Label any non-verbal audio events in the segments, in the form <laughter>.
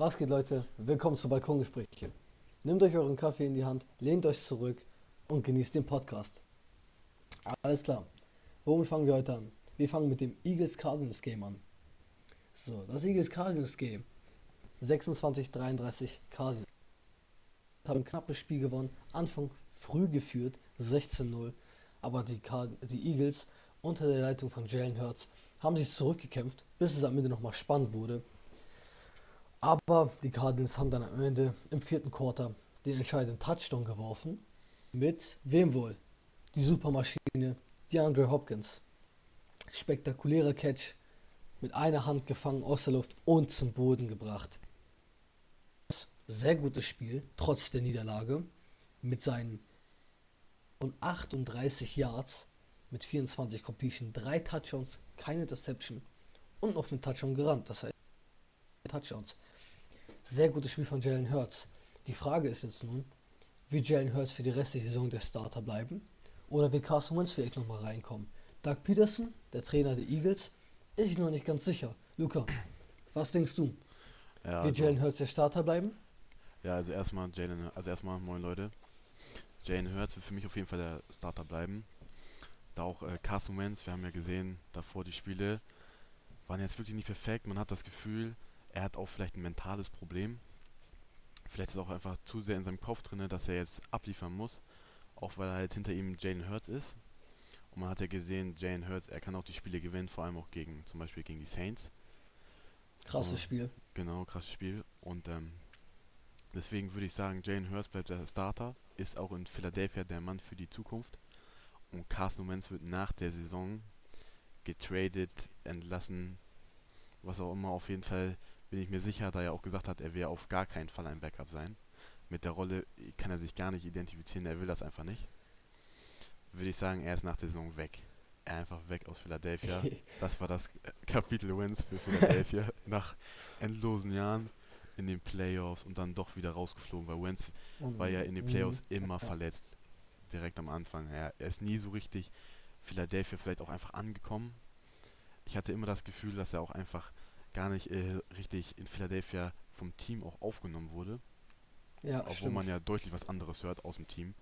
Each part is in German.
Was geht, Leute? Willkommen zu Balkongespräche. Nehmt euch euren Kaffee in die Hand, lehnt euch zurück und genießt den Podcast. Alles klar. Womit fangen wir heute an? Wir fangen mit dem Eagles Cardinals Game an. So, das Eagles Cardinals Game. 26-33 Cardinals. Haben ein knappes Spiel gewonnen. Anfang früh geführt, 16-0. Aber die, Card die Eagles unter der Leitung von Jalen Hurts haben sich zurückgekämpft, bis es am Ende nochmal spannend wurde. Aber die Cardinals haben dann am Ende im vierten Quarter den entscheidenden Touchdown geworfen. Mit wem wohl? Die Supermaschine, DeAndre Hopkins. Spektakulärer Catch, mit einer Hand gefangen aus der Luft und zum Boden gebracht. Sehr gutes Spiel, trotz der Niederlage, mit seinen und 38 Yards, mit 24 Completion, drei Touchdowns, keine Interception und noch einen Touchdown gerannt. Das heißt, Touchdowns. Sehr gutes Spiel von Jalen Hurts. Die Frage ist jetzt nun, wird Jalen Hurts für die restliche Saison der Starter bleiben? Oder wird Carson Wentz vielleicht nochmal reinkommen? Doug Peterson, der Trainer der Eagles, ist sich noch nicht ganz sicher. Luca, was denkst du? Ja, wird also, Jalen Hurts der Starter bleiben? ja, also erstmal Jalen, also erstmal moin Leute. Jalen Hurts wird für mich auf jeden Fall der Starter bleiben. Da auch äh, Carson Wentz, wir haben ja gesehen, davor die Spiele waren jetzt wirklich nicht perfekt. Man hat das Gefühl, er hat auch vielleicht ein mentales Problem. Vielleicht ist auch einfach zu sehr in seinem Kopf drin, dass er jetzt abliefern muss. Auch weil halt hinter ihm Jalen Hurts ist. Und man hat ja gesehen, Jalen Hurts, er kann auch die Spiele gewinnen, vor allem auch gegen, zum Beispiel gegen die Saints. Krasses Oh. Spiel. Genau, krasses Spiel. Und ähm, deswegen würde ich sagen, Jalen Hurts bleibt der Starter, ist auch in Philadelphia der Mann für die Zukunft. Und Carson Wentz wird nach der Saison getradet, entlassen, was auch immer. Auf jeden Fall bin ich mir sicher, da er auch gesagt hat, er will auf gar keinen Fall ein Backup sein. Mit der Rolle kann er sich gar nicht identifizieren, er will das einfach nicht. Würde ich sagen, er ist nach der Saison weg. Er einfach weg aus Philadelphia. <laughs> Das war das äh, Kapitel Wins für Philadelphia <laughs> nach endlosen Jahren in den Playoffs und dann doch wieder rausgeflogen, weil Wentz war ja in den Playoffs immer Ja. verletzt. Direkt am Anfang. Er, er ist nie so richtig Philadelphia vielleicht auch einfach angekommen. Ich hatte immer das Gefühl, dass er auch einfach gar nicht äh, richtig in Philadelphia vom Team auch aufgenommen wurde. Ja, Obwohl stimmt. man ja deutlich was anderes hört aus dem Team.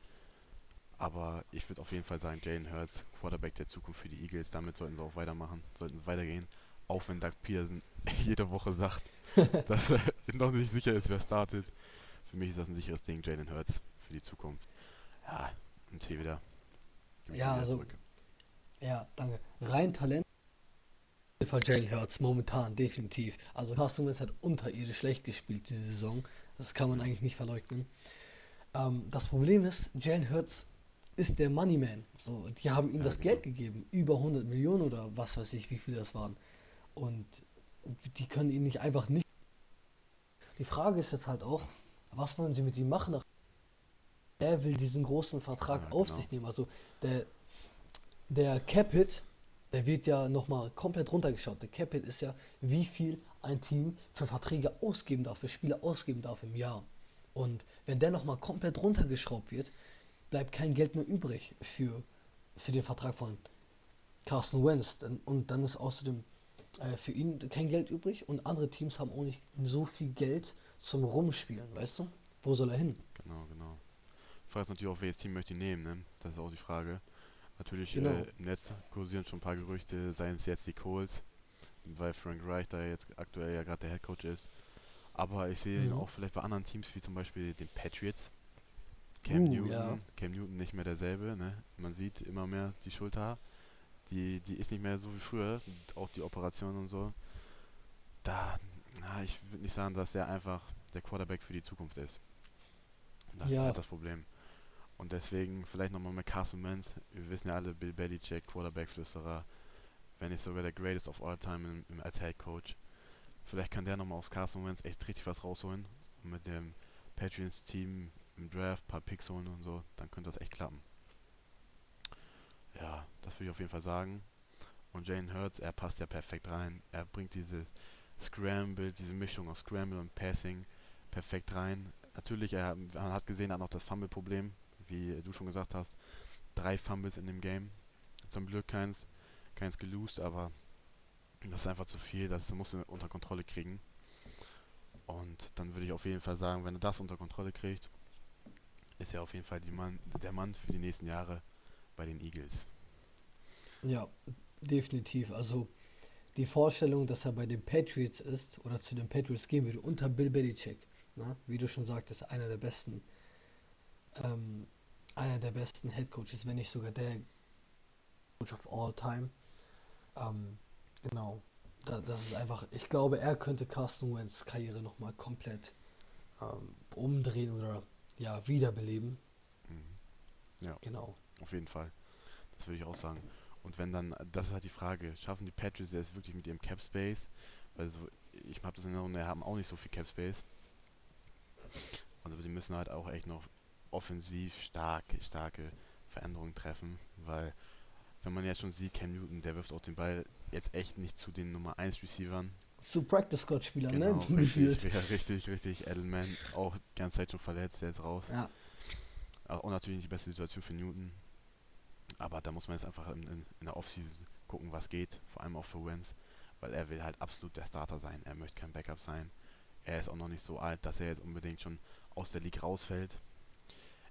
Aber ich würde auf jeden Fall sagen, Jalen Hurts, Quarterback der Zukunft für die Eagles, damit sollten sie auch weitermachen, sollten sie weitergehen. Auch wenn Doug Peterson <laughs> jede Woche sagt, <laughs> dass er <laughs> noch nicht sicher ist, wer startet. Für mich ist das ein sicheres Ding, Jalen Hurts für die Zukunft. Ja, und hier wieder. Ja, also- Ja, danke. Rein Talent von Jalen Hurts momentan, definitiv. Also Carson Wentz hat unterirdisch schlecht gespielt diese Saison. Das kann man eigentlich nicht verleugnen. Ähm, das Problem ist, Jalen Hurts ist der Moneyman. So, die haben ihm Ja, das genau. Geld gegeben. Über 100 Millionen oder was weiß ich, wie viel das waren. Und die können ihn nicht einfach nicht. Die Frage ist jetzt halt auch, was wollen sie mit ihm machen? Er will diesen großen Vertrag Ja, auf genau. sich nehmen. Also der, der Capit, der wird ja nochmal komplett runtergeschaut. Der Capit ist ja, wie viel ein Team für Verträge ausgeben darf, für Spieler ausgeben darf im Jahr. Und wenn der nochmal komplett runtergeschraubt wird, bleibt kein Geld mehr übrig für, für den Vertrag von Carsten Wentz. Und dann ist außerdem äh, für ihn kein Geld übrig und andere Teams haben auch nicht so viel Geld zum Rumspielen, weißt du? Wo soll er hin? Genau, genau. Frage ist natürlich auch, welches Team möchte ihn nehmen, ne? Das ist auch die Frage. Natürlich, Genau. äh, im Netz kursieren schon ein paar Gerüchte, seien es jetzt die Colts, weil Frank Reich da jetzt aktuell ja gerade der Head Coach ist. Aber ich sehe ihn Mhm. auch vielleicht bei anderen Teams, wie zum Beispiel den Patriots. Cam Uh, Newton, ja. Cam Newton nicht mehr derselbe, ne? Man sieht immer mehr die Schulter, die, die ist nicht mehr so wie früher, auch die Operation und so. Da, na, ich würde nicht sagen, dass er einfach der Quarterback für die Zukunft ist. Das Ja. ist halt das Problem. Und deswegen vielleicht nochmal mit Carson Wentz. Wir wissen ja alle, Bill Belichick, Quarterback-Flüsterer, wenn nicht sogar der Greatest of All Time im, im, als Head Coach. Vielleicht kann der nochmal aus Carson Wentz echt richtig was rausholen. Und mit dem Patriots-Team im Draft ein paar Picks holen und so, dann könnte das echt klappen. Ja, das würde ich auf jeden Fall sagen. Und Jane Hurts, er passt ja perfekt rein. Er bringt diese Scramble, diese Mischung aus Scramble und Passing perfekt rein. Natürlich, er, man hat gesehen, er hat noch das Fumble-Problem, wie du schon gesagt hast. Drei Fumbles in dem Game. Zum Glück keins, keins gelost, aber das ist einfach zu viel. Das musst du unter Kontrolle kriegen. Und ich auf jeden Fall sagen, wenn er das unter Kontrolle kriegt, ist er auf jeden Fall Mann, der Mann für die nächsten Jahre bei den Eagles. Ja, definitiv. Also die Vorstellung, dass er bei den Patriots ist oder zu den Patriots gehen würde unter Bill Belichick, ne? wie du schon sagtest, einer der besten, ähm, einer der besten Head Coaches, wenn nicht sogar der Coach of all time. Ähm, genau, da, das ist einfach, ich glaube, er könnte Carsten Wentz Karriere nochmal komplett ähm, umdrehen oder ja, wiederbeleben. Mhm. Ja, Genau. auf jeden Fall. Das würde ich auch sagen. Und wenn dann, das ist halt die Frage, schaffen die Patriots es wirklich mit ihrem Cap Space? Weil so, ich habe das in Erinnerung, die haben auch nicht so viel Cap Space. Also die müssen halt auch echt noch offensiv stark, starke Veränderungen treffen, weil wenn man jetzt schon sieht, Cam Newton, der wirft auch den Ball jetzt echt nicht zu den Nummer 1 Receivern. Zu Practice Squad Spielern, Genau, <laughs> ne? richtig, <laughs> ja, richtig, richtig. Edelman auch die ganze Zeit schon verletzt, der ist raus. Ja, Auch natürlich nicht die beste Situation für Newton. Aber da muss man jetzt einfach in, in, in der Offseason gucken, was geht. Vor allem auch für Wentz. Weil er will halt absolut der Starter sein. Er möchte kein Backup sein. Er ist auch noch nicht so alt, dass er jetzt unbedingt schon aus der League rausfällt.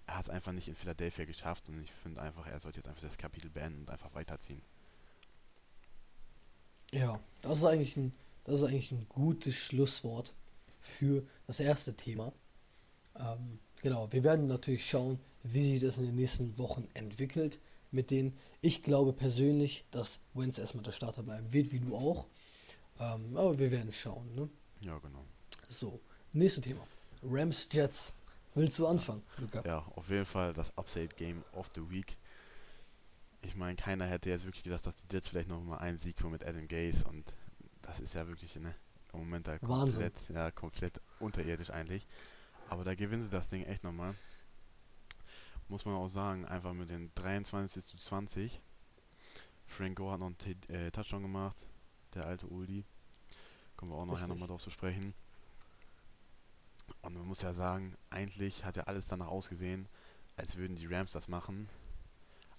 Er hat es einfach nicht in Philadelphia geschafft und ich finde einfach, er sollte jetzt einfach das Kapitel beenden und einfach weiterziehen. ja, das ist eigentlich ein, das ist eigentlich ein gutes Schlusswort für das erste Thema. Ähm, genau, wir werden natürlich schauen, wie sich das in den nächsten Wochen entwickelt mit denen. Ich glaube persönlich, dass Wentz erstmal der Starter bleiben wird, wie du auch. Ähm, aber wir werden schauen. Ne? Ja, genau. So, nächstes Thema. Rams Jets. Willst du anfangen, Luca? Ja, auf jeden Fall das Upside Game of the Week. Ich meine, keiner hätte jetzt wirklich gedacht, dass die Jets vielleicht noch mal einen Sieg holen mit Adam Gaze und das ist ja wirklich ne, im Moment da Wahnsinn. komplett, ja, komplett unterirdisch eigentlich. Aber da gewinnen sie das Ding echt nochmal. Muss man auch sagen, einfach mit den 23 zu 20. Frank Gore hat noch einen T äh, Touchdown gemacht, der alte Uldi. Kommen wir auch nachher nochmal drauf zu sprechen. Und man muss ja sagen, eigentlich hat ja alles danach ausgesehen, als würden die Rams das machen.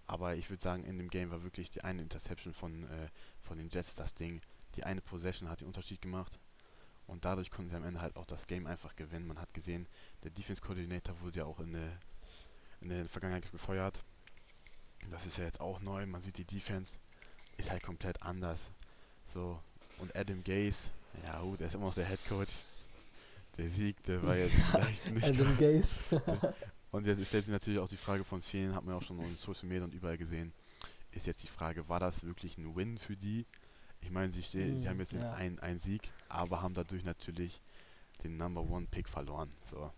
Aber ich würde sagen, in dem Game war wirklich die eine Interception von, äh, von den Jets das Ding. Die eine Possession hat den Unterschied gemacht. Und dadurch konnten sie am Ende halt auch das Game einfach gewinnen. Man hat gesehen, der Defense Coordinator wurde ja auch in der, in der Vergangenheit gefeuert. Das ist ja jetzt auch neu. Man sieht, die Defense ist halt komplett anders. So. Und Adam Gaze, ja gut, er ist immer noch der Head Coach. Der Sieg, der war jetzt <laughs> vielleicht nicht Adam <laughs> Gaze. <laughs> und jetzt stellt sich natürlich auch die Frage von vielen, hat man auch schon in Social Media und überall gesehen, ist jetzt die Frage, war das wirklich ein Win für die? Ich meine, sie, ste- sie Mm, haben jetzt ja. einen, einen Sieg, aber haben dadurch natürlich den Number One Pick verloren. So.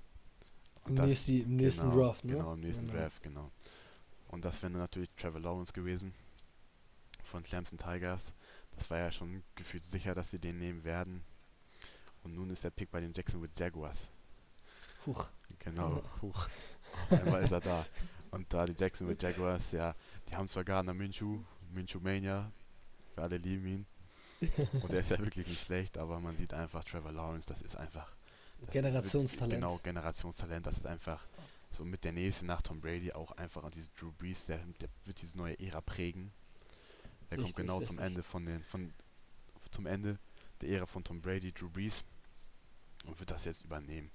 Im, das- nächsten, Im nächsten genau, Draft, ne? Genau, im nächsten Genau. Draft, genau. Und das wäre natürlich Trevor Lawrence gewesen von Clemson Tigers. Das war ja schon gefühlt sicher, dass sie den nehmen werden. Und nun ist der Pick bei den Jacksonville Jaguars. Huch. Genau, huch. Auf einmal ist er da. Und da die Jacksonville Jaguars, ja, die haben zwar Gardner Minshew, Minshew Mania, wir alle lieben ihn. Und er ist ja wirklich nicht schlecht, aber man sieht einfach Trevor Lawrence, das ist einfach. das Generationstalent. Genau, Generationstalent, das ist einfach so mit der nächste nach Tom Brady auch einfach an diese Drew Brees, der, der wird diese neue Ära prägen. Der kommt Richtig, genau zum richtig. Ende von den, von, zum Ende der Ära von Tom Brady, Drew Brees und wird das jetzt übernehmen.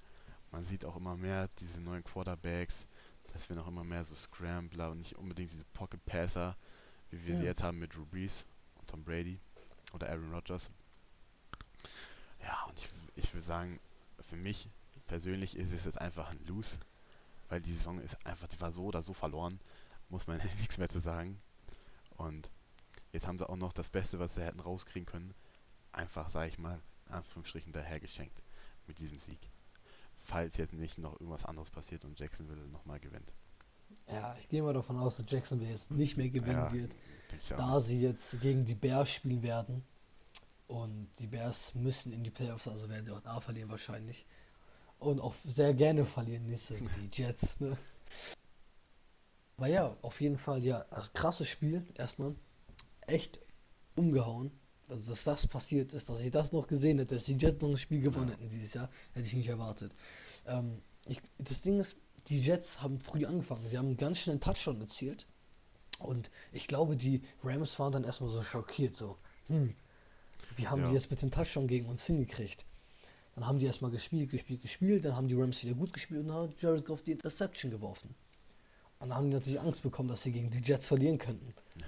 Man sieht auch immer mehr diese neuen Quarterbacks, dass wir noch immer mehr so Scrambler und nicht unbedingt diese Pocket Passer, wie wir sie Ja. jetzt haben mit Drew Brees und Tom Brady oder Aaron Rodgers. Ja, und ich, ich würde sagen, für mich persönlich ist es jetzt einfach ein Lose, weil die Saison ist einfach, die war so oder so verloren, muss man <laughs> nichts mehr zu sagen. Und jetzt haben sie auch noch das Beste, was sie hätten rauskriegen können, einfach, sage ich mal, in Anführungsstrichen dahergeschenkt mit diesem Sieg. Falls jetzt nicht noch irgendwas anderes passiert und Jacksonville nochmal gewinnt. Ja, ich gehe mal davon aus, dass Jacksonville jetzt nicht mehr gewinnen Ja, wird, da sie jetzt gegen die Bears spielen werden. Und die Bears müssen in die Playoffs, also werden sie auch da verlieren wahrscheinlich. Und auch sehr gerne verlieren nächste die Jets. <laughs> Ne? Aber ja, auf jeden Fall, ja, also krasses Spiel erstmal. Echt umgehauen. Also, dass das passiert ist, dass ich das noch gesehen hätte, dass die Jets noch ein Spiel gewonnen hätten dieses Jahr, hätte ich nicht erwartet. Ähm, ich, das Ding ist, die Jets haben früh angefangen. Sie haben ganz schnell einen Touchdown erzielt. Und ich glaube, die Rams waren dann erstmal so schockiert, so, hm, wie haben Ja. die jetzt mit dem Touchdown gegen uns hingekriegt? Dann haben die erstmal gespielt, gespielt, gespielt, dann haben die Rams wieder gut gespielt und dann hat Jared Goff die Interception geworfen. Und dann haben die natürlich Angst bekommen, dass sie gegen die Jets verlieren könnten. Ja.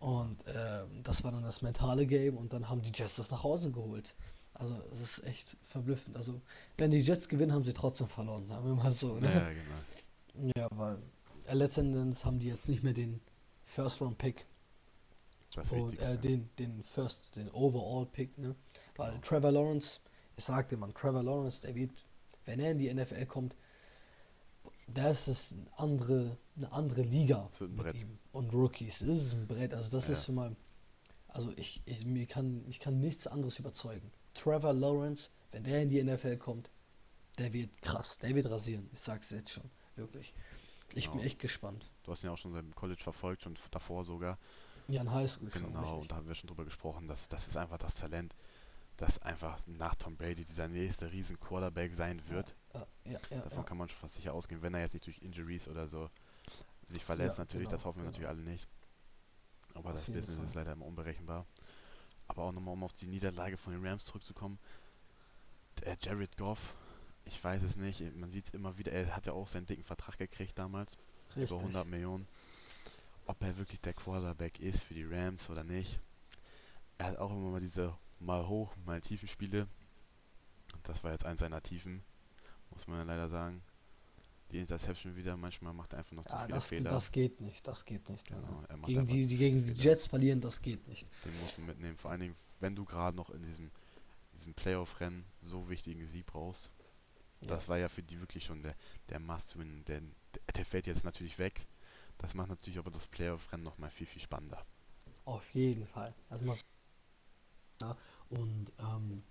Und äh, das war dann das mentale Game und dann haben die Jets das nach Hause geholt. Also es ist echt verblüffend. Also wenn die Jets gewinnen, haben sie trotzdem verloren, sagen wir mal so. Ne? Ja, genau. Ja, weil äh, letztendlich haben die jetzt nicht mehr den First Round Pick Das und äh, den, den First, den Overall Pick, ne? Weil Genau. Trevor Lawrence, ich sagte man, Trevor Lawrence, der wird, wenn er in die NFL kommt, da ist es eine andere, eine andere Liga Das wird ein Brett. ihm und Rookies. Das ist ein Brett, also das Ja. ist schon mal, also ich, ich mir kann, ich kann nichts anderes überzeugen. Trevor Lawrence, wenn der in die NFL kommt, der wird krass, der wird rasieren. Ich sag's jetzt schon, wirklich. Ich bin Genau. echt gespannt. Du hast ihn ja auch schon seit dem College verfolgt, schon davor sogar. Ja, in Highschool Genau, und da haben wir schon drüber gesprochen, dass das ist einfach das Talent, das einfach nach Tom Brady dieser nächste riesen Quarterback sein wird. Ja, ja, ja, Davon ja. kann man schon fast sicher ausgehen, wenn er jetzt nicht durch Injuries oder so sich verletzt natürlich, genau, das hoffen wir genau. natürlich alle nicht. Aber Auf das Business Fall. ist leider immer unberechenbar. Aber auch nochmal, um auf die Niederlage von den Rams zurückzukommen. Der Jared Goff, ich weiß es nicht, man sieht es immer wieder, er hat ja auch seinen dicken Vertrag gekriegt damals, Richtig. über 100 Millionen. Ob er wirklich der Quarterback ist für die Rams oder nicht. Er hat auch immer mal diese mal hoch, mal tiefen Spiele. Das war jetzt eins seiner Tiefen, muss man ja leider sagen. Die Interception wieder, manchmal macht er einfach noch zu Ja, viele das, Fehler. das geht nicht, das geht nicht. Genau, Gegen die, zu die gegen die. Jets verlieren, das geht nicht. Den musst du mitnehmen. Vor allen Dingen, wenn du gerade noch in diesem, diesem Playoff-Rennen so wichtigen Sieg brauchst. Das war ja für die wirklich schon der, der Must-Win. Der, der fällt jetzt natürlich weg. Das macht natürlich aber das Playoff-Rennen nochmal viel, viel spannender. Auf jeden Fall. Also man, ja, und ähm,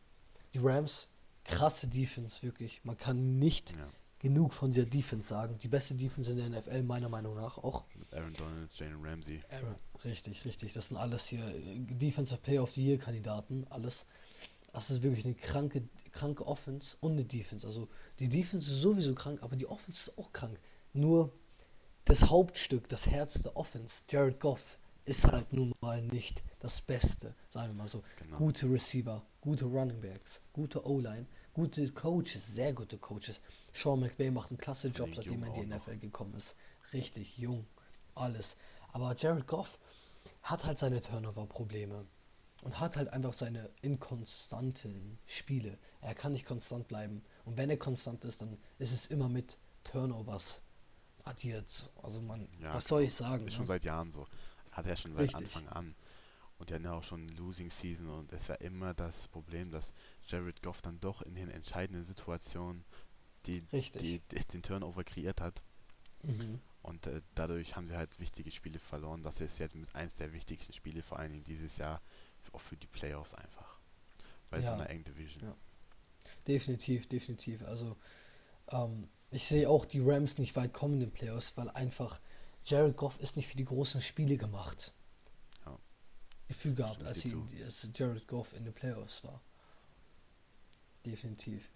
die Rams, krasse Defense, wirklich. Man kann nicht Ja, genug von dieser Defense sagen. Die beste Defense in der NFL, meiner Meinung nach, auch. mit Aaron Donald, Jalen Ramsey. Aaron. Richtig, richtig. Das sind alles hier äh, Defensive Player of the Year Kandidaten, alles. Das ist wirklich eine kranke, kranke Offense und eine Defense. Also die Defense ist sowieso krank, aber die Offense ist auch krank. Nur das Hauptstück, das Herz der Offense, Jared Goff, ist halt nun mal nicht das Beste, sagen wir mal so. Genau. Gute Receiver, gute Running Backs, gute O-Line, gute Coaches, sehr gute Coaches. Sean McVay macht einen klasse Job, seitdem er in die. NFL gekommen ist. Richtig jung, alles. Aber Jared Goff hat halt seine Turnover-Probleme und hat halt einfach seine inkonstanten Spiele. Er kann nicht konstant bleiben. Und wenn er konstant ist, dann ist es immer mit Turnovers addiert. Also man, Ja, was soll ich sagen? Ist schon ne? seit Jahren so. Hat er schon seit Richtig. Anfang an. Und die hatten ja auch schon Losing Season und es war immer das Problem, dass Jared Goff dann doch in den entscheidenden Situationen die, die, die den Turnover kreiert hat. Mhm. Und äh, dadurch haben sie halt wichtige Spiele verloren. Das ist jetzt mit eins der wichtigsten Spiele, vor allen Dingen dieses Jahr, auch für die Playoffs einfach. Bei so Ja. einer engen Division. Ja. Definitiv, definitiv. Also ähm, ich sehe auch die Rams nicht weit kommen in den Playoffs, weil einfach Jared Goff ist nicht für die großen Spiele gemacht. Ja. Gefühl gehabt, als, sie, als Jared Goff in den Playoffs war. Definitiv.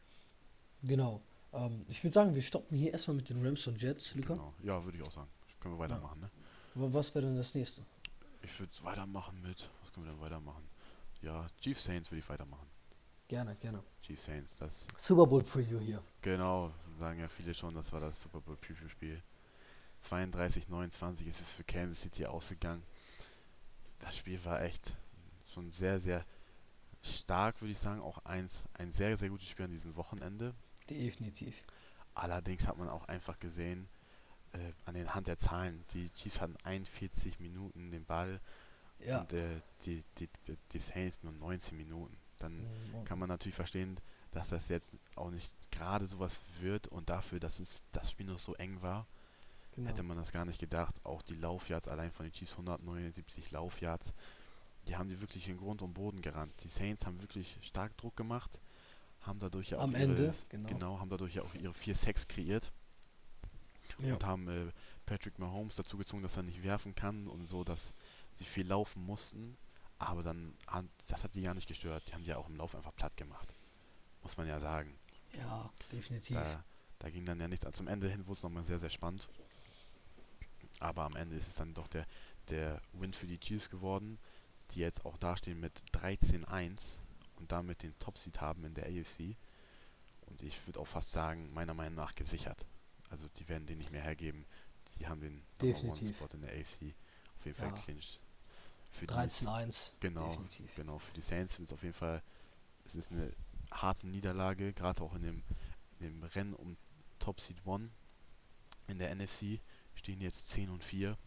Genau. Ähm, ich würde sagen, wir stoppen hier erstmal mit den Rams und Jets, Luca. Genau. Ja, würde ich auch sagen. Können wir weitermachen, ne? Wa- Was wäre denn das nächste? Ich würde weitermachen mit. Was können wir denn weitermachen? Ja, Chiefs Saints würde ich weitermachen. Gerne, gerne. Chiefs Saints, das Super Bowl Preview hier. Genau, sagen ja viele schon, das war das Super Bowl Preview Spiel. 32-29 ist es für Kansas City ausgegangen. Das Spiel war echt schon sehr, sehr stark, würde ich sagen. Auch eins, ein sehr, sehr gutes Spiel an diesem Wochenende. Definitiv. Allerdings hat man auch einfach gesehen, äh, an den Hand der Zahlen, die Chiefs hatten 41 Minuten den Ball Ja. und äh, die, die, die, die Saints nur 19 Minuten. Dann Mhm. kann man natürlich verstehen, dass das jetzt auch nicht gerade sowas wird und dafür, dass es das Spiel noch so eng war, Genau. hätte man das gar nicht gedacht. Auch die Laufyards allein von den Chiefs 179 Laufyards, die haben die wirklich in Grund und Boden gerannt. Die Saints haben wirklich stark Druck gemacht, haben dadurch ja auch Am ihre, Ende, genau. genau, haben dadurch ja auch ihre vier Sacks kreiert Ja. und haben äh, Patrick Mahomes dazu gezwungen, dass er nicht werfen kann und so, dass sie viel laufen mussten. Aber dann, das hat die gar nicht gestört. Die haben die ja auch im Lauf einfach platt gemacht. Muss man ja sagen. ja, definitiv. Da, da ging dann ja nichts. Zum Ende hin wurde es nochmal sehr, sehr spannend. Aber am Ende ist es dann doch der, der Win für die Chiefs geworden, die jetzt auch dastehen mit 13-1. und damit den Top-Seed haben in der AFC. Und ich würde auch fast sagen, meiner Meinung nach gesichert. Also die werden den nicht mehr hergeben. Die haben den Definitiv. Spot in der AFC auf jeden Fall Ja. geclincht. Für die 13-1. Genau, Definitiv. genau. Für die Saints ist es auf jeden Fall, es ist eine harte Niederlage, gerade auch in dem, in dem Rennen um Top Seed 1 in der NFC stehen jetzt 10 und 4.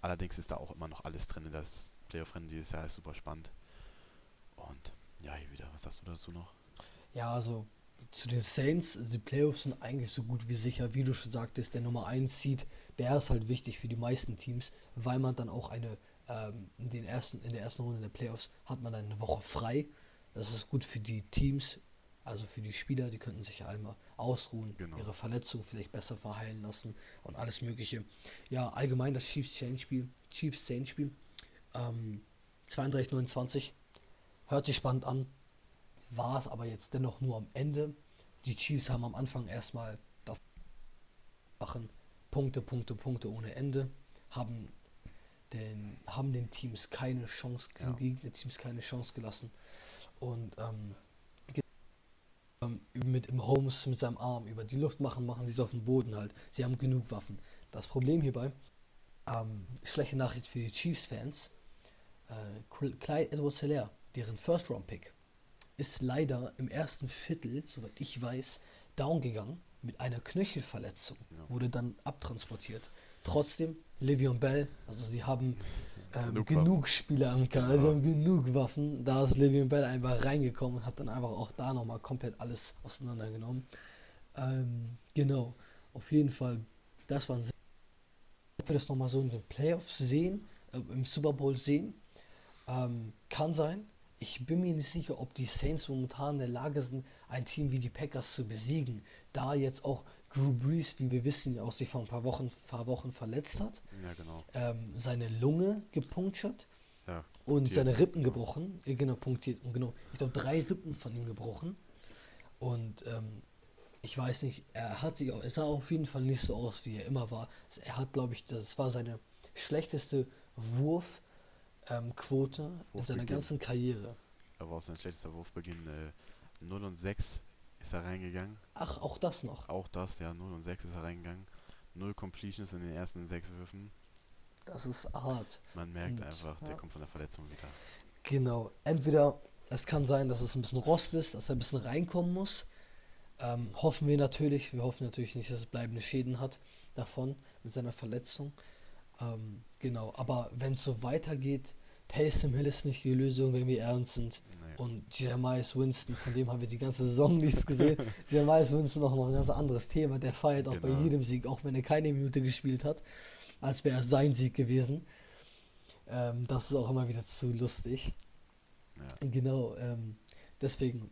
Allerdings ist da auch immer noch alles drin. Das Playoff-Rennen dieses Jahr ist super spannend. Und ja, hier wieder, was sagst du dazu noch? Ja, also zu den Saints, die Playoffs sind eigentlich so gut wie sicher, wie du schon sagtest, der Nummer 1 Seed, der ist halt wichtig für die meisten Teams, weil man dann auch eine, ähm, in, den ersten, in der ersten Runde der Playoffs hat man dann eine Woche frei. Das ist gut für die Teams, also für die Spieler, die könnten sich ja einmal ausruhen, Genau. ihre Verletzung vielleicht besser verheilen lassen und alles mögliche. Ja, allgemein das Chiefs-Saints-Spiel, Chiefs-Saints-Spiel, ähm, 32-29, hört sich spannend an, war es aber jetzt dennoch nur am Ende. Die Chiefs haben am Anfang erstmal das machen Punkte, Punkte, Punkte ohne Ende, haben den, haben den Teams keine Chance, Ja. den Gegnerteams keine Chance gelassen und ähm, mit im Holmes mit seinem Arm über die Luft machen, machen sie es auf dem Boden halt. Sie haben genug Waffen. Das Problem hierbei, ähm, schlechte Nachricht für die Chiefs-Fans, äh, Cl- Clyde Edwards Hilaire, deren First-Round-Pick, ist leider im ersten Viertel, soweit ich weiß, down gegangen mit einer Knöchelverletzung. Ja. Wurde dann abtransportiert. Trotzdem, Livion Bell, also sie haben ähm, Genug Spieler am Kader, Ja. haben genug Waffen. Da ist Livion Bell einfach reingekommen und hat dann einfach auch da nochmal komplett alles auseinandergenommen. Ähm, genau, auf jeden Fall, das waren ob wir das nochmal so in den Playoffs sehen, äh, im Super Bowl sehen, ähm, kann sein. Ich bin mir nicht sicher, ob die Saints momentan in der Lage sind, ein Team wie die Packers zu besiegen, da jetzt auch Drew Brees, wie wir wissen, auch sich vor ein paar Wochen, paar Wochen verletzt hat, Ja, genau. ähm, seine Lunge gepunctured Ja, und seine Rippen genau. gebrochen. Äh, Genau, punktiert. Und genau, ich glaube, drei Rippen von ihm gebrochen. Und ähm, ich weiß nicht, er hat sich auch, er sah auf jeden Fall nicht so aus, wie er immer war. Er hat, glaube ich, das war seine schlechteste Wurfquote ähm, Quote in seiner Wurfbeginn. ganzen Karriere. Er war auch sein schlechtester Wurfbeginn. Äh, 0 und 6 ist er reingegangen. Ach, auch das noch. Auch das, ja, 0 und 6 ist er reingegangen. 0 Completions in den ersten 6 Würfen. Das ist hart. Man merkt Und, einfach, der ja. kommt von der Verletzung wieder. Genau. Entweder es kann sein, dass es ein bisschen Rost ist, dass er ein bisschen reinkommen muss. Ähm, hoffen wir natürlich. Wir hoffen natürlich nicht, dass es bleibende Schäden hat davon mit seiner Verletzung. Ähm, genau. Aber wenn es so weitergeht, Taysom Hill ist nicht die Lösung, wenn wir ernst sind. Naja. Und Jeremiah Winston, von dem haben wir die ganze Saison <laughs> nichts gesehen. Jeremiah Winston auch noch ein ganz anderes Thema. Der feiert auch bei Genau. jedem Sieg, auch wenn er keine Minute gespielt hat, als wäre es sein Sieg gewesen. Ähm, das ist auch immer wieder zu lustig. Ja. Genau, ähm, deswegen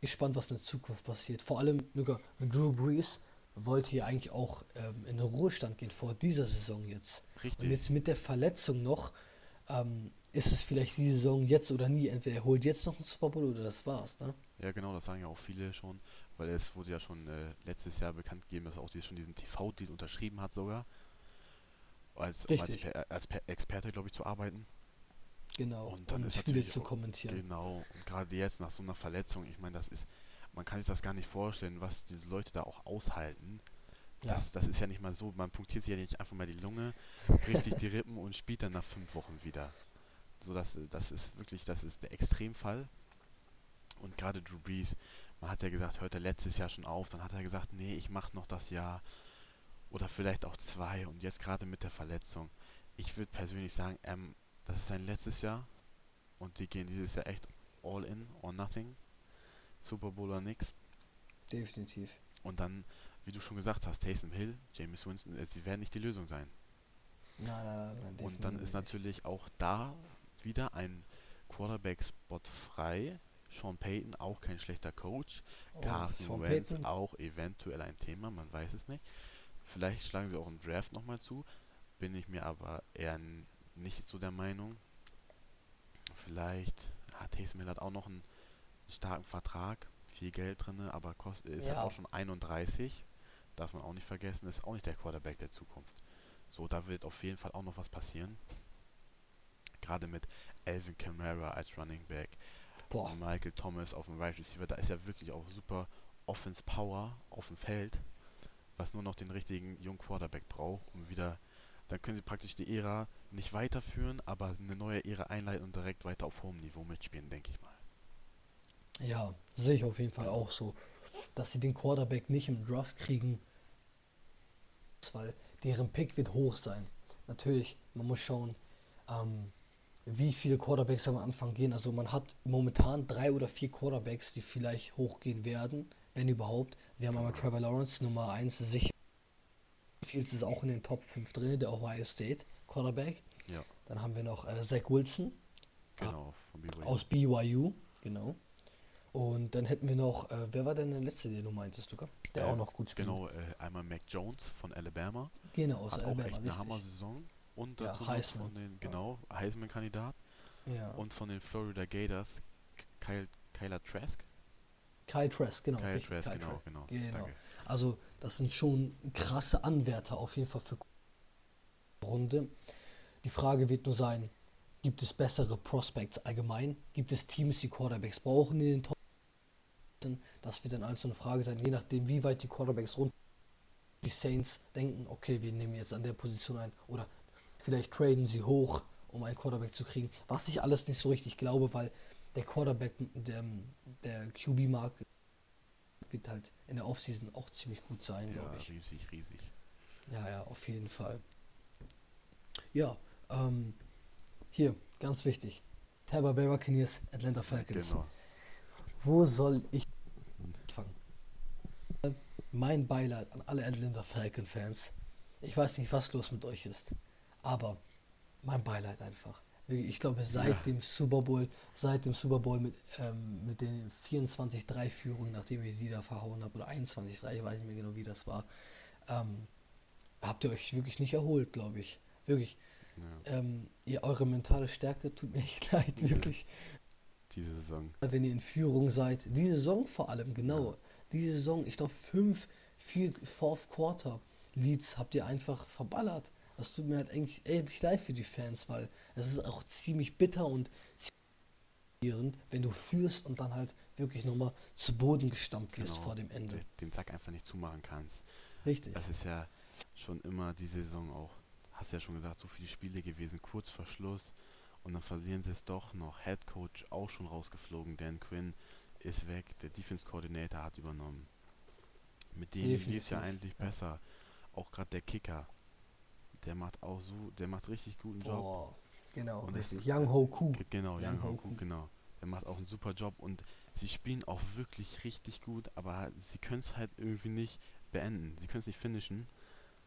gespannt, was in der Zukunft passiert. Vor allem sogar Drew Brees wollte hier eigentlich auch ähm, in den Ruhestand gehen vor dieser Saison jetzt. Und Richtig. jetzt mit der Verletzung noch, ähm, ist es vielleicht die Saison jetzt oder nie. Entweder er holt jetzt noch einen Super Bowl oder das war's. Ne? Ja, genau, das sagen ja auch viele schon, weil es wurde ja schon äh, letztes Jahr bekannt gegeben, dass er auch die, schon diesen TV-Deal unterschrieben hat sogar. Als, um als, als Per- Experte, glaube ich, zu arbeiten. Genau. Und dann ist Spiele zu kommentieren. Genau, und gerade jetzt nach so einer Verletzung, ich meine, das ist, man kann sich das gar nicht vorstellen, was diese Leute da auch aushalten. Ja. Das, das ist ja nicht mal so, man punktiert sich ja nicht einfach mal die Lunge, bricht sich die Rippen und spielt dann nach fünf Wochen wieder. So, das, das ist wirklich, das ist der Extremfall. Und gerade Drew Brees, man hat ja gesagt, hört er letztes Jahr schon auf, dann hat er gesagt, nee, ich mache noch das Jahr oder vielleicht auch zwei und jetzt gerade mit der Verletzung. Ich würde persönlich sagen, ähm, das ist sein letztes Jahr und die gehen dieses Jahr echt all in or nothing. Super Bowl oder nix. Definitiv. Und dann, wie du schon gesagt hast, Taysom Hill, James Winston, äh, sie werden nicht die Lösung sein. Nein, nein, nein, Und dann ist natürlich auch da wieder ein Quarterback-Spot frei. Sean Payton auch kein schlechter Coach. Oh, Carson Sean Wentz Payton, auch eventuell ein Thema, man weiß es nicht. Vielleicht schlagen sie auch im Draft nochmal zu. Bin ich mir aber eher nicht so der Meinung. Vielleicht hat Taysom Hill hat auch noch einen starken Vertrag, viel Geld drin, aber kost, ist ja Ja. auch schon 31. Darf man auch nicht vergessen, ist auch nicht der Quarterback der Zukunft. So, da wird auf jeden Fall auch noch was passieren. Gerade mit Alvin Kamara als Running Back, Boah. Michael Thomas auf dem Wide Receiver, da ist ja wirklich auch super Offense Power auf dem Feld, was nur noch den richtigen jungen Quarterback braucht, um wieder, dann können sie praktisch die Ära nicht weiterführen, aber eine neue Ära einleiten und direkt weiter auf hohem Niveau mitspielen, denke ich mal. Ja, sehe ich auf jeden Fall auch so. Dass sie den Quarterback nicht im Draft kriegen, weil deren Pick wird hoch sein. Natürlich, man muss schauen, ähm, wie viele Quarterbacks am Anfang gehen. Also man hat momentan drei oder vier Quarterbacks, die vielleicht hochgehen werden, wenn überhaupt. Wir haben einmal Trevor Lawrence, Nummer 1 sicher. Fields ist auch in den Top 5 drin, der Ohio State Quarterback. Ja, Dann haben wir noch äh, Zach Wilson genau, von BYU. aus BYU, genau. Und dann hätten wir noch, äh, wer war denn der letzte, den du meintest, Luca? Der Äh, auch noch gut spielt. Genau, äh, einmal Mac Jones von Alabama, Genau, aus hat auch Alabama, echt eine. Hammer-Saison. Und Ja, dazu Heisman. von den, genau, Heisman-Kandidat. Ja. Und von den Florida Gators, Kyle, Kyler Trask? Kyle Trask, genau. Kyle Trask, Kyle genau, Trask. genau. Genau. Danke. Also, das sind schon krasse Anwärter auf jeden Fall für Runde. Die Frage wird nur sein, gibt es bessere Prospects allgemein? Gibt es Teams, die Quarterbacks brauchen in den Top? Das wird dann also eine Frage sein, je nachdem, wie weit die Quarterbacks runter die Saints denken, okay, wir nehmen jetzt an der Position ein oder vielleicht traden sie hoch, um einen Quarterback zu kriegen, was ich alles nicht so richtig glaube, weil der Quarterback, der, der QB-Markt wird halt in der Offseason auch ziemlich gut sein, Ja, glaube ich. riesig, riesig. Ja, ja, auf jeden Fall. Ja, ähm, hier, ganz wichtig. Tampa Bay Buccaneers, Atlanta Falcons. Genau. Wo soll ich anfangen? Mein Beileid an alle Atlanta Falcon Fans. Ich weiß nicht, was los mit euch ist, aber mein Beileid einfach. Ich glaube, seit Ja. dem Super Bowl, seit dem Super Bowl mit, ähm, mit den 24-3-Führungen, nachdem ihr die da verhauen habt, oder 21-3, ich weiß nicht mehr genau, wie das war, ähm, habt ihr euch wirklich nicht erholt, glaube ich. Wirklich. Ja, Ähm, ihr, eure mentale Stärke tut mir echt <laughs> leid, Ja. wirklich diese Saison. wenn ihr in Führung seid. Die Saison vor allem, genau. Ja. Die Saison, ich glaube, fünf, vier, Fourth Quarter Leads habt ihr einfach verballert. Das tut mir halt eigentlich echt leid für die Fans, weil es ist auch ziemlich bitter und ziemlich wenn du führst und dann halt wirklich nochmal zu Boden gestampft wirst Genau. vor dem Ende. Den- Den Sack einfach nicht zumachen kannst. Richtig. Das ist ja schon immer die Saison auch. Hast ja schon gesagt, so viele Spiele gewesen, kurz vor Schluss. Und dann verlieren sie es doch noch. Head Coach auch schon rausgeflogen. Dan Quinn ist weg. Der Defense Coordinator hat übernommen. Mit dem lief es ja eigentlich ja. besser. Auch gerade der Kicker. Der macht auch so, der macht richtig guten Job. Boah, genau, Und das- richtig. Young Ho. Ge- Genau, Young Young Hoku. Hoku, genau. Der macht auch einen super Job und sie spielen auch wirklich richtig gut, aber sie können es halt irgendwie nicht beenden. Sie können es nicht finishen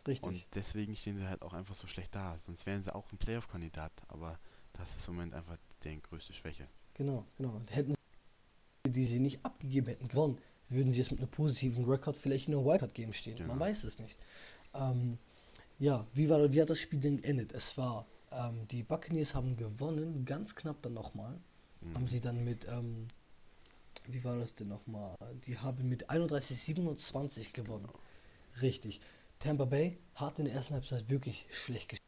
Richtig. und deswegen stehen sie halt auch einfach so schlecht da. Sonst wären sie auch ein Playoff-Kandidat, aber das ist im Moment einfach deren größte Schwäche. Genau, genau. Hätten sie, die sie nicht abgegeben hätten, gewonnen, würden sie es mit einem positiven Rekord vielleicht in der Wildcard Game stehen. Man Genau. weiß es nicht. Ähm, ja, wie, war, wie hat das Spiel denn geendet? Es war, ähm, die Buccaneers haben gewonnen, ganz knapp dann nochmal. Mhm. Haben sie dann mit, ähm, wie war das denn nochmal? Die haben mit 31-27 gewonnen. Richtig. Tampa Bay hat in der ersten Halbzeit wirklich schlecht gespielt.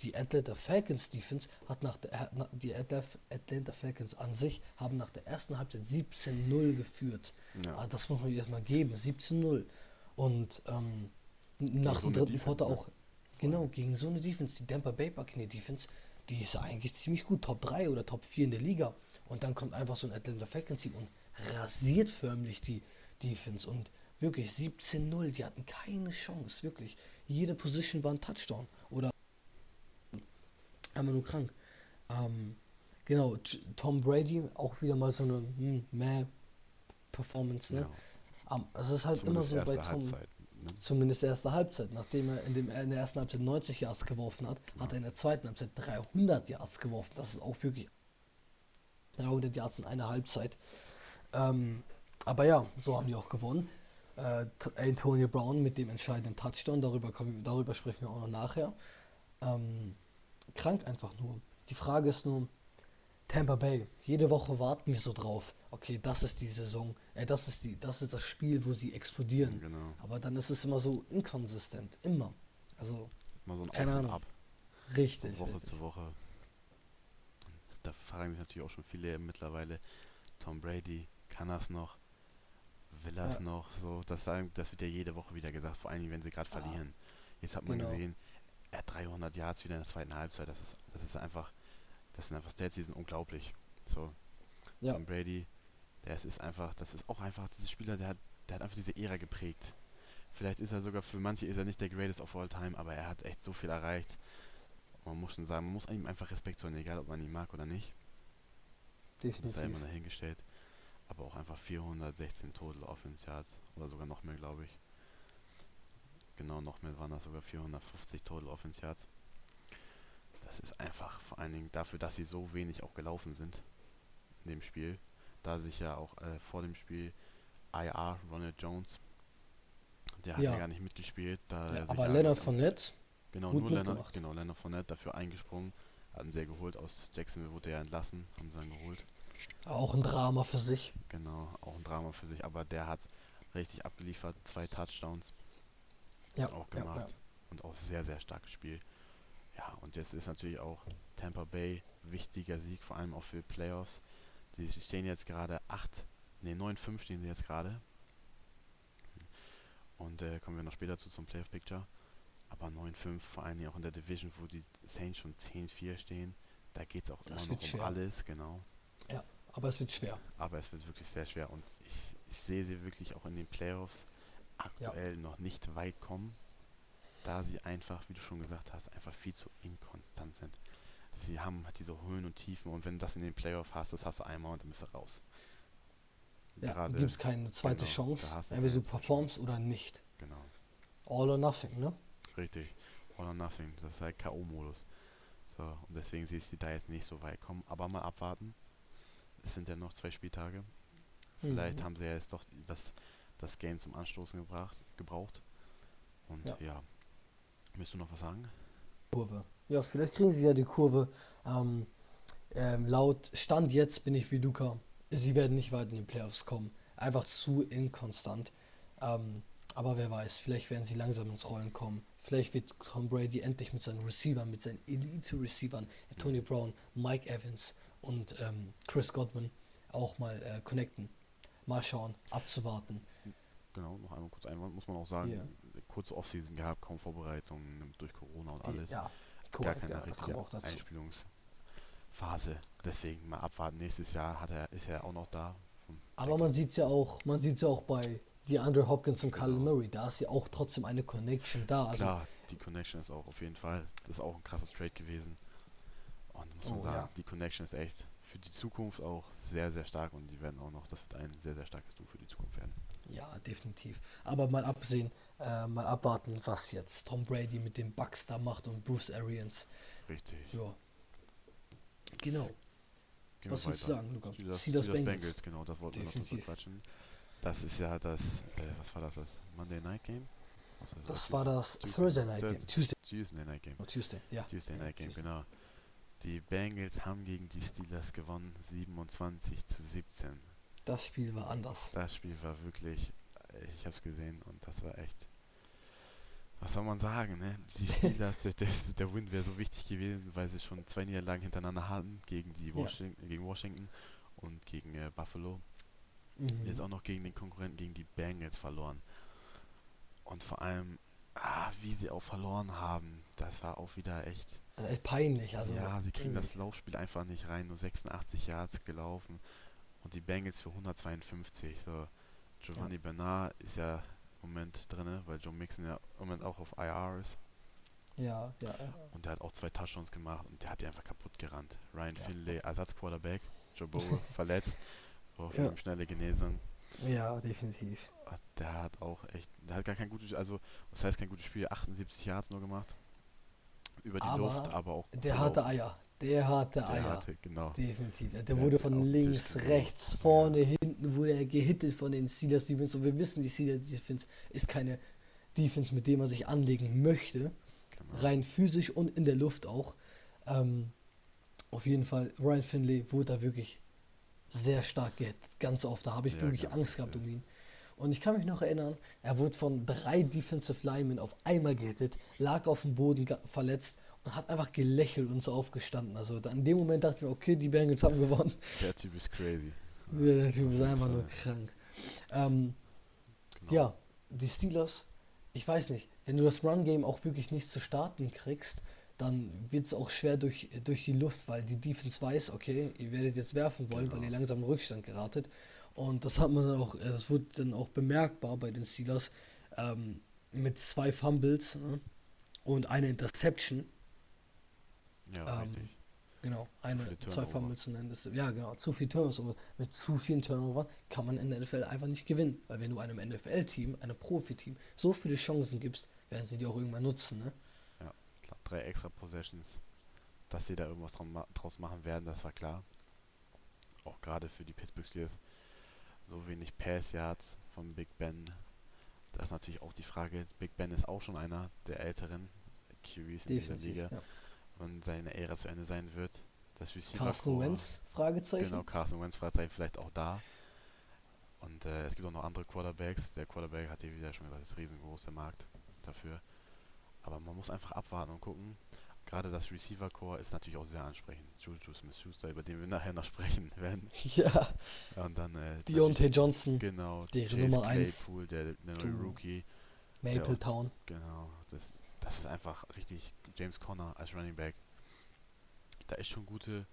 Die Atlanta Falcons Defense hat nach der, die Atlanta, Falcons an sich haben nach der ersten Halbzeit 17-0 geführt. Ja. Ah, das muss man erstmal geben, 17-0. Und ähm, nach so dem dritten Quarter ne? auch, genau, gegen so eine Defense, die Tampa Bay Buccaneers Defense, die ist eigentlich ziemlich gut, Top 3 oder Top 4 in der Liga. Und dann kommt einfach so ein Atlanta Falcons Team und rasiert förmlich die Defense. Und wirklich 17-0, die hatten keine Chance, wirklich. Jede Position war ein Touchdown. Einmal nur krank. Ähm, genau, Tom Brady, auch wieder mal so eine hm, meh Performance, ne? ja. Ähm, es ist halt Zumindest immer so bei Tom, Halbzeit. Ne? zumindest erste Halbzeit, nachdem er in, dem, in der ersten Halbzeit 90 Yards geworfen hat, hat er in der zweiten Halbzeit 300 Yards geworfen. Das ist auch wirklich 300 Yards in einer Halbzeit. Ähm, aber ja, so haben die auch gewonnen. Äh, Antonio Brown mit dem entscheidenden Touchdown, darüber, kommen, darüber sprechen wir auch noch nachher. Ähm, krank einfach nur. Die Frage ist nur, Tampa Bay, jede Woche warten wir so drauf. Okay, das ist die Saison, äh, das ist die, das ist das Spiel, wo sie explodieren. Genau. Aber dann ist es immer so inkonsistent, immer. Also Mal so ein Keine Auf Ahnung. Ab. richtig. Von Woche richtig. zu Woche. da fragen sich natürlich auch schon viele mittlerweile, Tom Brady, kann das noch? Will das Ja. noch? So, das, sagen, das wird ja jede Woche wieder gesagt, vor allen Dingen, wenn sie gerade Ah. verlieren. Jetzt hat man Genau. gesehen, er hat 300 Yards wieder in der zweiten Halbzeit. Das ist, das ist einfach, das sind einfach Stats, die sind unglaublich. So, Ja. Tom Brady, der ist, ist einfach, das ist auch einfach dieser Spieler, der hat, der hat einfach diese Ära geprägt. Vielleicht ist er sogar für manche ist er nicht der Greatest of all time, aber er hat echt so viel erreicht. Man muss schon sagen, man muss ihm einfach Respekt zollen, egal ob man ihn mag oder nicht. Das sei Definitiv. immer dahingestellt. Aber auch einfach 416 Total Offense Yards oder sogar noch mehr, glaube ich. Genau, noch mehr waren das sogar 450 Total Offense Yards. Das ist einfach vor allen Dingen dafür, dass sie so wenig auch gelaufen sind in dem Spiel. Da sich ja auch äh, vor dem Spiel IR, Ronald Jones, der hat ja, Ja. gar nicht mitgespielt. Da Ja, er sich aber Leonard Fournette, Genau, nur Leonard, mitgemacht. genau, Leonard Fournette dafür eingesprungen, hatten sie ja geholt aus Jacksonville, wurde er entlassen, haben sie dann geholt. auch ein Drama für sich. Genau, auch ein Drama für sich, aber der hat richtig abgeliefert, zwei Touchdowns Ja, auch ja, gemacht ja. und auch sehr, sehr starkes Spiel. Ja, und jetzt ist natürlich auch Tampa Bay wichtiger Sieg, vor allem auch für Playoffs. Die stehen jetzt gerade 8, ne 9-5 stehen sie jetzt gerade. Und äh, kommen wir noch später zu zum Playoff Picture. Aber 9-5, vor allem auch in der Division, wo die Saints schon 10-4 stehen, da geht es auch Das immer noch um schwer. alles, genau. Aber es wird schwer. Aber es wird wirklich sehr schwer und ich, ich sehe sie wirklich auch in den Playoffs aktuell noch nicht weit kommen, da sie einfach, wie du schon gesagt hast, einfach viel zu inkonstant sind. Sie haben halt diese Höhen und Tiefen und wenn du das in den Playoffs hast, das hast du einmal und dann bist du raus. Ja, Gerade- gibt es keine zweite genau, Chance. da hast du Entweder du performst oder nicht. Genau, All or nothing, ne? richtig. All or nothing, das ist halt K.O.-Modus. So, und deswegen sehe ich sie da jetzt nicht so weit kommen, aber mal abwarten. Es sind ja noch zwei Spieltage. Vielleicht Mhm. haben sie ja jetzt doch das, das Game zum Anstoßen gebracht, gebraucht. Und Ja. ja. Willst du noch was sagen? Kurve. Ja, vielleicht kriegen sie ja die Kurve. Ähm, ähm, laut Stand jetzt bin ich wie Luca. Sie werden nicht weit in den Playoffs kommen. Einfach zu inkonstant. Ähm, aber wer weiß, vielleicht werden sie langsam ins Rollen kommen. Vielleicht wird Tom Brady endlich mit seinen Receivern, mit seinen Elite-Receivern, Tony Brown, Mike Evans und ähm, Chris Godwin auch mal äh, connecten. Mal schauen, abzuwarten. Genau, noch einmal kurz einwand, muss man auch sagen, Ja. kurze Offseason gehabt, kaum Vorbereitungen durch Corona und Die- alles. Ja, Gar korrekt, keine ja, das richtige. Einspielungsphase. Deswegen mal abwarten. Nächstes Jahr hat er, ist er auch noch da. Aber man sieht ja auch, man sieht ja auch bei DeAndre Hopkins und Kyle Genau. Murray, da ist ja auch trotzdem eine Connection da. Also, Klar, die Connection ist auch auf jeden Fall, das ist auch ein krasser Trade gewesen. Und muss man Oh, sagen, ja. die Connection ist echt für die Zukunft auch sehr, sehr stark und die werden auch noch, das wird ein sehr, sehr starkes Duo für die Zukunft werden. Ja, definitiv. Aber mal absehen, äh, mal abwarten, was jetzt Tom Brady mit dem Bucks da macht und Bruce Arians. Richtig. Ja. Genau. Gehen Was willst du sagen, Luca? Steelers, Steelers Steelers Bengals. Bengals, genau, das wollten wir noch drüber quatschen. Das ist ja das, äh, was war das, das Monday Night Game? Was war Das war das Tuesday. Thursday Night. Game. Tuesday. Tuesday Night Game. Oh, Tuesday, ja. Tuesday Night Game, Tuesday. genau. Die Bengals haben gegen die Steelers gewonnen, 27 zu 17. Das Spiel war anders. Das Spiel war wirklich, äh, ich habe es gesehen und das war echt, was soll man sagen, ne? Die <laughs> Steelers, der, der, der Win wäre so wichtig gewesen, weil sie schon zwei Niederlagen hintereinander hatten, gegen die Ja. Washington, gegen Washington und gegen äh, Buffalo. Mhm. Jetzt auch noch gegen den Konkurrenten, gegen die Bengals verloren. Und vor allem, ah, wie sie auch verloren haben, das war auch wieder echt. Also echt peinlich. Also, ja, sie kriegen irgendwie. das Laufspiel einfach nicht rein. Nur 86 Yards gelaufen. Und die Bengals für 152. So, Giovanni Bernard ist ja im Moment drin, weil Joe Mixon ja im Moment auch auf IR ist. Ja, ja, ja. Und der hat auch zwei Touchdowns gemacht und der hat die einfach kaputt gerannt. Ryan Ja. Finlay, Ersatzquarterback. Joe Burrow <laughs> verletzt. Braucht Ja. schnelle Genesung. Ja, definitiv. Ah, Der hat auch echt, der hat gar kein gutes, also das heißt kein gutes Spiel, 78 Yards nur gemacht. Über die Aber Luft, aber auch Der hatte Eier. Der hatte Der Eier. hatte, genau. Definitiv. Der, Der wurde von links, rechts, vorne, hinten wurde er gehittet von den Steelers Defense. Und wir wissen, die Steelers Defense ist keine Defense, mit der man sich anlegen möchte. genau. Rein physisch und in der Luft auch. Ähm, auf jeden Fall, Ryan Finley wurde da wirklich sehr stark gehittet. Ganz oft. Da habe ich Ja, wirklich Angst gehabt ja. um ihn. Und ich kann mich noch erinnern, er wurde von drei Defensive Linemen auf einmal gehittet, lag auf dem Boden verletzt und hat einfach gelächelt und so aufgestanden. Also in dem Moment dachte ich mir, okay, die Bengals haben gewonnen. Der Typ ist crazy. Ja, der Typ ist einfach nur krank. Ähm, Genau. Ja, die Steelers, ich weiß nicht, wenn du das Run-Game auch wirklich nicht zu starten kriegst, dann wird es auch schwer durch, durch die Luft, weil die Defense weiß, okay, ihr werdet jetzt werfen wollen, weil Genau. ihr langsam in Rückstand geratet. Und das hat man dann auch, äh, das wurde dann auch bemerkbar bei den Steelers ähm, mit zwei Fumbles ne? und einer Interception. Ja, ähm, richtig. Genau, eine, zwei Turnover. Ist, ja, genau, zu viel Turnovers. Aber mit zu vielen Turnover kann man in der NFL einfach nicht gewinnen. Weil wenn du einem NFL-Team, einem Profi-Team, so viele Chancen gibst, werden sie die auch irgendwann nutzen. Ne? Klar, drei extra Possessions. Dass sie da irgendwas draus machen werden, das war klar. Auch gerade für die Pittsburgh Steelers. So wenig Pass Yards von Big Ben. Das ist natürlich auch die Frage. Big Ben ist auch schon einer der älteren QBs in dieser Liga. Ja. Wann seine Ära zu Ende sein wird. Das Receiver Carsten Core- Wentz? Fragezeichen. Genau, Carson Wentz Fragezeichen vielleicht auch da. Und äh, es gibt auch noch andere Quarterbacks. Der Quarterback hat hier wieder schon gesagt, ist riesengroß der Markt dafür. Aber man muss einfach abwarten und gucken. Gerade das Receiver Core ist natürlich auch sehr ansprechend. Juju Smith-Schuster, über den wir nachher noch sprechen <laughs> werden. <laughs> Ja, Und dann äh, Deontay Johnson, Genau, deren Chase Nummer eins. Claypool, der, der neue. Rookie. Maple Town. Genau, das, das ist einfach richtig James Conner als Running Back. Da ist schon gute,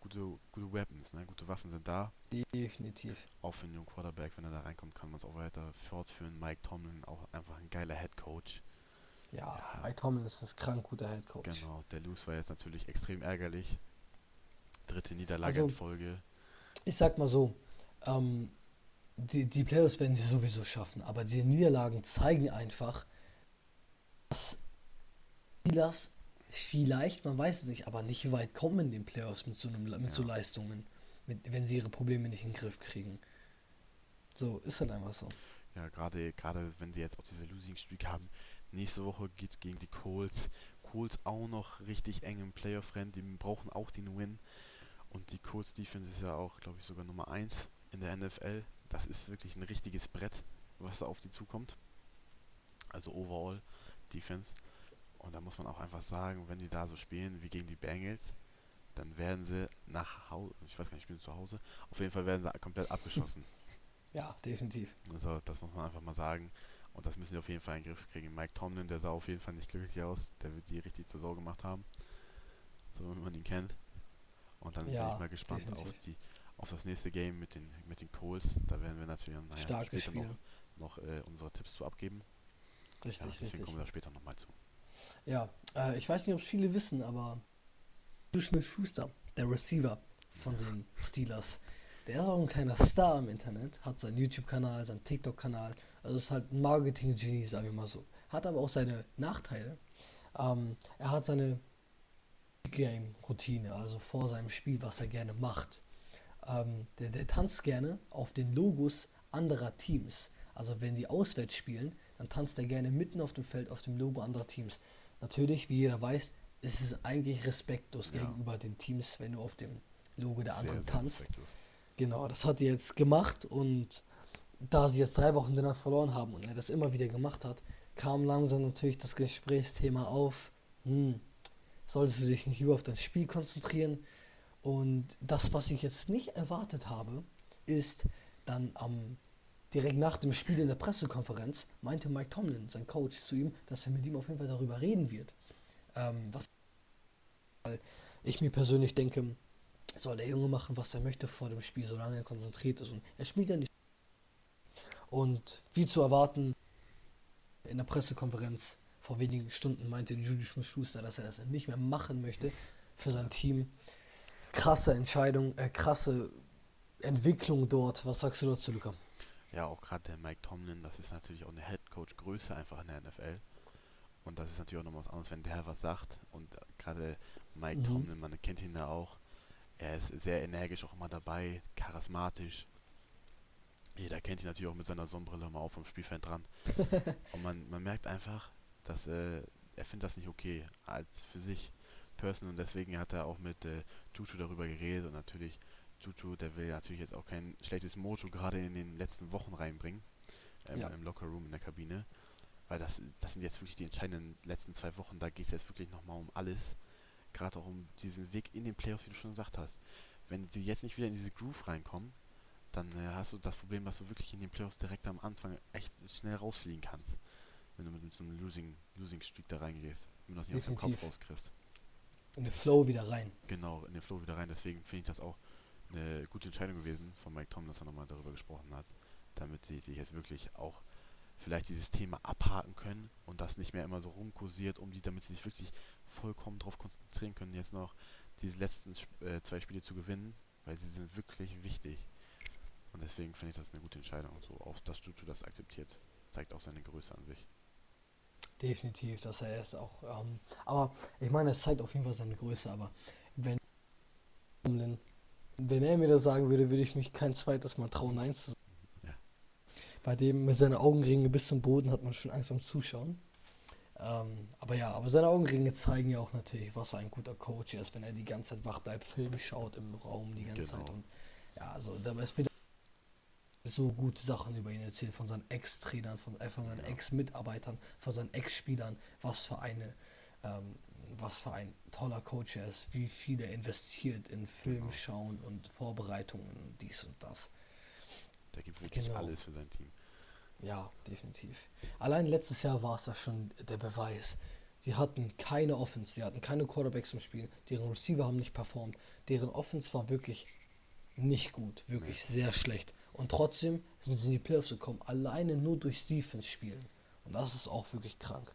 gute, gute Weapons, ne? gute Waffen sind da. Definitiv. Auch für einen jungen Quarterback, wenn er da reinkommt, kann man es auch weiter fortführen. Mike Tomlin, auch einfach ein geiler Head Coach. Ja, Ja. Mike Tomlin ist ein krank guter Head Coach. Genau, der Lose war jetzt natürlich extrem ärgerlich. Dritte Niederlage Also- in Folge. Ich sag mal so, ähm, die, die Playoffs werden sie sowieso schaffen, aber die Niederlagen zeigen einfach, dass Steelers vielleicht, man weiß es nicht, aber nicht weit kommen in den Playoffs mit so, einem, mit so Ja. Leistungen, mit, wenn sie ihre Probleme nicht in den Griff kriegen. So, ist halt einfach so. Ja, gerade gerade wenn sie jetzt auch diese Losing Streak haben. Nächste Woche geht's gegen die Colts. Colts auch noch richtig eng im Playoff-Rennen. Die brauchen auch den Win. Und die Colts Defense ist ja auch, glaube ich, sogar Nummer 1 in der NFL. Das ist wirklich ein richtiges Brett, was da auf die zukommt. Also overall Defense. Und da muss man auch einfach sagen, wenn die da so spielen wie gegen die Bengals, dann werden sie nach Hause, ich weiß gar nicht, spielen sie zu Hause, auf jeden Fall werden sie komplett abgeschossen. <laughs> Ja, definitiv. Also das muss man einfach mal sagen. Und das müssen die auf jeden Fall in den Griff kriegen. Mike Tomlin, der sah auf jeden Fall nicht glücklich aus. Der wird die richtig zur Sau gemacht haben. So wie man ihn kennt. Und dann bin Ja, ich mal gespannt auf definitiv. die auf das nächste Game mit den mit den Coles. Da werden wir natürlich naja, später noch, Spiel. noch äh, unsere Tipps zu abgeben. Richtig, Ja, deswegen richtig. kommen wir da später nochmal zu. Ja, äh, ich weiß nicht, ob es viele wissen, aber Smith Schuster, der Receiver von den Steelers, der ist auch ein kleiner Star im Internet, hat seinen YouTube-Kanal, seinen TikTok-Kanal, also ist halt ein Marketing-Genie, sagen wir mal so. Hat aber auch seine Nachteile. Ähm, er hat seine Game-Routine, also vor seinem Spiel, was er gerne macht. Ähm, der, der tanzt gerne auf den Logos anderer Teams. Also wenn die auswärts spielen, dann tanzt er gerne mitten auf dem Feld auf dem Logo anderer Teams. Natürlich, wie jeder weiß, ist es eigentlich respektlos Ja. gegenüber den Teams, wenn du auf dem Logo der Sehr, anderen sehr tanzt. respektlos. Genau, das hat er jetzt gemacht und da sie jetzt drei Wochen hintereinander verloren haben und er das immer wieder gemacht hat, kam langsam natürlich das Gesprächsthema auf, hm, solltest du dich nicht lieber auf dein Spiel konzentrieren? Und das, was ich jetzt nicht erwartet habe, ist dann am direkt nach dem Spiel in der Pressekonferenz meinte Mike Tomlin, sein Coach, zu ihm, dass er mit ihm auf jeden Fall darüber reden wird. Ähm, was ich mir persönlich denke, soll der Junge machen, was er möchte vor dem Spiel, solange er konzentriert ist. Und er spielt ja nicht. Und wie zu erwarten, in der Pressekonferenz vor wenigen Stunden meinte Judy Schmidt-Schuster, dass er das nicht mehr machen möchte für sein Team. Krasse Entscheidung, äh, krasse Entwicklung dort. Was sagst du dazu, Luca? Ja, auch gerade der Mike Tomlin, das ist natürlich auch eine Headcoach-Größe einfach in der NFL. Und das ist natürlich auch noch was anderes, wenn der was sagt. Und äh, gerade Mike Mhm. Tomlin, man kennt ihn ja auch. Er ist sehr energisch auch immer dabei, charismatisch. Jeder kennt ihn natürlich auch mit seiner Sonnenbrille mal auf vom Spielfeld dran. <laughs> Und man, man merkt einfach, dass äh, er findet das nicht okay als für sich Person und deswegen hat er auch mit äh, Juju darüber geredet und natürlich Juju, der will natürlich jetzt auch kein schlechtes Mojo gerade in den letzten Wochen reinbringen ähm, Ja. im Locker Room in der Kabine, weil das, das sind jetzt wirklich die entscheidenden letzten zwei Wochen. Da geht es jetzt wirklich nochmal um alles. Gerade auch um diesen Weg in den Playoffs, wie du schon gesagt hast. Wenn sie jetzt nicht wieder in diese Groove reinkommen, dann äh, hast du das Problem, dass du wirklich in den Playoffs direkt am Anfang echt schnell rausfliegen kannst. Wenn du mit, mit so einem Losing, Losing Streak da reingehst. Wenn du das nicht aus dem Kopf Definitiv. rauskriegst. In den Flow wieder rein. Genau, in den Flow wieder rein. Deswegen finde ich das auch eine gute Entscheidung gewesen von Mike Tom, dass er nochmal darüber gesprochen hat. Damit sie sich jetzt wirklich auch vielleicht dieses Thema abhaken können und das nicht mehr immer so rumkursiert, um die, damit sie sich wirklich vollkommen darauf konzentrieren können, jetzt noch diese letzten äh, zwei Spiele zu gewinnen, weil sie sind wirklich wichtig. Und deswegen finde ich das eine gute Entscheidung. So auch, dass Juju das akzeptiert, zeigt auch seine Größe an sich. Definitiv, dass er es auch. Ähm, aber ich meine, es zeigt auf jeden Fall seine Größe. Aber wenn, er mir das sagen würde, würde ich mich kein zweites Mal trauen, Nein zu sagen. Ja. Bei dem mit seinen Augenringe bis zum Boden hat man schon Angst beim Zuschauen. Ähm, aber ja, aber seine Augenringe zeigen ja auch natürlich, was für ein guter Coach er ist, wenn er die ganze Zeit wach bleibt, Filme schaut im Raum die ganze Genau. Zeit. Und ja, also da ist wieder so gute Sachen über ihn erzählt, von seinen Ex-Trainern, von, äh, von seinen Ja. Ex-Mitarbeitern, von seinen Ex-Spielern, was für eine, ähm, was für ein toller Coach er ist, wie viel er investiert in Film Genau. schauen und Vorbereitungen und dies und das. Der gibt wirklich Genau. alles für sein Team. Ja, definitiv. Allein letztes Jahr war es da schon der Beweis. Sie hatten keine Offense, sie hatten keine Quarterbacks im Spiel, deren Receiver haben nicht performt, deren Offense war wirklich nicht gut, wirklich sehr schlecht. Und trotzdem sind sie in die Playoffs gekommen, alleine nur durch Defense spielen. Und das ist auch wirklich krank.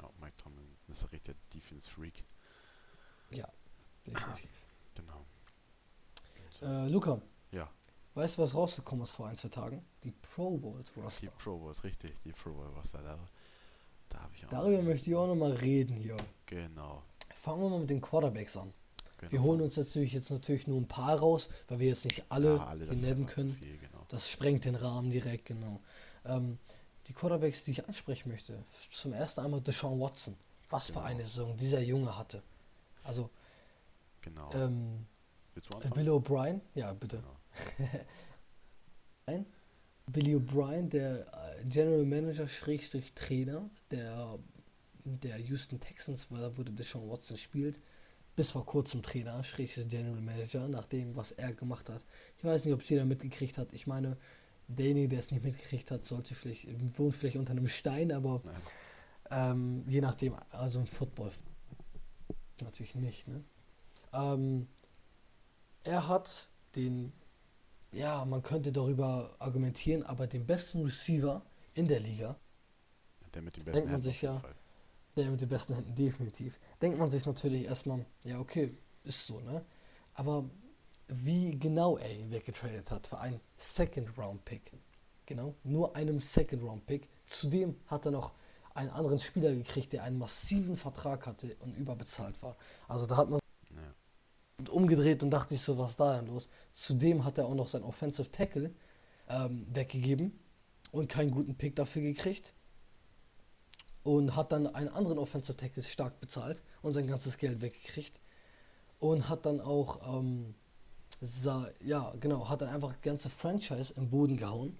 Ja, Mike Tomlin ist ein richtiger Defense-Freak. Ja, definitiv. <clears throat> Genau. äh, Luca, Ja, weißt du, was rausgekommen ist vor ein, zwei Tagen? Die Pro Bowls die Roster. Pro Bowls, richtig, die Pro Bowl Roster. Da, da habe ich auch. Darüber möchte ich auch nochmal reden hier. Genau. Fangen wir mal mit den Quarterbacks an. genau. Wir holen uns natürlich jetzt natürlich nur ein paar raus, weil wir jetzt nicht alle, ja, alle hier das ist nennen einfach zu können. Viel, genau. Das sprengt den Rahmen direkt, genau. Ähm, die Quarterbacks, die ich ansprechen möchte, zum ersten einmal Deshaun Watson. Was für Genau. eine Saison dieser Junge hatte. Also, genau. ähm? Bill O'Brien, ja bitte. Genau. <laughs> Nein? Billy O'Brien, der äh, General Manager, Schrägstrich Trainer der, der Houston Texans, weil da wurde Deshaun Watson spielt, bis vor kurzem Trainer, Schrägstrich General Manager, nach dem, was er gemacht hat. Ich weiß nicht, ob es jeder mitgekriegt hat. Ich meine, derjenige, der es nicht mitgekriegt hat, sollte vielleicht, wohnt vielleicht unter einem Stein, aber Nein. Ähm, je nachdem, also im Football natürlich nicht, ne? Ähm, er hat den, ja, man könnte darüber argumentieren, aber den besten Receiver in der Liga, Der mit Denkt besten man Händen sich ja. Fall. der mit den besten Händen definitiv, denkt man sich natürlich erstmal, ja, okay, ist so, ne? Aber wie genau er ihn weggetradet hat für einen Second-Round-Pick. Genau, nur einem Second-Round-Pick. Zudem hat er noch einen anderen Spieler gekriegt, der einen massiven Vertrag hatte und überbezahlt war. Also da hat man Ja. umgedreht und dachte ich so, was da denn los? Zudem hat er auch noch sein Offensive Tackle ähm, weggegeben und keinen guten Pick dafür gekriegt. Und hat dann einen anderen Offensive Tackle stark bezahlt und sein ganzes Geld weggekriegt. Und hat dann auch, ähm, sa- ja, genau, hat dann einfach die ganze Franchise im Boden gehauen.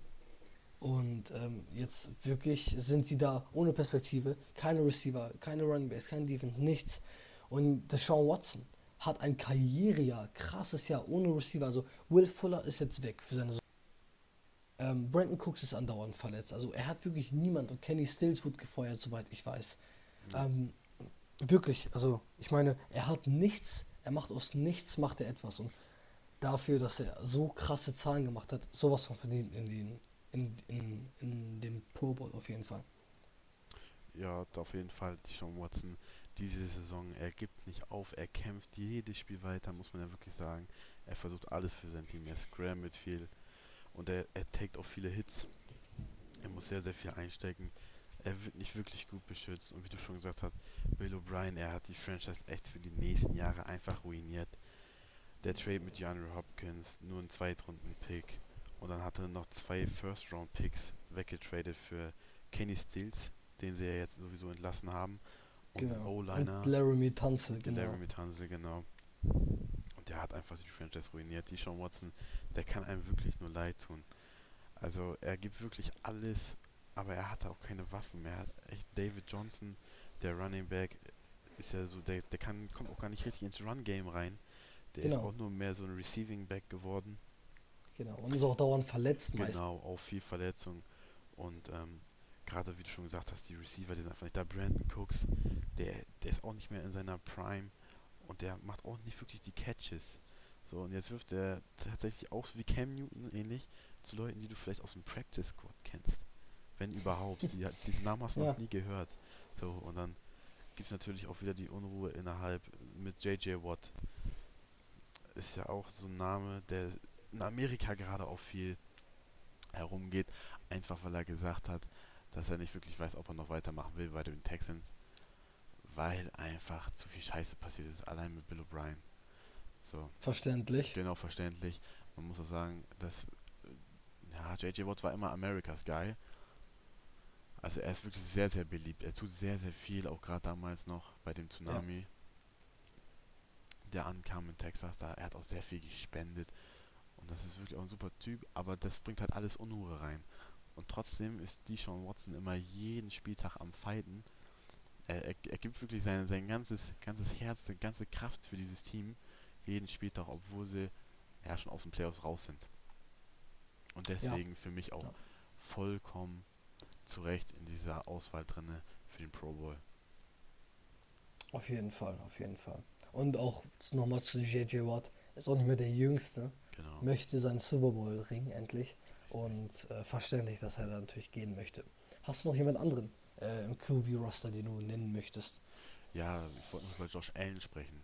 Und ähm, jetzt wirklich sind sie da ohne Perspektive, keine Receiver, keine Running Base, kein Defense, nichts. Und Deshaun Watson hat ein Karrierejahr, krasses Jahr ohne Receiver. Also Will Fuller ist jetzt weg für seine Saison. Ähm, Brandon Cooks ist andauernd verletzt. Also er hat wirklich niemand und Kenny Stills wurde gefeuert, soweit ich weiß. Ja. Ähm, wirklich, also ich meine, er hat nichts, er macht aus nichts, macht er etwas. Und dafür, dass er so krasse Zahlen gemacht hat, sowas von verdient in, den, in, in, in dem Pro Bowl auf jeden Fall. Ja, auf jeden Fall, Deshaun Watson, diese Saison, er gibt nicht auf, er kämpft jedes Spiel weiter, muss man ja wirklich sagen. Er versucht alles für sein Team, er scrammet viel und er, er taked auch viele Hits. Er muss sehr, sehr viel einstecken. Er wird nicht wirklich gut beschützt und wie du schon gesagt hast, Bill O'Brien, er hat die Franchise echt für die nächsten Jahre einfach ruiniert. Der Trade mit DeAndre Hopkins, nur ein Zweitrunden-Pick und dann hat er noch zwei First-Round-Picks weggetradet für Kenny Stills, den sie ja jetzt sowieso entlassen haben. Und Genau. O-Liner, Laramie Tanze, der genau. Laramie Tunsil, genau. Und der hat einfach die Franchise ruiniert. Die Sean Watson, der kann einem wirklich nur leid tun. Also er gibt wirklich alles aber er hatte auch keine Waffen mehr. Echt David Johnson, der Running Back, ist ja so, der, der kann, kommt auch gar nicht richtig ins Run-Game rein. Der genau. ist auch nur mehr so ein Receiving Back geworden. Genau, und ist auch dauernd verletzt Genau, meist. auch viel Verletzung. Und ähm, gerade wie du schon gesagt hast, die Receiver, die sind einfach nicht da. Brandon Cooks, der, der ist auch nicht mehr in seiner Prime und der macht auch nicht wirklich die Catches. So, und jetzt wirft er tatsächlich auch wie Cam Newton ähnlich zu Leuten, die du vielleicht aus dem Practice Squad kennst. Wenn überhaupt. Die, diesen Namen hast du <laughs> ja. noch nie gehört. So, und dann gibt es natürlich auch wieder die Unruhe innerhalb mit JJ Watt. Ist ja auch so ein Name, der in Amerika gerade auch viel herumgeht, einfach weil er gesagt hat, dass er nicht wirklich weiß, ob er noch weitermachen will bei den Texans, weil einfach zu viel Scheiße passiert ist, allein mit Bill O'Brien. So. Verständlich. Genau, verständlich. Man muss auch sagen, dass ja, JJ Watt war immer America's Guy. Also er ist wirklich sehr, sehr beliebt. Er tut sehr, sehr viel, auch gerade damals noch bei dem Tsunami, ja. der ankam in Texas. Da, er hat auch sehr viel gespendet. Und das ist wirklich auch ein super Typ, aber das bringt halt alles Unruhe rein. Und trotzdem ist Deshaun Watson immer jeden Spieltag am Fighten. Er, er, er gibt wirklich sein, sein ganzes, ganzes Herz, seine ganze Kraft für dieses Team jeden Spieltag, obwohl sie ja schon aus den Playoffs raus sind. Und deswegen ja. für mich auch ja. vollkommen zu Recht in dieser Auswahl drinne für den Pro Bowl. Auf jeden Fall, auf jeden Fall. Und auch nochmal zu JJ Watt, ist auch nicht mehr der Jüngste. Genau. Möchte seinen Super Bowl Ring endlich. Und äh, verständlich, dass er da natürlich gehen möchte. Hast du noch jemand anderen äh, im QB-Roster, den du nennen möchtest? Ja, ich wollte noch über Josh Allen sprechen.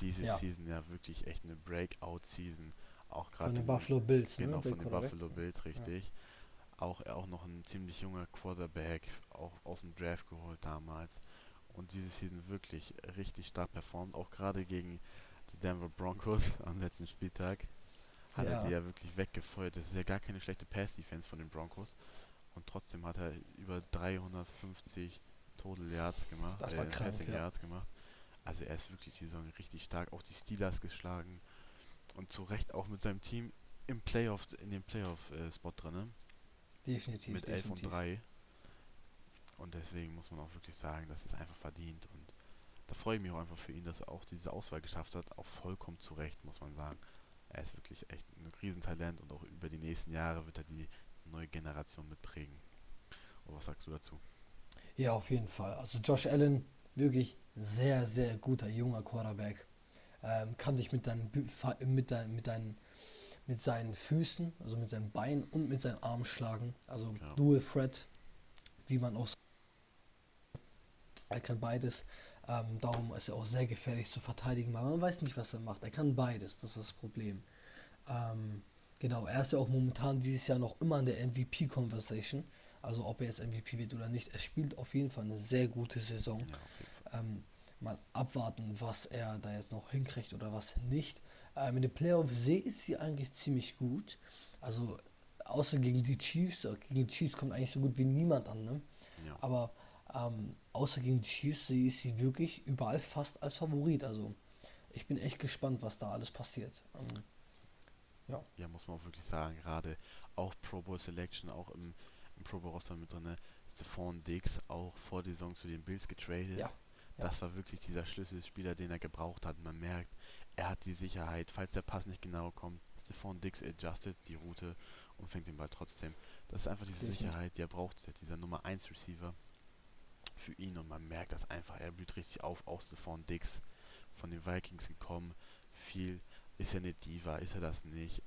Diese ja. Season ja wirklich echt eine Breakout-Season. Auch gerade von den Buffalo Bills. Ne, genau, ne? von den Buffalo Bills, richtig. Ja. Auch, auch noch ein ziemlich junger Quarterback, auch aus dem Draft geholt damals. Und diese Season wirklich richtig stark performt, auch gerade gegen die Denver Broncos <laughs> am letzten Spieltag hat ja. er die ja wirklich weggefeuert. Das ist ja gar keine schlechte Pass-Defense von den Broncos. Und trotzdem hat er über 350 Total Yards gemacht, das war äh, krank, ja. Yards gemacht. Also er ist wirklich die Saison richtig stark, auch die Steelers geschlagen und zu Recht auch mit seinem Team im Playoff, in dem Playoff-Spot äh, drin. Definitiv. Mit 11 definitiv. und 3. Und deswegen muss man auch wirklich sagen, das ist einfach verdient. Und da freue ich mich auch einfach für ihn, dass er auch diese Auswahl geschafft hat. Auch vollkommen zu Recht, muss man sagen er ist wirklich echt ein Riesentalent und auch über die nächsten Jahre wird er die neue Generation mitprägen. Und was sagst du dazu? Ja, auf jeden Fall. Also Josh Allen, wirklich sehr, sehr guter junger Quarterback. Ähm, kann dich mit deinen, mit, dein, mit, deinen, mit seinen Füßen, also mit seinen Beinen und mit seinen Armen schlagen. Also ja. Dual Threat, wie man auch er kann beides. Ähm, darum ist er auch sehr gefährlich zu verteidigen, weil man weiß nicht, was er macht. Er kann beides, das ist das Problem. Ähm, genau, er ist ja auch momentan dieses Jahr noch immer in der MVP-Conversation. Also ob er jetzt MVP wird oder nicht. Er spielt auf jeden Fall eine sehr gute Saison. Ja, ähm, mal abwarten, was er da jetzt noch hinkriegt oder was nicht. Ähm, in den Playoffs sehe ich sie eigentlich ziemlich gut. Also außer gegen die Chiefs, gegen die Chiefs kommt eigentlich so gut wie niemand an. Ne? Ja. Aber ähm, außer gegen die Chiefs sehe ich sie wirklich überall fast als Favorit. Also ich bin echt gespannt, was da alles passiert. Ähm, ja. ja, muss man auch wirklich sagen, gerade auch Pro Bowl Selection, auch im, im Pro Bowl Roster mit drin, Stephon Diggs auch vor der Saison zu den Bills getradet. Ja. Das war wirklich dieser Schlüsselspieler, den er gebraucht hat. Man merkt, er hat die Sicherheit, falls der Pass nicht genau kommt, Stephon Diggs adjusted die Route und fängt den Ball trotzdem. Das ist einfach diese Sicherheit, die er braucht, dieser Nummer 1 Receiver für ihn und man merkt das einfach, er blüht richtig auf aus Stephon Dix von den Vikings gekommen, viel, ist er eine Diva, ist er das nicht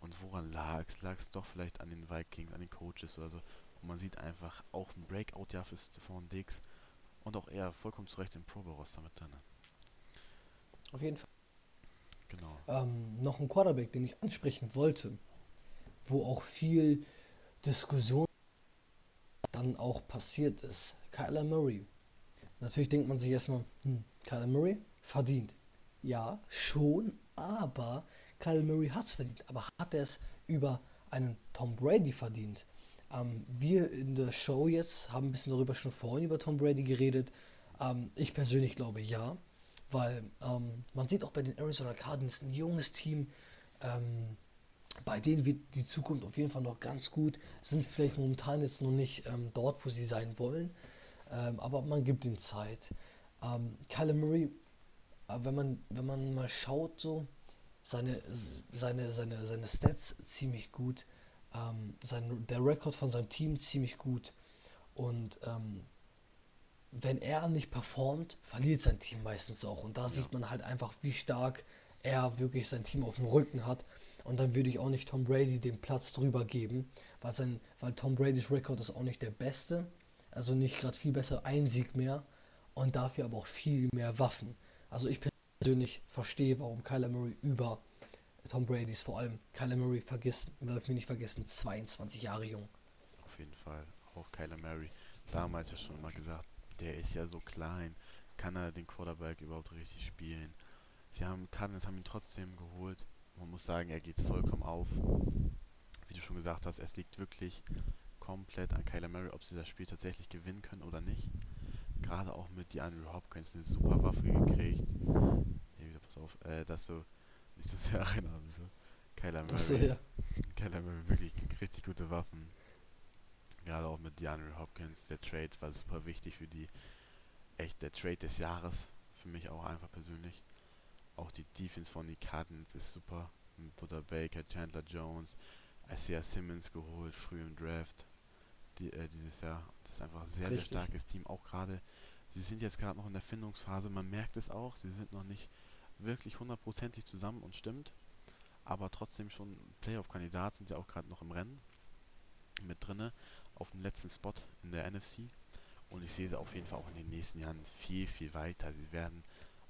und woran lag es? Lag es doch vielleicht an den Vikings, an den Coaches oder so und man sieht einfach auch ein Breakout-Jahr für Stephon Dix und auch er vollkommen zurecht im Pro Roster mit drin. Auf jeden Fall. Genau. Ähm, noch ein Quarterback, den ich ansprechen wollte, wo auch viel Diskussion dann auch passiert ist. Kyler Murray. Natürlich denkt man sich erstmal, hm, Kyler Murray verdient. Ja, schon, aber Kyler Murray hat es verdient. Aber hat er es über einen Tom Brady verdient? Ähm, wir in der Show jetzt haben ein bisschen darüber schon vorhin über Tom Brady geredet. Ähm, ich persönlich glaube ja, weil ähm, man sieht auch bei den Arizona Cardinals ein junges Team. Ähm, bei denen wird die Zukunft auf jeden Fall noch ganz gut. Sind vielleicht momentan jetzt noch nicht ähm, dort, wo sie sein wollen, ähm, aber man gibt ihnen Zeit. Ähm, Kyler Murray, äh, wenn man wenn man mal schaut so, seine seine seine seine Stats ziemlich gut, ähm, sein der Rekord von seinem Team ziemlich gut und ähm, wenn er nicht performt, verliert sein Team meistens auch. Und da Ja. sieht man halt einfach, wie stark er wirklich sein Team auf dem Rücken hat. Und dann würde ich auch nicht Tom Brady den Platz drüber geben, weil, sein, weil Tom Bradys Rekord ist auch nicht der beste. Also nicht gerade viel besser, ein Sieg mehr. Und dafür aber auch viel mehr Waffen. Also ich persönlich verstehe, warum Kyler Murray über Tom Brady ist. Vor allem Kyler Murray vergessen, darf nicht vergessen, 22 Jahre jung. Auf jeden Fall. Auch Kyler Murray. Damals ja schon mal gesagt, der ist ja so klein. Kann er den Quarterback überhaupt richtig spielen? Sie haben Cardinals haben ihn trotzdem geholt. Man muss sagen, er geht vollkommen auf. Wie du schon gesagt hast, es liegt wirklich komplett an Kyler Murray, ob sie das Spiel tatsächlich gewinnen können oder nicht. Gerade auch mit DeAndre Hopkins eine super Waffe gekriegt. Hier wieder, pass auf, äh, dass du nicht so sehr <laughs> erinnern bist. Kyler Murray. Ja. Kyler Murray wirklich richtig gute Waffen. Gerade auch mit DeAndre Hopkins. Der Trade war super wichtig für die. Echt der Trade des Jahres. Für mich auch einfach persönlich. Auch die Defense von die Cardinals ist super. Butter Baker, Chandler Jones, Isaiah Simmons geholt, früh im Draft. Die, äh, dieses Jahr. Das ist einfach ein sehr, Richtig. sehr starkes Team. Auch gerade, sie sind jetzt gerade noch in der Findungsphase. Man merkt es auch. Sie sind noch nicht wirklich hundertprozentig zusammen und stimmt. Aber trotzdem schon Playoff-Kandidat sind ja auch gerade noch im Rennen mit drinne auf dem letzten Spot in der NFC. Und ich sehe sie auf jeden Fall auch in den nächsten Jahren viel, viel weiter. Sie werden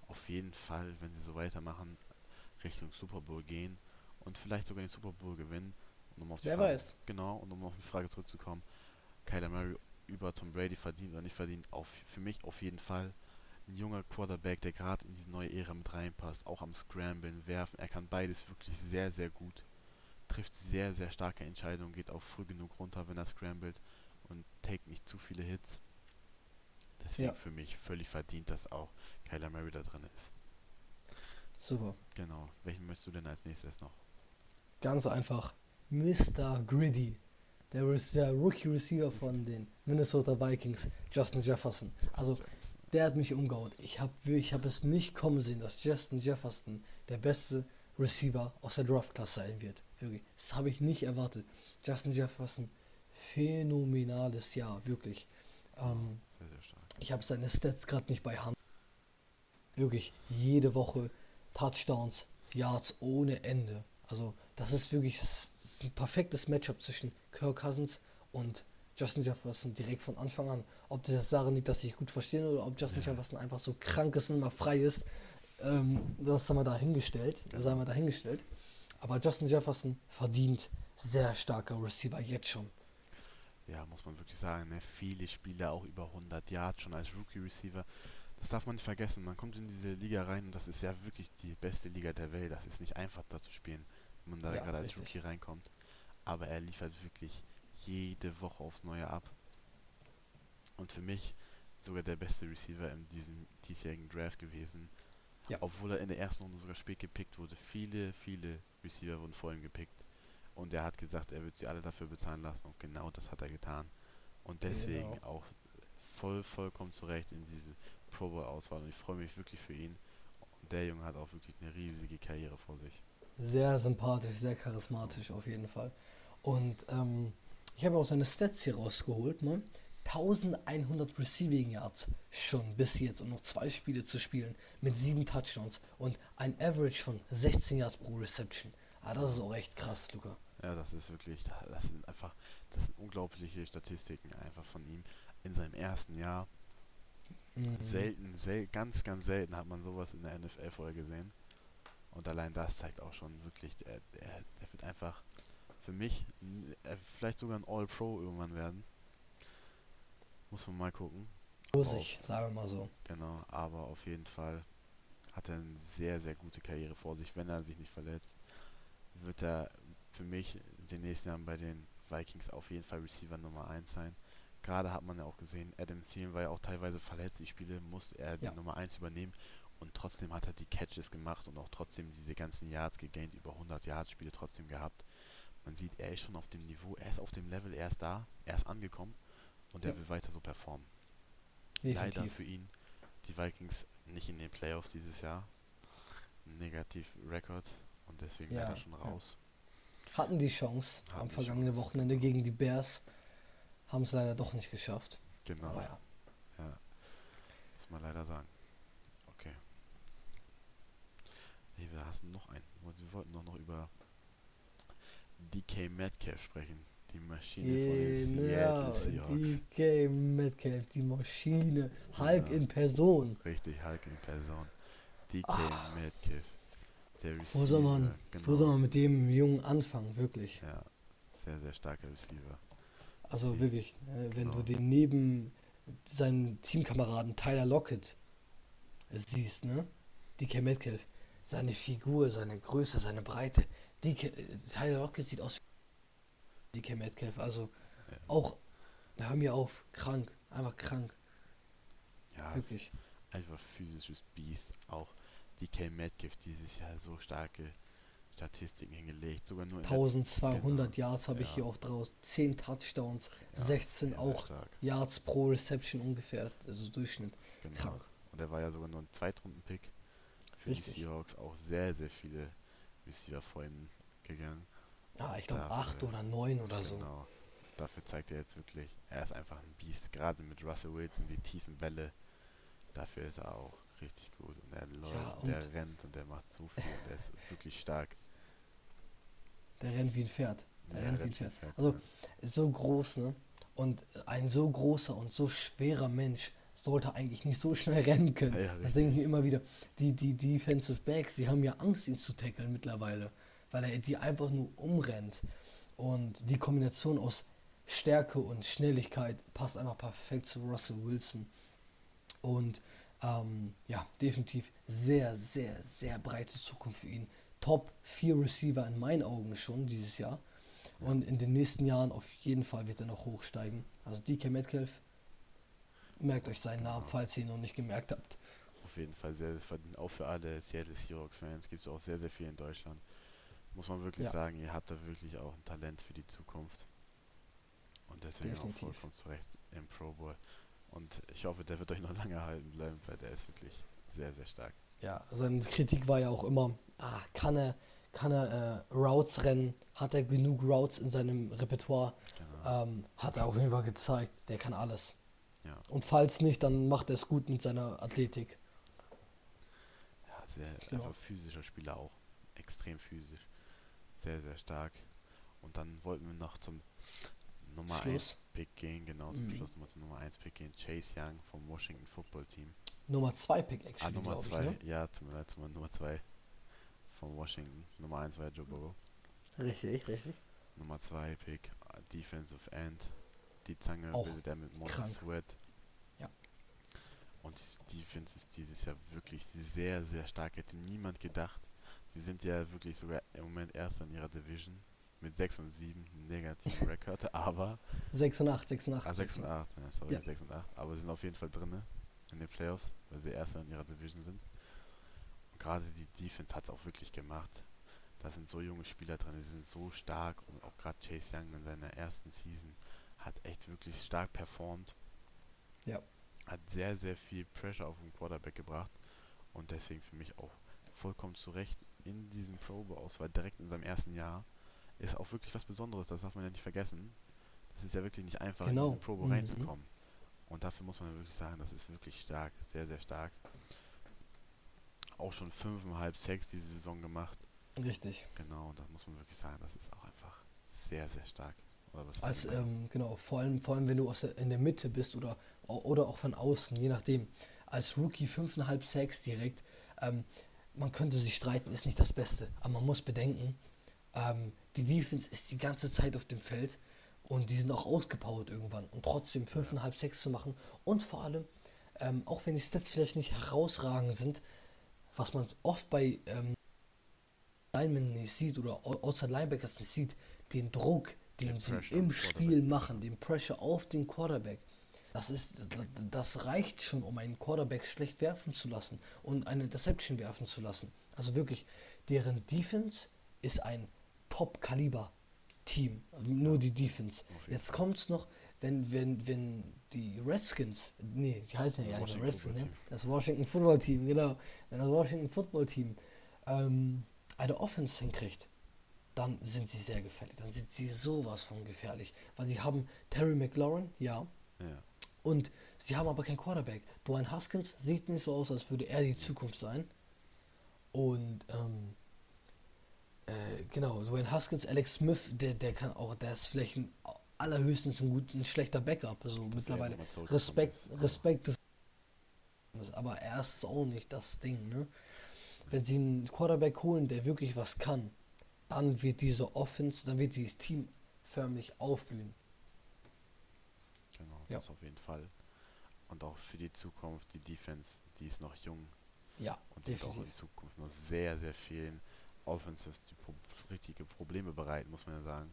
auf jeden Fall, wenn sie so weitermachen, Richtung Super Bowl gehen und vielleicht sogar den Super Bowl gewinnen. Und um auf die Wer Frage, weiß. Genau, und um auf die Frage zurückzukommen, Kyler Murray über Tom Brady verdient oder nicht verdient, auf, für mich auf jeden Fall ein junger Quarterback, der gerade in diese neue Ära mit reinpasst, auch am Scramblen, werfen, er kann beides wirklich sehr, sehr gut. Trifft sehr, sehr starke Entscheidungen, geht auch früh genug runter, wenn er scrambled und take nicht zu viele Hits. Deswegen Ja. für mich völlig verdient, dass auch Kyler Murray da drin ist. Super. Genau. Welchen möchtest du denn als nächstes noch? Ganz einfach. Mr. Griddy. Der, Rookie Receiver von den Minnesota Vikings, Justin Jefferson. Also, der hat mich umgehauen. Ich habe ich hab es nicht kommen sehen, dass Justin Jefferson der beste Receiver aus der Draft-Klasse sein wird. Wirklich. Das habe ich nicht erwartet. Justin Jefferson, phänomenales Jahr, wirklich. Ähm, sehr, sehr stark. ich habe seine Stats gerade nicht bei Hand. Wirklich jede Woche Touchdowns, Yards ohne Ende. Also das ist wirklich ein perfektes Matchup zwischen Kirk Cousins und Justin Jefferson direkt von Anfang an. Ob das daran liegt, dass sie sich gut verstehen oder ob Justin Ja. Jefferson einfach so krank ist und mal frei ist, ähm, das haben wir dahingestellt. Das haben wir dahingestellt. Aber Justin Jefferson verdient sehr starker Receiver jetzt schon. Ja, muss man wirklich sagen, ne? viele Spieler auch über 100 Yards schon als Rookie Receiver. Das darf man nicht vergessen. Man kommt in diese Liga rein und das ist ja wirklich die beste Liga der Welt. Das ist nicht einfach da zu spielen, wenn man da Ja, gerade als richtig. Rookie reinkommt. Aber er liefert wirklich jede Woche aufs Neue ab. Und für mich sogar der beste Receiver in diesem diesjährigen Draft gewesen. Ja. Obwohl er in der ersten Runde sogar spät gepickt wurde. Viele, viele Receiver wurden vor ihm gepickt. Und er hat gesagt, er wird sie alle dafür bezahlen lassen. Und genau das hat er getan. Und deswegen Genau. auch voll, vollkommen zurecht in diese Pro Bowl Auswahl. Und ich freue mich wirklich für ihn. Und der Junge hat auch wirklich eine riesige Karriere vor sich. Sehr sympathisch, sehr charismatisch auf jeden Fall. Und ähm, ich habe auch seine Stats hier rausgeholt. Ne? 1100 Receiving Yards schon bis jetzt und noch zwei Spiele zu spielen mit sieben Touchdowns und ein Average von 16 Yards pro Reception. Ah, das ist auch echt krass, Luca. Ja, das ist wirklich, das sind einfach, das sind unglaubliche Statistiken einfach von ihm in seinem ersten Jahr. Mhm. Selten, sel ganz, ganz selten hat man sowas in der NFL vorher gesehen. Und allein das zeigt auch schon wirklich, der, der, der wird einfach für mich äh, vielleicht sogar ein All-Pro irgendwann werden. Muss man mal gucken. Muss ich, sagen wir mal so. Genau, aber auf jeden Fall hat er eine sehr, sehr gute Karriere vor sich. Wenn er sich nicht verletzt, wird er für mich in den nächsten Jahren bei den Vikings auf jeden Fall Receiver Nummer 1 sein. Gerade hat man ja auch gesehen, Adam Thielen war ja auch teilweise verletzt. Die Spiele muss er die Ja. Nummer 1 übernehmen. Und trotzdem hat er die Catches gemacht und auch trotzdem diese ganzen Yards gegaint, über 100 Yards Spiele trotzdem gehabt. man sieht, er ist schon auf dem Niveau, er ist auf dem Level, er ist da, er ist angekommen und er Ja. will weiter so performen. Leider Definitiv. für ihn, die Vikings nicht in den Playoffs dieses Jahr. Negativ Record und deswegen Ja, leider schon ja. raus. Hatten die Chance Hatten am die vergangenen Chance. Wochenende gegen die Bears. Haben es leider doch nicht geschafft. Genau. Ja. Ja, muss man leider sagen. Okay. Nee, wir hassen noch einen. Wir wollten doch noch über DK Metcalf sprechen. Die Maschine von den Genau, Seattle Seahawks. DK Metcalf, die Maschine. Hulk Ja. in Person. Richtig, Hulk in Person. DK Ah. Metcalf. Der Receiver. Wo soll man, genau. wo soll man mit dem Jungen anfangen, wirklich? Ja, sehr, sehr starker Receiver. Also Sie- wirklich, äh, wenn genau. du den neben seinen Teamkameraden Tyler Lockett siehst, ne? DK Metcalf, seine Figur, seine Größe, seine Breite. DK, äh, Tyler Lockett sieht aus wie DK Metcalf, also Ja. auch, hör mir auf, krank, einfach krank, Ja, wirklich. einfach physisches Biest. Auch DK Metcalf dieses Jahr so starke Statistiken hingelegt. Sogar nur in der 1200 Genau, Yards habe ich ja. hier auch draus, 10 Touchdowns, Ja, 16 sehr, sehr auch stark. Yards pro Reception ungefähr, also Durchschnitt. Genau. Krank. Und er war ja sogar nur ein Zweitrunden-Pick für Richtig. die Seahawks. Auch sehr, sehr viele Receiver vor ihm gegangen. Ja, ich glaube 8 oder 9 oder so. Genau. Dafür zeigt er jetzt wirklich, er ist einfach ein Biest. Gerade mit Russell Wilson, die tiefen Bälle. Dafür ist er auch richtig gut. Und er läuft, und- der rennt und der macht so viel. Und er ist <laughs> wirklich stark. Der rennt wie ein Pferd. Der Ja, rennt wie ein rennt wie ein Pferd. Pferd, Also ja. so groß, ne? Und ein so großer und so schwerer Mensch sollte eigentlich nicht so schnell <laughs> rennen können. Ja, das denke ich mir immer wieder. Die, die Defensive Backs, die haben ja Angst, ihn zu tackeln mittlerweile, weil er die einfach nur umrennt. Und die Kombination aus Stärke und Schnelligkeit passt einfach perfekt zu Russell Wilson. Und ähm, ja, definitiv sehr, sehr, sehr breite Zukunft für ihn. Top 4 Receiver in meinen Augen schon dieses Jahr. Und in den nächsten Jahren auf jeden Fall wird er noch hochsteigen. Also DK Metcalf, merkt euch seinen Namen, falls ihr ihn noch nicht gemerkt habt. Auf jeden Fall sehr, sehr verdient. Auch für alle Seattle Seahawks-Fans gibt es auch sehr, sehr viel in Deutschland. Muss man wirklich Ja. sagen, ihr habt da wirklich auch ein Talent für die Zukunft. Und deswegen Definitiv. auch vollkommen zu Recht im Pro Bowl. Und ich hoffe, der wird euch noch lange erhalten bleiben, weil der ist wirklich sehr, sehr stark. Ja, seine Kritik war ja auch immer, ah, kann er, kann er äh, Routes rennen? Hat er genug Routes in seinem Repertoire? Genau. Ähm, hat er auf jeden Fall gezeigt, der kann alles. Ja. Und falls nicht, dann macht er es gut mit seiner Athletik. Ja, sehr Genau. einfach physischer Spieler auch. Extrem physisch. Sehr, sehr stark. Und dann wollten wir noch zum Nummer 1 Schluss. Pick gehen, genau zum Mhm. Schluss nochmal zum Nummer 1 Pick gehen. Chase Young vom Washington Football Team. Nummer 2 Pick Ah, actually, Nummer glaube ich, 2, ne? ja, tut mir leid, tut mir Nummer 2 von Washington. Nummer 1 war Joe Burrow. Richtig, richtig. Nummer 2 Pick, äh, Defensive End. Die Zange Auch bildet er mit Montez. Sweat. Ja. Und die Defense ist dieses Jahr wirklich sehr, sehr stark. Hätte niemand gedacht. Sie sind ja wirklich sogar im Moment Erster in ihrer Division. Mit 6 und 7 negativen <laughs> Rekord, aber 6 und 8, 6 und 8. Ah, 6 und 8, ja, sorry, Ja. 6 und 8. Aber sie sind auf jeden Fall drinne in den Playoffs, weil sie Erster in ihrer Division sind. Und gerade die Defense hat es auch wirklich gemacht. Da sind so junge Spieler drin, die sind so stark und auch gerade Chase Young in seiner ersten Season hat echt wirklich stark performt. Ja. Hat sehr, sehr viel Pressure auf den Quarterback gebracht und deswegen für mich auch vollkommen zu Recht in diesem Pro Bowl Auswahl direkt in seinem ersten Jahr ist auch wirklich was Besonderes, das darf man ja nicht vergessen. Das ist ja wirklich nicht einfach Genau. in diesen Pro Bowl Mhm. reinzukommen. Und dafür muss man wirklich sagen, das ist wirklich stark, sehr, sehr stark. Auch schon fünfeinhalb, sechs diese Saison gemacht. Richtig. Genau, und das muss man wirklich sagen, das ist auch einfach sehr, sehr stark. Als, ähm, genau, vor allem, vor allem wenn du aus der, in der Mitte bist oder, oder auch von außen, je nachdem. Als Rookie 5,5 Sacks direkt, ähm, man könnte sich streiten, ist nicht das Beste. Aber man muss bedenken, ähm, die Defense ist die ganze Zeit auf dem Feld und die sind auch ausgepowert irgendwann. Und trotzdem 5,5 Sacks zu machen und vor allem, ähm, auch wenn die Stats vielleicht nicht herausragend sind, was man oft bei ähm, Linemen nicht sieht oder Au- Outside Linebackers nicht sieht, den Druck, den sie im Spiel machen, den Pressure auf den Quarterback. Das ist, das- reicht schon, um einen Quarterback schlecht werfen zu lassen und eine Interception werfen zu lassen. Also wirklich, deren Defense ist ein Top-Kaliber. Team, also nur die Defense. Jetzt kommt's noch, wenn, wenn, wenn die Redskins, nee, die heißen ja nicht Redskins, ne? Das Washington Football Team, genau, wenn das Washington Football Team ähm, eine Offense hinkriegt, dann sind sie sehr gefährlich, dann sind sie sowas von gefährlich, weil sie haben Terry McLaurin, ja, Ja. und sie haben aber keinen Quarterback. Dwayne Haskins sieht nicht so aus, als würde er die Zukunft sein. Und ähm, äh, genau, Dwayne Haskins, Alex Smith, der, der kann auch, der ist vielleicht ein, allerhöchstens ein, gut, ein schlechter Backup. Also Dass er mittlerweile Respekt, ist. Respekt des aber er ist auch nicht das Ding, ne? Wenn sie einen Quarterback holen, der wirklich was kann, dann wird diese Offense, dann wird dieses Team förmlich aufblühen. Genau, Ja. das auf jeden Fall. Und auch für die Zukunft, die Defense, die ist noch jung Ja, und die wird auch in definitiv. Zukunft noch sehr, sehr vielen Offenses die pro richtige Probleme bereiten, muss man ja sagen.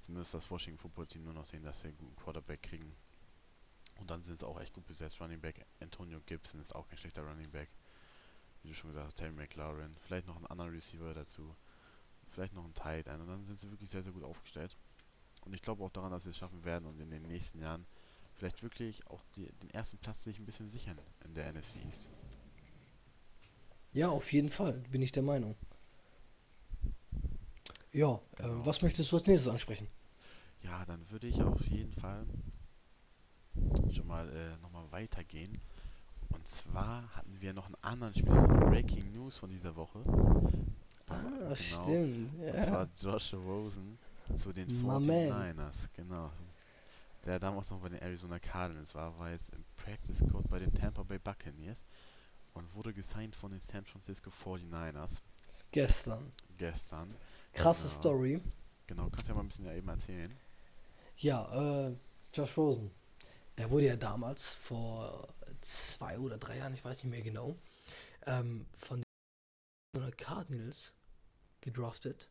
Zumindest das Washington Football Team nur noch sehen, dass sie einen guten Quarterback kriegen. Und dann sind sie auch echt gut besetzt. Running Back Antonio Gibson ist auch kein schlechter Running Back. Wie du schon gesagt hast, Terry McLaurin. Vielleicht noch einen anderen Receiver dazu. Vielleicht noch ein Tight End. Und dann sind sie wirklich sehr, sehr gut aufgestellt. Und ich glaube auch daran, dass sie es schaffen werden und in den nächsten Jahren vielleicht wirklich auch die, den ersten Platz sich ein bisschen sichern in der NFC East. Ja, auf jeden Fall, bin ich der Meinung. Ja, Genau. äh, was möchtest du als nächstes ansprechen? Ja, dann würde ich auf jeden Fall schon mal äh, nochmal weitergehen. Und zwar hatten wir noch einen anderen Spieler, Breaking News von dieser Woche. Auf, Ah, stimmt. Und Ja. zwar Josh Rosen zu den My man. 49ers, genau. Der damals noch bei den Arizona Cardinals war, war jetzt im Practice Squad bei den Tampa Bay Buccaneers und wurde gesigned von den San Francisco 49ers Gestern. gestern. Krasse Genau. Story. Genau, kannst du ja mal ein bisschen ja eben erzählen. Ja, äh, Josh Rosen. Der wurde ja damals vor zwei oder drei Jahren, ich weiß nicht mehr genau, ähm, von den Cardinals gedraftet.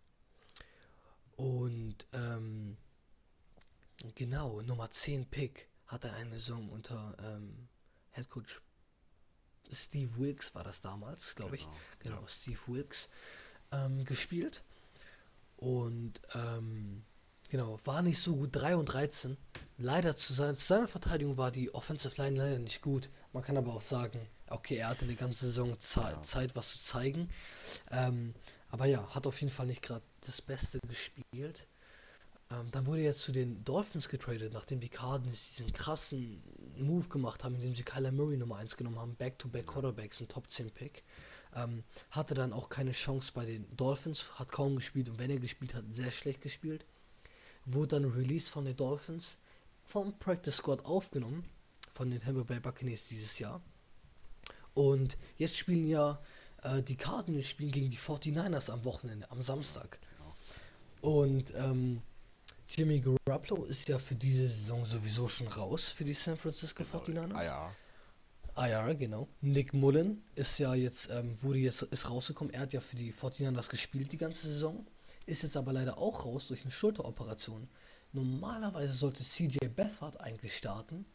Und ähm, genau, Nummer 10 Pick hat er eine Saison unter ähm, Headcoach Steve Wilkes war das damals, glaube ich. Genau, Genau, Steve Wilkes ähm, gespielt. Und ähm, genau, war nicht so gut, 3 und 13. Leider zu, sein, zu seiner Verteidigung war die Offensive Line leider nicht gut. Man kann aber auch sagen, okay, er hatte eine ganze Saison Zeit, Ja. Zeit was zu zeigen. Ähm, aber ja, hat auf jeden Fall nicht gerade das Beste gespielt. Ähm, dann wurde er zu den Dolphins getradet, nachdem die Cardinals diesen krassen Move gemacht haben, indem sie Kyler Murray Nummer 1 genommen haben, Back-to-Back. Quarterbacks, ein Top 10 Pick. Ähm, hatte dann auch keine Chance bei den Dolphins, hat kaum gespielt und wenn er gespielt hat, sehr schlecht gespielt. Wurde dann released von den Dolphins, vom Practice Squad aufgenommen, von den Tampa Bay Buccaneers dieses Jahr. Und jetzt spielen ja äh, die Cardinals spielen gegen die 49ers am Wochenende, am Samstag. Und ähm, Jimmy Garoppolo ist ja für diese Saison sowieso schon raus für die San Francisco 49ers. Ah ja. Ah ja, genau. Nick Mullen ist ja jetzt, ähm, wurde jetzt, ist rausgekommen. Er hat ja für die 49ers gespielt die ganze Saison. Ist jetzt aber leider auch raus durch eine Schulteroperation. Normalerweise sollte CJ Beathard eigentlich starten.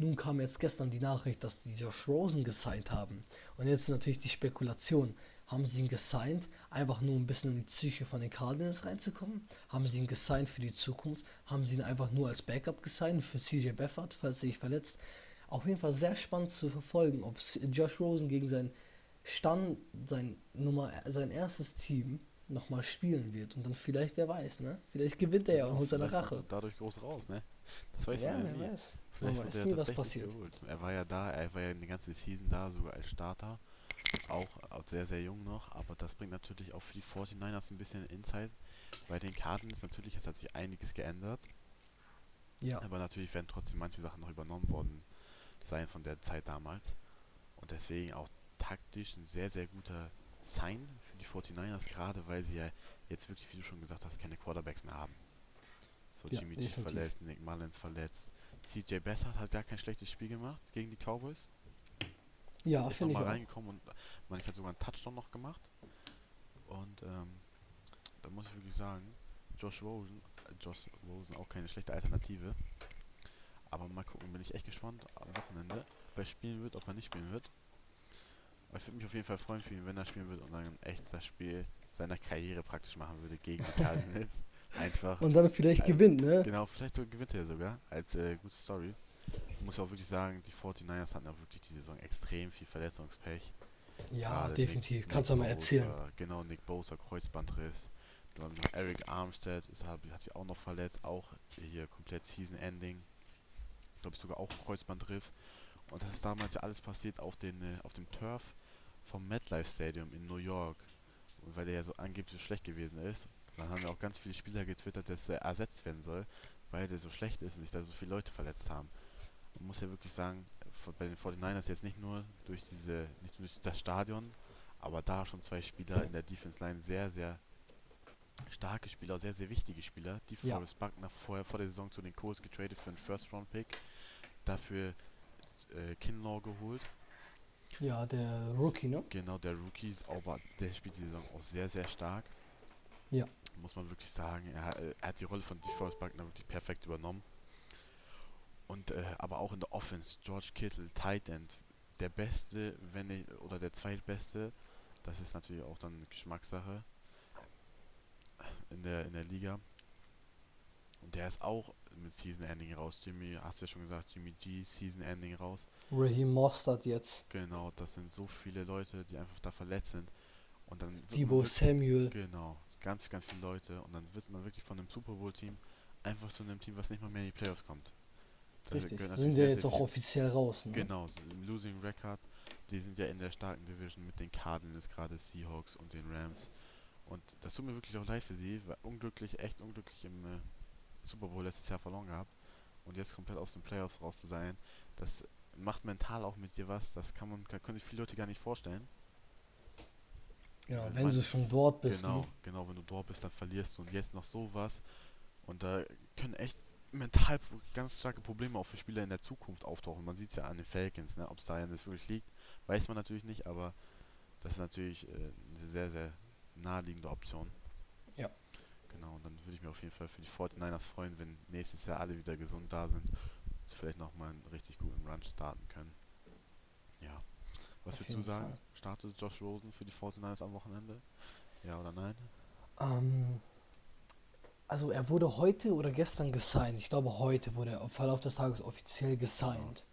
Nun kam jetzt gestern die Nachricht, dass die Josh Rosen gesigned haben. Und jetzt natürlich die Spekulation. Haben sie ihn gesigned, einfach nur ein bisschen in die Psyche von den Cardinals reinzukommen? Haben sie ihn gesigned für die Zukunft? Haben sie ihn einfach nur als Backup gesigned für CJ Beathard, falls er sich verletzt? Auf jeden Fall sehr spannend zu verfolgen, ob Josh Rosen gegen sein Stand, sein Nummer, sein erstes Team nochmal spielen wird. Und dann vielleicht, wer weiß, ne? Vielleicht gewinnt er ja und holt seine Rache. dadurch groß raus, ne? Das weiß Ja, man ja nie. weiß. Vielleicht Man wird er nie, tatsächlich geholt. Er war ja da, er war ja eine ganze Season da, sogar als Starter. Auch, auch sehr, sehr jung noch, aber das bringt natürlich auch für die 49ers ein bisschen Insight. Bei den Cardinals natürlich, es hat sich einiges geändert, Ja, aber natürlich werden trotzdem manche Sachen noch übernommen worden sein von der Zeit damals. Und deswegen auch taktisch ein sehr, sehr guter Sign für die 49ers, gerade weil sie ja jetzt wirklich, wie du schon gesagt hast, keine Quarterbacks mehr haben. So Ja, Jimmy G verletzt, Nick Mullins verletzt. CJ Beathard hat gar kein schlechtes Spiel gemacht gegen die Cowboys. ja ist nochmal reingekommen und man hat sogar einen Touchdown noch gemacht. Und ähm, da muss ich wirklich sagen, Josh Rosen, äh, Josh Rosen auch keine schlechte Alternative. Aber mal gucken, bin ich echt gespannt am Wochenende, ob er spielen wird, ob er nicht spielen wird. Aber ich würde mich auf jeden Fall freuen für ihn, wenn er spielen wird und dann echt das Spiel seiner Karriere praktisch machen würde gegen die <laughs> Cardinals. Einfach. Und dann vielleicht Äh, gewinnt, ne? Genau, vielleicht so gewinnt er sogar als äh, gute Story. Ich muss auch wirklich sagen, die 49ers hatten auch wirklich die Saison extrem viel Verletzungspech. Ja, Gerade definitiv. Nick- Kannst du mal erzählen. Genau, Nick Bosa, Kreuzbandriss. Dann noch Eric Armstead ist, hat, hat sich auch noch verletzt, auch hier komplett Season Ending. Glaube ich sogar auch Kreuzbandriss. Und das ist damals ja alles passiert auf, den, äh, auf dem Turf vom MetLife Stadium in New York. Und weil der ja so angeblich so schlecht gewesen ist. Dann haben ja auch ganz viele Spieler getwittert, dass er ersetzt werden soll, weil der so schlecht ist und sich da so viele Leute verletzt haben. Man muss ja wirklich sagen, bei den 49ers jetzt nicht nur durch diese, nicht nur durch das Stadion, aber da schon zwei Spieler in der Defense Line sehr, sehr starke Spieler, sehr, sehr wichtige Spieler. Die Ja. Forrest Buckner vorher vor der Saison zu den Colts getradet für einen First-Round-Pick. Dafür äh, Kinlaw geholt. Ja, der Rookie, ne? Genau, der Rookie, ist aber der spielt die Saison auch sehr, sehr stark. Ja. Muss man wirklich sagen. Er, er hat die Rolle von DeForest Buckner wirklich perfekt übernommen. Und äh, aber auch in der Offense, George Kittle, Tight End, der Beste, wenn nicht, oder der Zweitbeste, das ist natürlich auch dann Geschmackssache in der, in der Liga. Und der ist auch mit Season Ending raus. Jimmy, hast du ja schon gesagt, Jimmy G, Season Ending raus. Raheem Mostert jetzt. Genau, das sind so viele Leute, die einfach da verletzt sind. Und dann wirklich- Samuel. Genau, ganz, ganz viele Leute. Und dann wird man wirklich von einem Super Bowl-Team einfach zu einem Team, was nicht mal mehr in die Playoffs kommt. Da Richtig. Sind ja sehr, jetzt auch viel- offiziell raus, ne? Genau, im Losing Record. Die sind ja in der starken Division mit den Cardinals, gerade Seahawks und den Rams. Und das tut mir wirklich auch leid für sie, weil unglücklich, echt unglücklich im äh, Super Bowl letztes Jahr verloren gehabt. Und jetzt komplett aus den Playoffs raus zu sein, das macht mental auch mit dir was. Das kann man, kann, können sich viele Leute gar nicht vorstellen. Ja, Wenn wenn man- du schon dort bist. Genau, Ne? genau, wenn du dort bist, dann verlierst du und jetzt noch sowas. Und da können echt mental ganz starke Probleme auch für Spieler in der Zukunft auftauchen. Man sieht es ja an den Falcons, ne? ob es daran jetzt wirklich liegt, weiß man natürlich nicht, aber das ist natürlich äh, eine sehr, sehr naheliegende Option. Ja. Genau, und dann würde ich mir auf jeden Fall für die 49ers freuen, wenn nächstes Jahr alle wieder gesund da sind, und vielleicht nochmal einen richtig guten Run starten können. Ja. Was Auf würdest du sagen? Fall. Startet Josh Rosen für die 49ers am Wochenende? Ja oder nein? Ähm, also er wurde heute oder gestern gesigned. Ich glaube heute wurde er im Verlauf des Tages offiziell gesigned.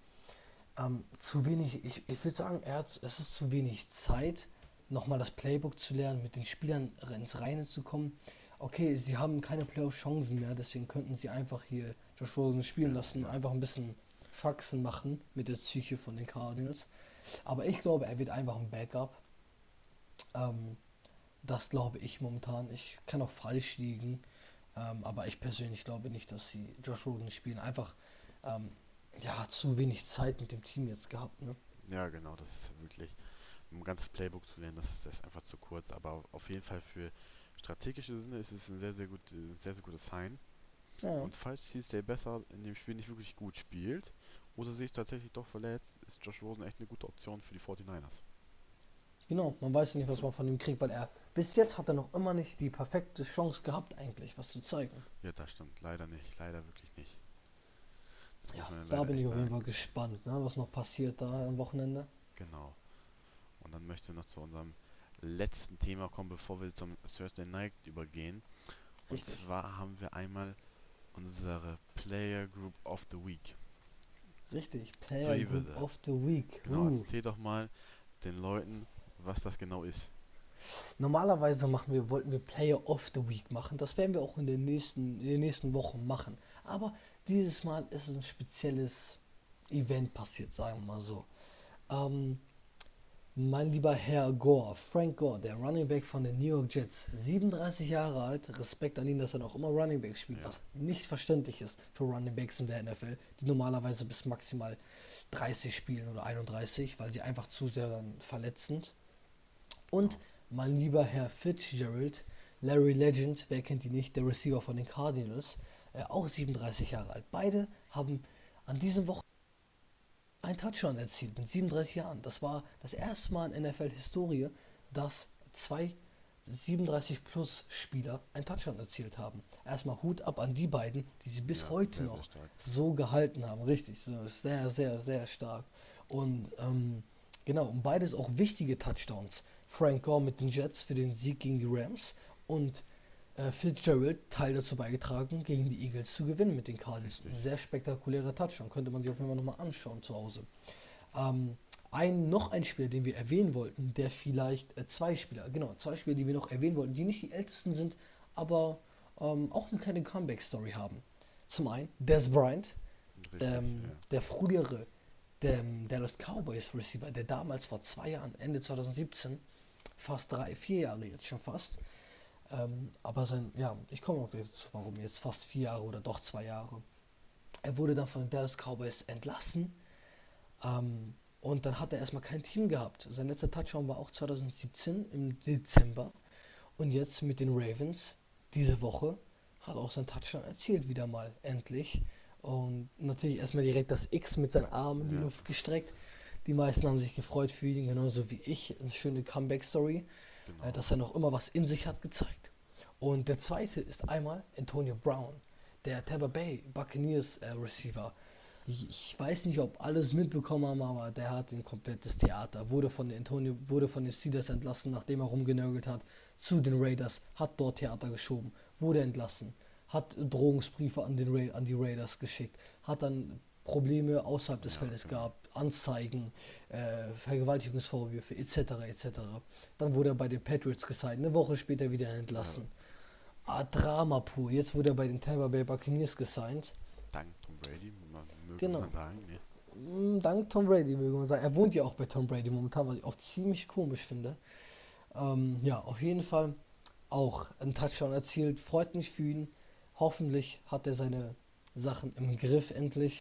Ähm, zu wenig, ich, ich würde sagen, er hat, es ist zu wenig Zeit, nochmal das Playbook zu lernen, mit den Spielern ins Reine zu kommen. Okay, sie haben keine Playoff-Chancen mehr, deswegen könnten sie einfach hier Josh Rosen spielen lassen, einfach ein bisschen Faxen machen mit der Psyche von den Cardinals. Aber ich glaube, er wird einfach ein Backup. Ähm, das glaube ich momentan. Ich kann auch falsch liegen. Ähm, aber ich persönlich glaube nicht, dass sie Josh Rosen spielen. Einfach, ähm, ja, zu wenig Zeit mit dem Team jetzt gehabt. Ne? Ja, genau, das ist wirklich, um ein ganzes Playbook zu lernen, das ist, das ist einfach zu kurz. Aber auf jeden Fall für strategische Sinne ist es ein sehr, sehr, gut, sehr, sehr gutes Sign. Ja. Und falls CSJ besser in dem Spiel nicht wirklich gut spielt oder sich tatsächlich doch verletzt, ist Josh Rosen echt eine gute Option für die 49ers. Genau, man weiß ja nicht, was man von ihm kriegt, weil er bis jetzt hat er noch immer nicht die perfekte Chance gehabt, eigentlich was zu zeigen. Ja, das stimmt. Leider nicht. Leider wirklich nicht. Das Ja, da bin ich auf jeden. Fall gespannt, ne, was noch passiert da am Wochenende. Genau. Und dann möchte ich noch zu unserem letzten Thema kommen, bevor wir zum Thursday Night übergehen. Und Richtig. zwar haben wir einmal unsere Player Group of the Week. Richtig, So, Player Group würde- of the Week. Genau, Uh. erzähl doch mal den Leuten, was das genau ist. Normalerweise machen wir, wollten wir Player of the Week machen. Das werden wir auch in den nächsten, in den nächsten Wochen machen. Aber dieses Mal ist ein spezielles Event passiert, sagen wir mal so. Ähm, mein lieber Herr Gore, Frank Gore, der Running Back von den New York Jets, 37 Jahre alt, Respekt an ihn, dass er noch immer Running Back spielt, Ja. was nicht verständlich ist für Running Backs in der NFL, die normalerweise bis maximal 30 spielen oder 31, weil sie einfach zu sehr dann verletzend. Und mein lieber Herr Fitzgerald, Larry Legend, wer kennt ihn nicht, der Receiver von den Cardinals, äh, auch 37 Jahre alt. Beide haben an diesem Wochenende ein Touchdown erzielt mit 37 Jahren. Das war das erste Mal in NFL-Historie, dass zwei 37 plus Spieler ein Touchdown erzielt haben. Erstmal Hut ab an die beiden, die sie bis Ja, heute sehr, sehr noch stark. so gehalten haben. Richtig, so sehr, sehr, sehr stark. Und ähm, genau, und beides auch wichtige Touchdowns. Frank Gore mit den Jets für den Sieg gegen die Rams und äh, Fitzgerald Teil dazu beigetragen, gegen die Eagles zu gewinnen mit den Cardinals. Richtig. Sehr spektakulärer Touchdown, könnte man sich auf jeden Fall nochmal anschauen zu Hause. Ähm, ein, noch ein Spieler, den wir erwähnen wollten, der vielleicht, äh, zwei Spieler, genau, zwei Spieler, die wir noch erwähnen wollten, die nicht die ältesten sind, aber ähm, auch eine kleine Comeback-Story haben. Zum einen Des Bryant, Richtig, ähm, ja. der frühere der Dallas Cowboys Receiver, der damals vor zwei Jahren, Ende 2017, fast drei, vier Jahre jetzt schon fast, ähm, aber sein, ja, ich komme auch dazu, warum jetzt fast vier Jahre oder doch zwei Jahre. Er wurde dann von den Dallas Cowboys entlassen ähm, und dann hat er erstmal kein Team gehabt. Sein letzter Touchdown war auch 2017 im Dezember und jetzt mit den Ravens diese Woche hat auch sein Touchdown erzielt wieder mal, endlich. Und natürlich erstmal direkt das X mit seinen Armen in die Ja. Luft gestreckt. Die meisten haben sich gefreut für ihn, genauso wie ich. Eine schöne Comeback-Story, Genau. äh, dass er noch immer was in sich hat gezeigt. Und der zweite ist einmal Antonio Brown, der Tampa Bay Buccaneers äh, Receiver. Ich, ich weiß nicht, ob alles mitbekommen haben, aber der hat ein komplettes Theater. Wurde von den Antonio, wurde von den Steelers entlassen, nachdem er rumgenörgelt hat, zu den Raiders, hat dort Theater geschoben, wurde entlassen, hat Drohungsbriefe an, den Ra an die Raiders geschickt, hat dann Probleme außerhalb des Ja, Feldes genau. gehabt, Anzeigen, äh, Vergewaltigungsvorwürfe etc. etc. Dann wurde er bei den Patriots gesigned, eine Woche später wieder entlassen. Ah, Drama pur. Jetzt wurde er bei den Tampa Bay Buccaneers gesigned. Dank Tom Brady, man, möge Genau. man sagen. Ne? Mm, Dank Tom Brady, würde man sagen. Er wohnt ja auch bei Tom Brady momentan, was ich auch ziemlich komisch finde. Ähm, ja, auf jeden Fall auch einen Touchdown erzielt. Freut mich für ihn. Hoffentlich hat er seine Sachen im Griff endlich.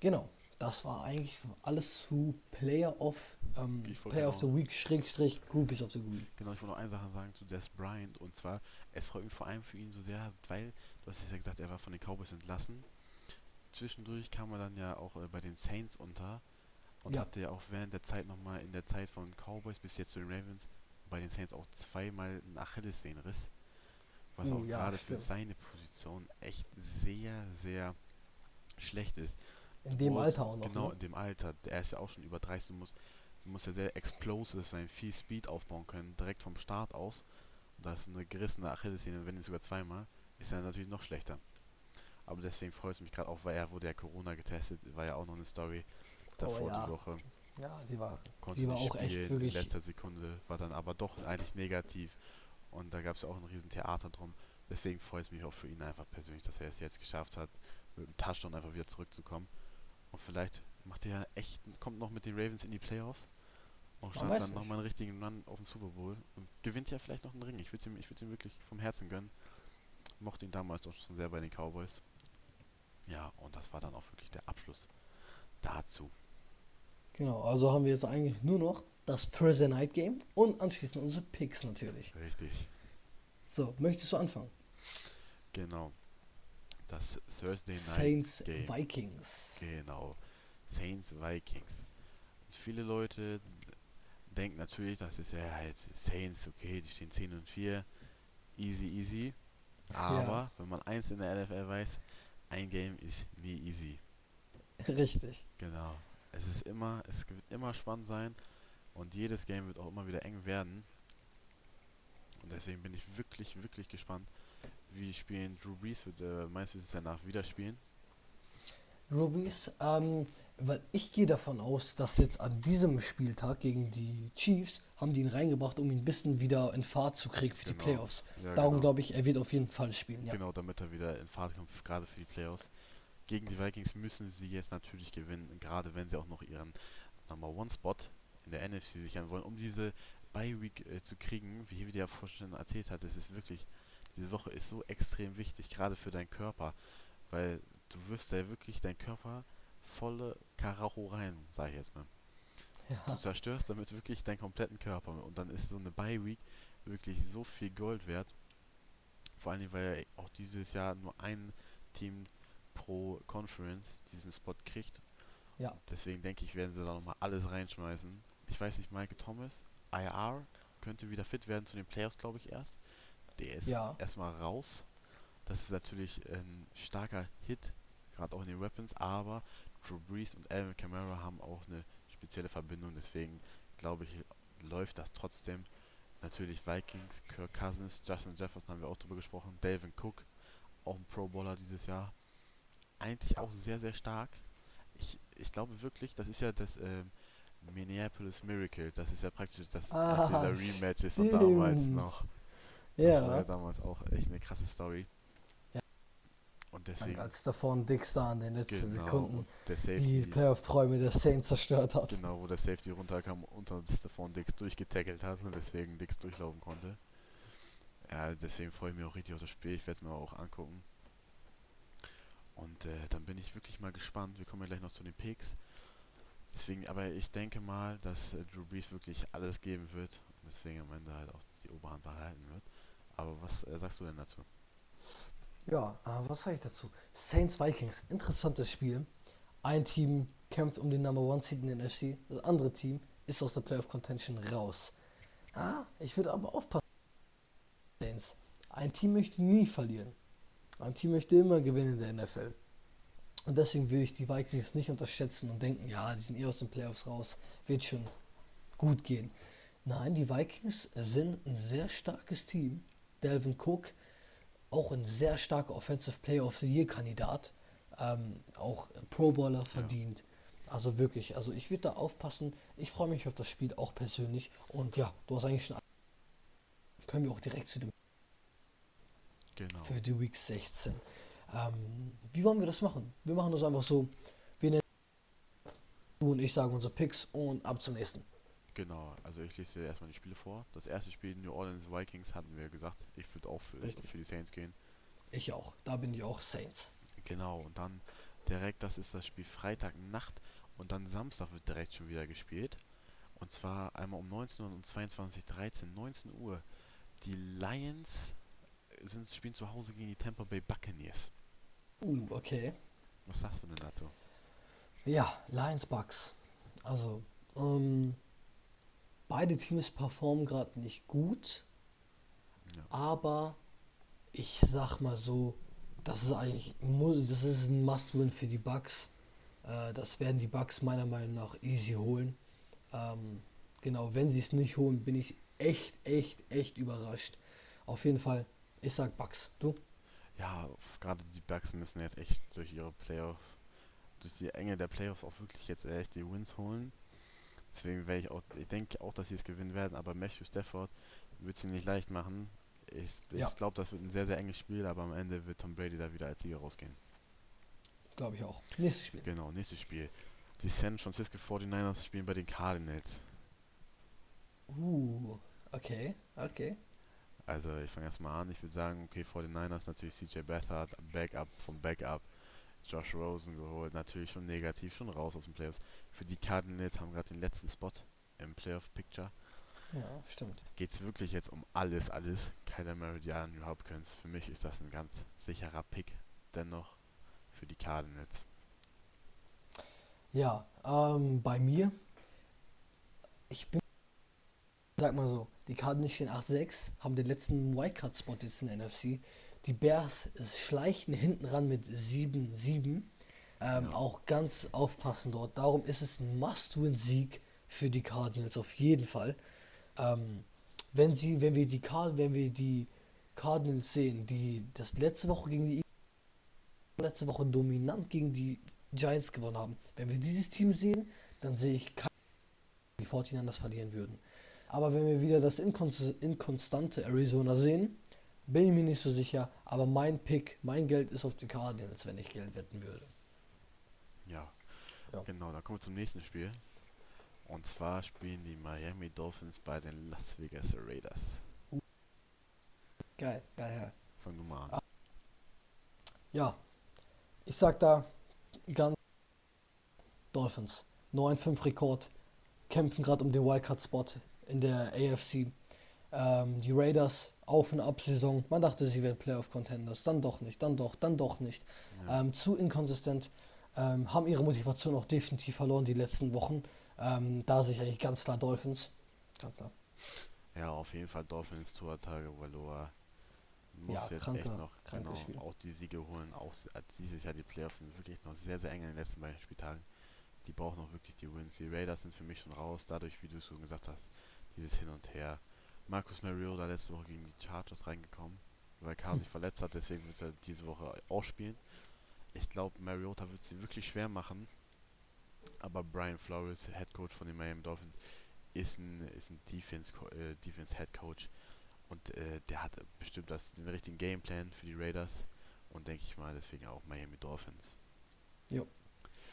Genau, das war eigentlich alles zu Player of, ähm, Player of the Week, Schrägstrich, Groupies of the Week. Genau, ich wollte noch eine Sache sagen zu Des Bryant und zwar, es freut mich vor allem für ihn so sehr, weil, du hast es ja gesagt, er war von den Cowboys entlassen. Zwischendurch kam er dann ja auch äh, bei den Saints unter und Ja. hatte ja auch während der Zeit nochmal in der Zeit von Cowboys bis jetzt zu den Ravens bei den Saints auch zweimal einen Achillessehnenriss. Was Oh auch ja, gerade für seine Position echt sehr, sehr schlecht ist. In dem Alter auch noch. Genau, ne? in dem Alter. Er ist ja auch schon über 30. Du musst, du musst ja sehr explosive sein, viel Speed aufbauen können, direkt vom Start aus. Und da ist eine gerissene Achillessehne, wenn nicht sogar zweimal, ist er natürlich noch schlechter. Aber deswegen freut es mich gerade auch, weil er wurde ja Corona getestet, war ja auch noch eine Story davor Oh ja. die Woche. Ja, die war, Konnte die war nicht auch echt spielen, in wirklich. letzter Sekunde war dann aber doch eigentlich negativ. Und da gab es ja auch ein riesen Theater drum. Deswegen freut es mich auch für ihn einfach persönlich, dass er es jetzt geschafft hat, mit dem Touchdown einfach wieder zurückzukommen. Und vielleicht macht er ja echt, kommt noch mit den Ravens in die Playoffs und startet dann nochmal einen richtigen Run auf den Super Bowl und gewinnt ja vielleicht noch einen Ring. Ich würde ihm, ich ihm wirklich vom Herzen gönnen. Mochte ihn damals auch schon sehr bei den Cowboys. Ja, und das war dann auch wirklich der Abschluss dazu. Genau, also haben wir jetzt eigentlich nur noch das Thursday Night Game und anschließend unsere Picks natürlich. Richtig. So, möchtest du anfangen? Genau. Das Thursday Night Saints Game. Vikings. Genau. Saints Vikings. Viele Leute denken natürlich, das ist ja jetzt Saints, okay, die stehen 10 und 4. Easy, easy. Aber wenn man eins in der NFL weiß, ein Game ist nie easy. Richtig. Genau. Es ist immer, es wird immer spannend sein und jedes Game wird auch immer wieder eng werden. Und deswegen bin ich wirklich, wirklich gespannt, wie die spielen. Drew Brees wird äh, meistens danach wieder spielen. Rubies, ähm, weil ich gehe davon aus, dass jetzt an diesem Spieltag gegen die Chiefs haben die ihn reingebracht, um ihn ein bisschen wieder in Fahrt zu kriegen für die Genau. Playoffs. Ja, Darum genau. glaube ich, er wird auf jeden Fall spielen. Ja. Genau, damit er wieder in Fahrt kommt, gerade für die Playoffs. Gegen die Vikings müssen sie jetzt natürlich gewinnen, gerade wenn sie auch noch ihren Number One Spot in der NFC sichern wollen, um diese Bye Week äh, zu kriegen, wie Hevi ja vorhin erzählt hat. Das ist wirklich, diese Woche ist so extrem wichtig, gerade für deinen Körper, weil du wirst ja wirklich deinen Körper volle Karacho rein, sag ich jetzt mal. Du Ja. zerstörst damit wirklich deinen kompletten Körper und dann ist so eine Bye Week wirklich so viel Gold wert. Vor allem, weil ja auch dieses Jahr nur ein Team pro Conference diesen Spot kriegt. Ja. Deswegen denke ich, werden sie da nochmal alles reinschmeißen. Ich weiß nicht, Michael Thomas, IR, könnte wieder fit werden zu den Playoffs, glaube ich, erst. Der ist Ja. erstmal raus. Das ist natürlich ein starker Hit, gerade auch in den Weapons, aber Drew Brees und Alvin Kamara haben auch eine spezielle Verbindung, deswegen glaube ich, läuft das trotzdem. natürlich Vikings, Kirk Cousins, Justin Jefferson haben wir auch drüber gesprochen, Dalvin Cook, auch ein Pro Bowler dieses Jahr. Eigentlich auch sehr, sehr stark. Ich, ich glaube wirklich, das ist ja das ähm, Minneapolis Miracle. Das ist ja praktisch das, Ah, das dieser Rematch ist von damals stimmt. Noch. Das war ja Ja. damals auch echt eine krasse Story. Ja. Und deswegen, Als davor ein Dix da in den letzten genau, Sekunden und der die Safety, Playoff-Träume der Saints zerstört hat. genau, wo der Safety runterkam und dann Stephon Dix durchgetackelt hat und deswegen Dix durchlaufen konnte. Ja, deswegen freue ich mich auch richtig auf das Spiel. Ich werde es mir auch angucken. Und äh, dann bin ich wirklich mal gespannt. Wir kommen ja gleich noch zu den Picks. Deswegen, aber ich denke mal, dass äh, Drew Brees wirklich alles geben wird und deswegen am Ende halt auch die Oberhand behalten wird. Aber was äh, sagst du denn dazu? Ja, äh, was sage ich dazu? Saints Vikings, interessantes Spiel. Ein Team kämpft um den Number One Seed in den NFC, das andere Team ist aus der Playoff Contention raus. Ah, ich würde aber aufpassen. Saints. Ein Team möchte nie verlieren. Ein Team möchte immer gewinnen in der NFL. Und deswegen würde ich die Vikings nicht unterschätzen und denken, ja, die sind eh aus den Playoffs raus, wird schon gut gehen. Nein, die Vikings sind ein sehr starkes Team. Delvin Cook, auch ein sehr starker Offensive Player of the Year Kandidat, ähm, auch Pro Bowler verdient. Also wirklich, also ich würde da aufpassen. Ich freue mich auf das Spiel auch persönlich. Und ja, du hast eigentlich schon. Können wir auch direkt zu dem Genau. für die Week 16. Ähm, wie wollen wir das machen? Wir machen das einfach so. Wir nennen du und ich sagen unsere Picks und ab zum nächsten. Genau, also ich lese dir erstmal die Spiele vor. Das erste Spiel New Orleans Vikings hatten wir gesagt. Ich würde auch für, Richtig. für die Saints gehen. Ich auch. Da bin ich auch Saints. Genau, und dann direkt, das ist das Spiel Freitagnacht und dann Samstag wird direkt schon wieder gespielt. Und zwar einmal um 19 Uhr und um 22.13 19 Uhr. Die Lions sind, spielen zu Hause gegen die Tampa Bay Buccaneers. Uh, okay. Was sagst du denn dazu? Ja, Lions Bucks. Also, ähm, beide Teams performen gerade nicht gut, Ja. aber ich sag mal so, das ist eigentlich das ist ein Must-Win für die Bucks. Äh, das werden die Bucks meiner Meinung nach easy holen. Ähm, genau, wenn sie es nicht holen, bin ich echt, echt, echt überrascht. Auf jeden Fall, ich sag Bucks. Du? Ja, gerade die Bucks müssen jetzt echt durch ihre Playoff, durch die Enge der Playoffs auch wirklich jetzt echt die Wins holen. Deswegen werde ich auch, ich denke auch, dass sie es gewinnen werden, aber Matthew Stafford wird sie nicht leicht machen. Ich, ich Ja. glaube, das wird ein sehr, sehr enges Spiel, aber am Ende wird Tom Brady da wieder als Sieger rausgehen. Glaube ich auch. Nächstes Spiel. Genau, nächstes Spiel. Die San Francisco 49ers spielen bei den Cardinals. Uh, okay, okay. Also ich fange erstmal an. Ich würde sagen, okay, 49ers natürlich CJ Beathard, Backup vom Backup. Josh Rosen geholt, natürlich schon negativ, schon raus aus den Playoffs. Für die Cardinals haben gerade den letzten Spot im Playoff-Picture. Ja, stimmt. Geht es wirklich jetzt um alles, alles. Kyler Murray, die Andrew Hopkins. Für mich ist das ein ganz sicherer Pick dennoch für die Cardinals. Ja, ähm, bei mir, ich bin, sag mal so, die Cardinals stehen 8-6, haben den letzten Wildcard-Spot jetzt in der NFC. Die Bears schleichen hinten ran mit 7-7. Ähm, Ja. Auch ganz aufpassen dort. Darum ist es ein Must-Win-Sieg für die Cardinals auf jeden Fall. Ähm, wenn sie, wenn wir die Card, wenn wir die Cardinals sehen, die das letzte Woche gegen die letzte Woche dominant gegen die Giants gewonnen haben. Wenn wir dieses Team sehen, dann sehe ich keine, die 49ers verlieren würden. Aber wenn wir wieder das inkons- inkonstante Arizona sehen, bin ich mir nicht so sicher. Aber mein Pick, mein Geld ist auf die Cardinals, wenn ich Geld wetten würde. Ja. Ja. Genau, dann kommen wir zum nächsten Spiel. Und zwar spielen die Miami Dolphins bei den Las Vegas Raiders. Geil, geil, geil. Fang du mal an. Ah. Ja, ich sag da ganz Dolphins. 9-5 Rekord. Kämpfen gerade um den Wildcard-Spot in der AFC. Ähm, die Raiders auf und ab Saison. Man dachte, sie wären Playoff-Contenders. Dann doch nicht, dann doch, dann doch nicht. Ja. Ähm, zu inkonsistent. Ähm, haben ihre Motivation auch definitiv verloren die letzten Wochen. Ähm, da sehe ich eigentlich ganz klar Dolphins. Ganz klar. Ja, auf jeden Fall Dolphins, Tua Tagovailoa muss Ja, jetzt kranker- echt noch genau, Spiel. auch die Siege holen. Auch als dieses Jahr die Playoffs sind wirklich noch sehr, sehr eng in den letzten beiden Spieltagen. Die brauchen auch wirklich die Wins. Die Raiders sind für mich schon raus, dadurch, wie du schon gesagt hast, dieses Hin und Her. Marcus Mariota letzte Woche gegen die Chargers reingekommen, weil Carr sich verletzt hat, deswegen wird er diese Woche auch spielen. Ich glaube, Mariota wird sie wirklich schwer machen, aber Brian Flores, Head Coach von den Miami Dolphins, ist ein, ist ein Defense, äh, Defense Head Coach und äh, der hat bestimmt das, den richtigen Gameplan für die Raiders und denke ich mal deswegen auch Miami Dolphins. Jo,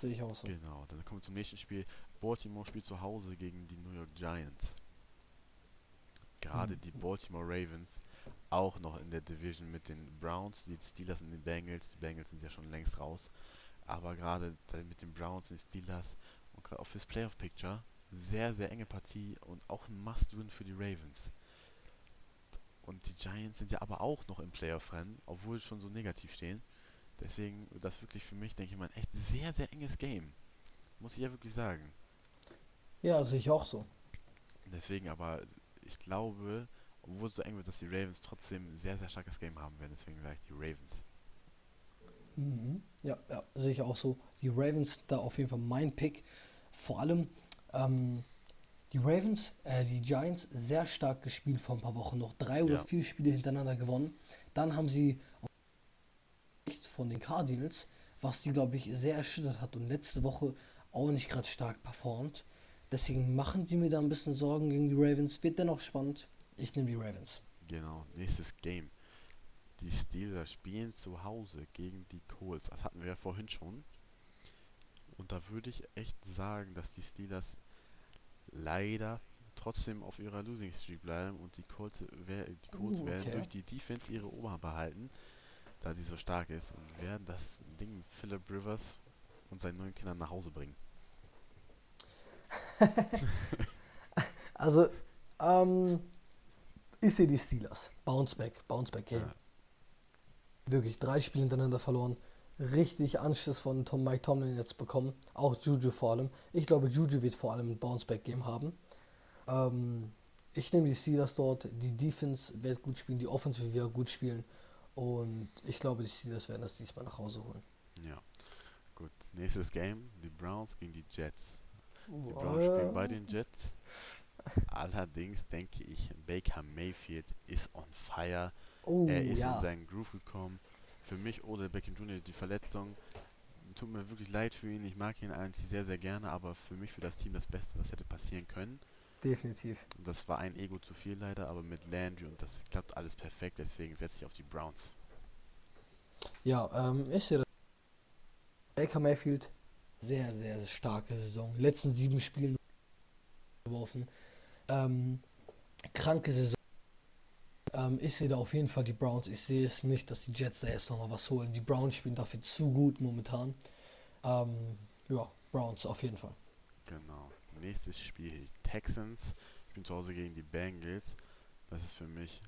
sehe ich auch so. Genau, dann kommen wir zum nächsten Spiel. Baltimore spielt zu Hause gegen die New York Giants. Gerade Hm. die Baltimore Ravens auch noch in der Division mit den Browns, die Steelers und den Bengals. Die Bengals sind ja schon längst raus. Aber gerade mit den Browns und den Steelers und gerade auch fürs Playoff Picture sehr, sehr enge Partie und auch ein Must-Win für die Ravens. Und die Giants sind ja aber auch noch im Playoff-Rennen, obwohl sie schon so negativ stehen. Deswegen, das wirklich für mich, denke ich mal, ein echt sehr, sehr enges Game. Muss ich ja wirklich sagen. Ja, sehe ich auch so. Deswegen aber, ich glaube, obwohl es so eng wird, dass die Ravens trotzdem ein sehr, sehr starkes Game haben werden. Deswegen sage ich die Ravens. Mhm. Ja, ja, sehe ich auch so. Die Ravens, da auf jeden Fall mein Pick. Vor allem ähm, die Ravens, äh, die Giants, sehr stark gespielt vor ein paar Wochen noch. Drei oder Ja. vier Spiele hintereinander gewonnen. Dann haben sie nichts von den Cardinals, was die, glaube ich, sehr erschüttert hat und letzte Woche auch nicht gerade stark performt. Deswegen machen die mir da ein bisschen Sorgen gegen die Ravens. Wird dennoch spannend. Ich nehme die Ravens. Genau, nächstes Game. Die Steelers spielen zu Hause gegen die Colts. Das hatten wir ja vorhin schon. Und da würde ich echt sagen, dass die Steelers leider trotzdem auf ihrer Losing Streak bleiben und die Colts, wer, die Colts Uh, werden okay. durch die Defense ihre Oberhand behalten, da sie so stark ist und werden das Ding Philip Rivers und seinen neuen Kindern nach Hause bringen. <laughs> Also, ähm, ich sehe die Steelers. Bounce back, bounce back Game. Ja. Wirklich drei Spiele hintereinander verloren. Richtig Anschluss von Tom Mike Tomlin jetzt bekommen. Auch Juju vor allem. Ich glaube, Juju wird vor allem ein Bounce back Game haben. Ähm, ich nehme die Steelers dort. Die Defense wird gut spielen, die Offense wird gut spielen. Und ich glaube, die Steelers werden das diesmal nach Hause holen. Ja. Gut, nächstes Game, die Browns gegen die Jets. Die Browns spielen bei den Jets. Allerdings denke ich, Baker Mayfield ist on fire. Oh, er ist ja. in seinen Groove gekommen. Für mich oder Beckham Jr. die Verletzung. Tut mir wirklich leid für ihn. Ich mag ihn eigentlich sehr, sehr gerne, aber für mich, für das Team das Beste, was hätte passieren können. Definitiv. Das war ein Ego zu viel leider, aber mit Landry und das klappt alles perfekt. Deswegen setze ich auf die Browns. Ja, ähm, ich sehe das. Baker Mayfield, sehr, sehr starke Saison. Letzten sieben Spielen geworfen. Ähm, kranke Saison. Ähm, ich sehe da auf jeden Fall die Browns. Ich sehe es nicht, dass die Jets da jetzt nochmal was holen. Die Browns spielen dafür zu gut momentan. Ähm, ja, Browns auf jeden Fall. Genau. Nächstes Spiel. Texans spielen zu Hause gegen die Bengals. Das ist für mich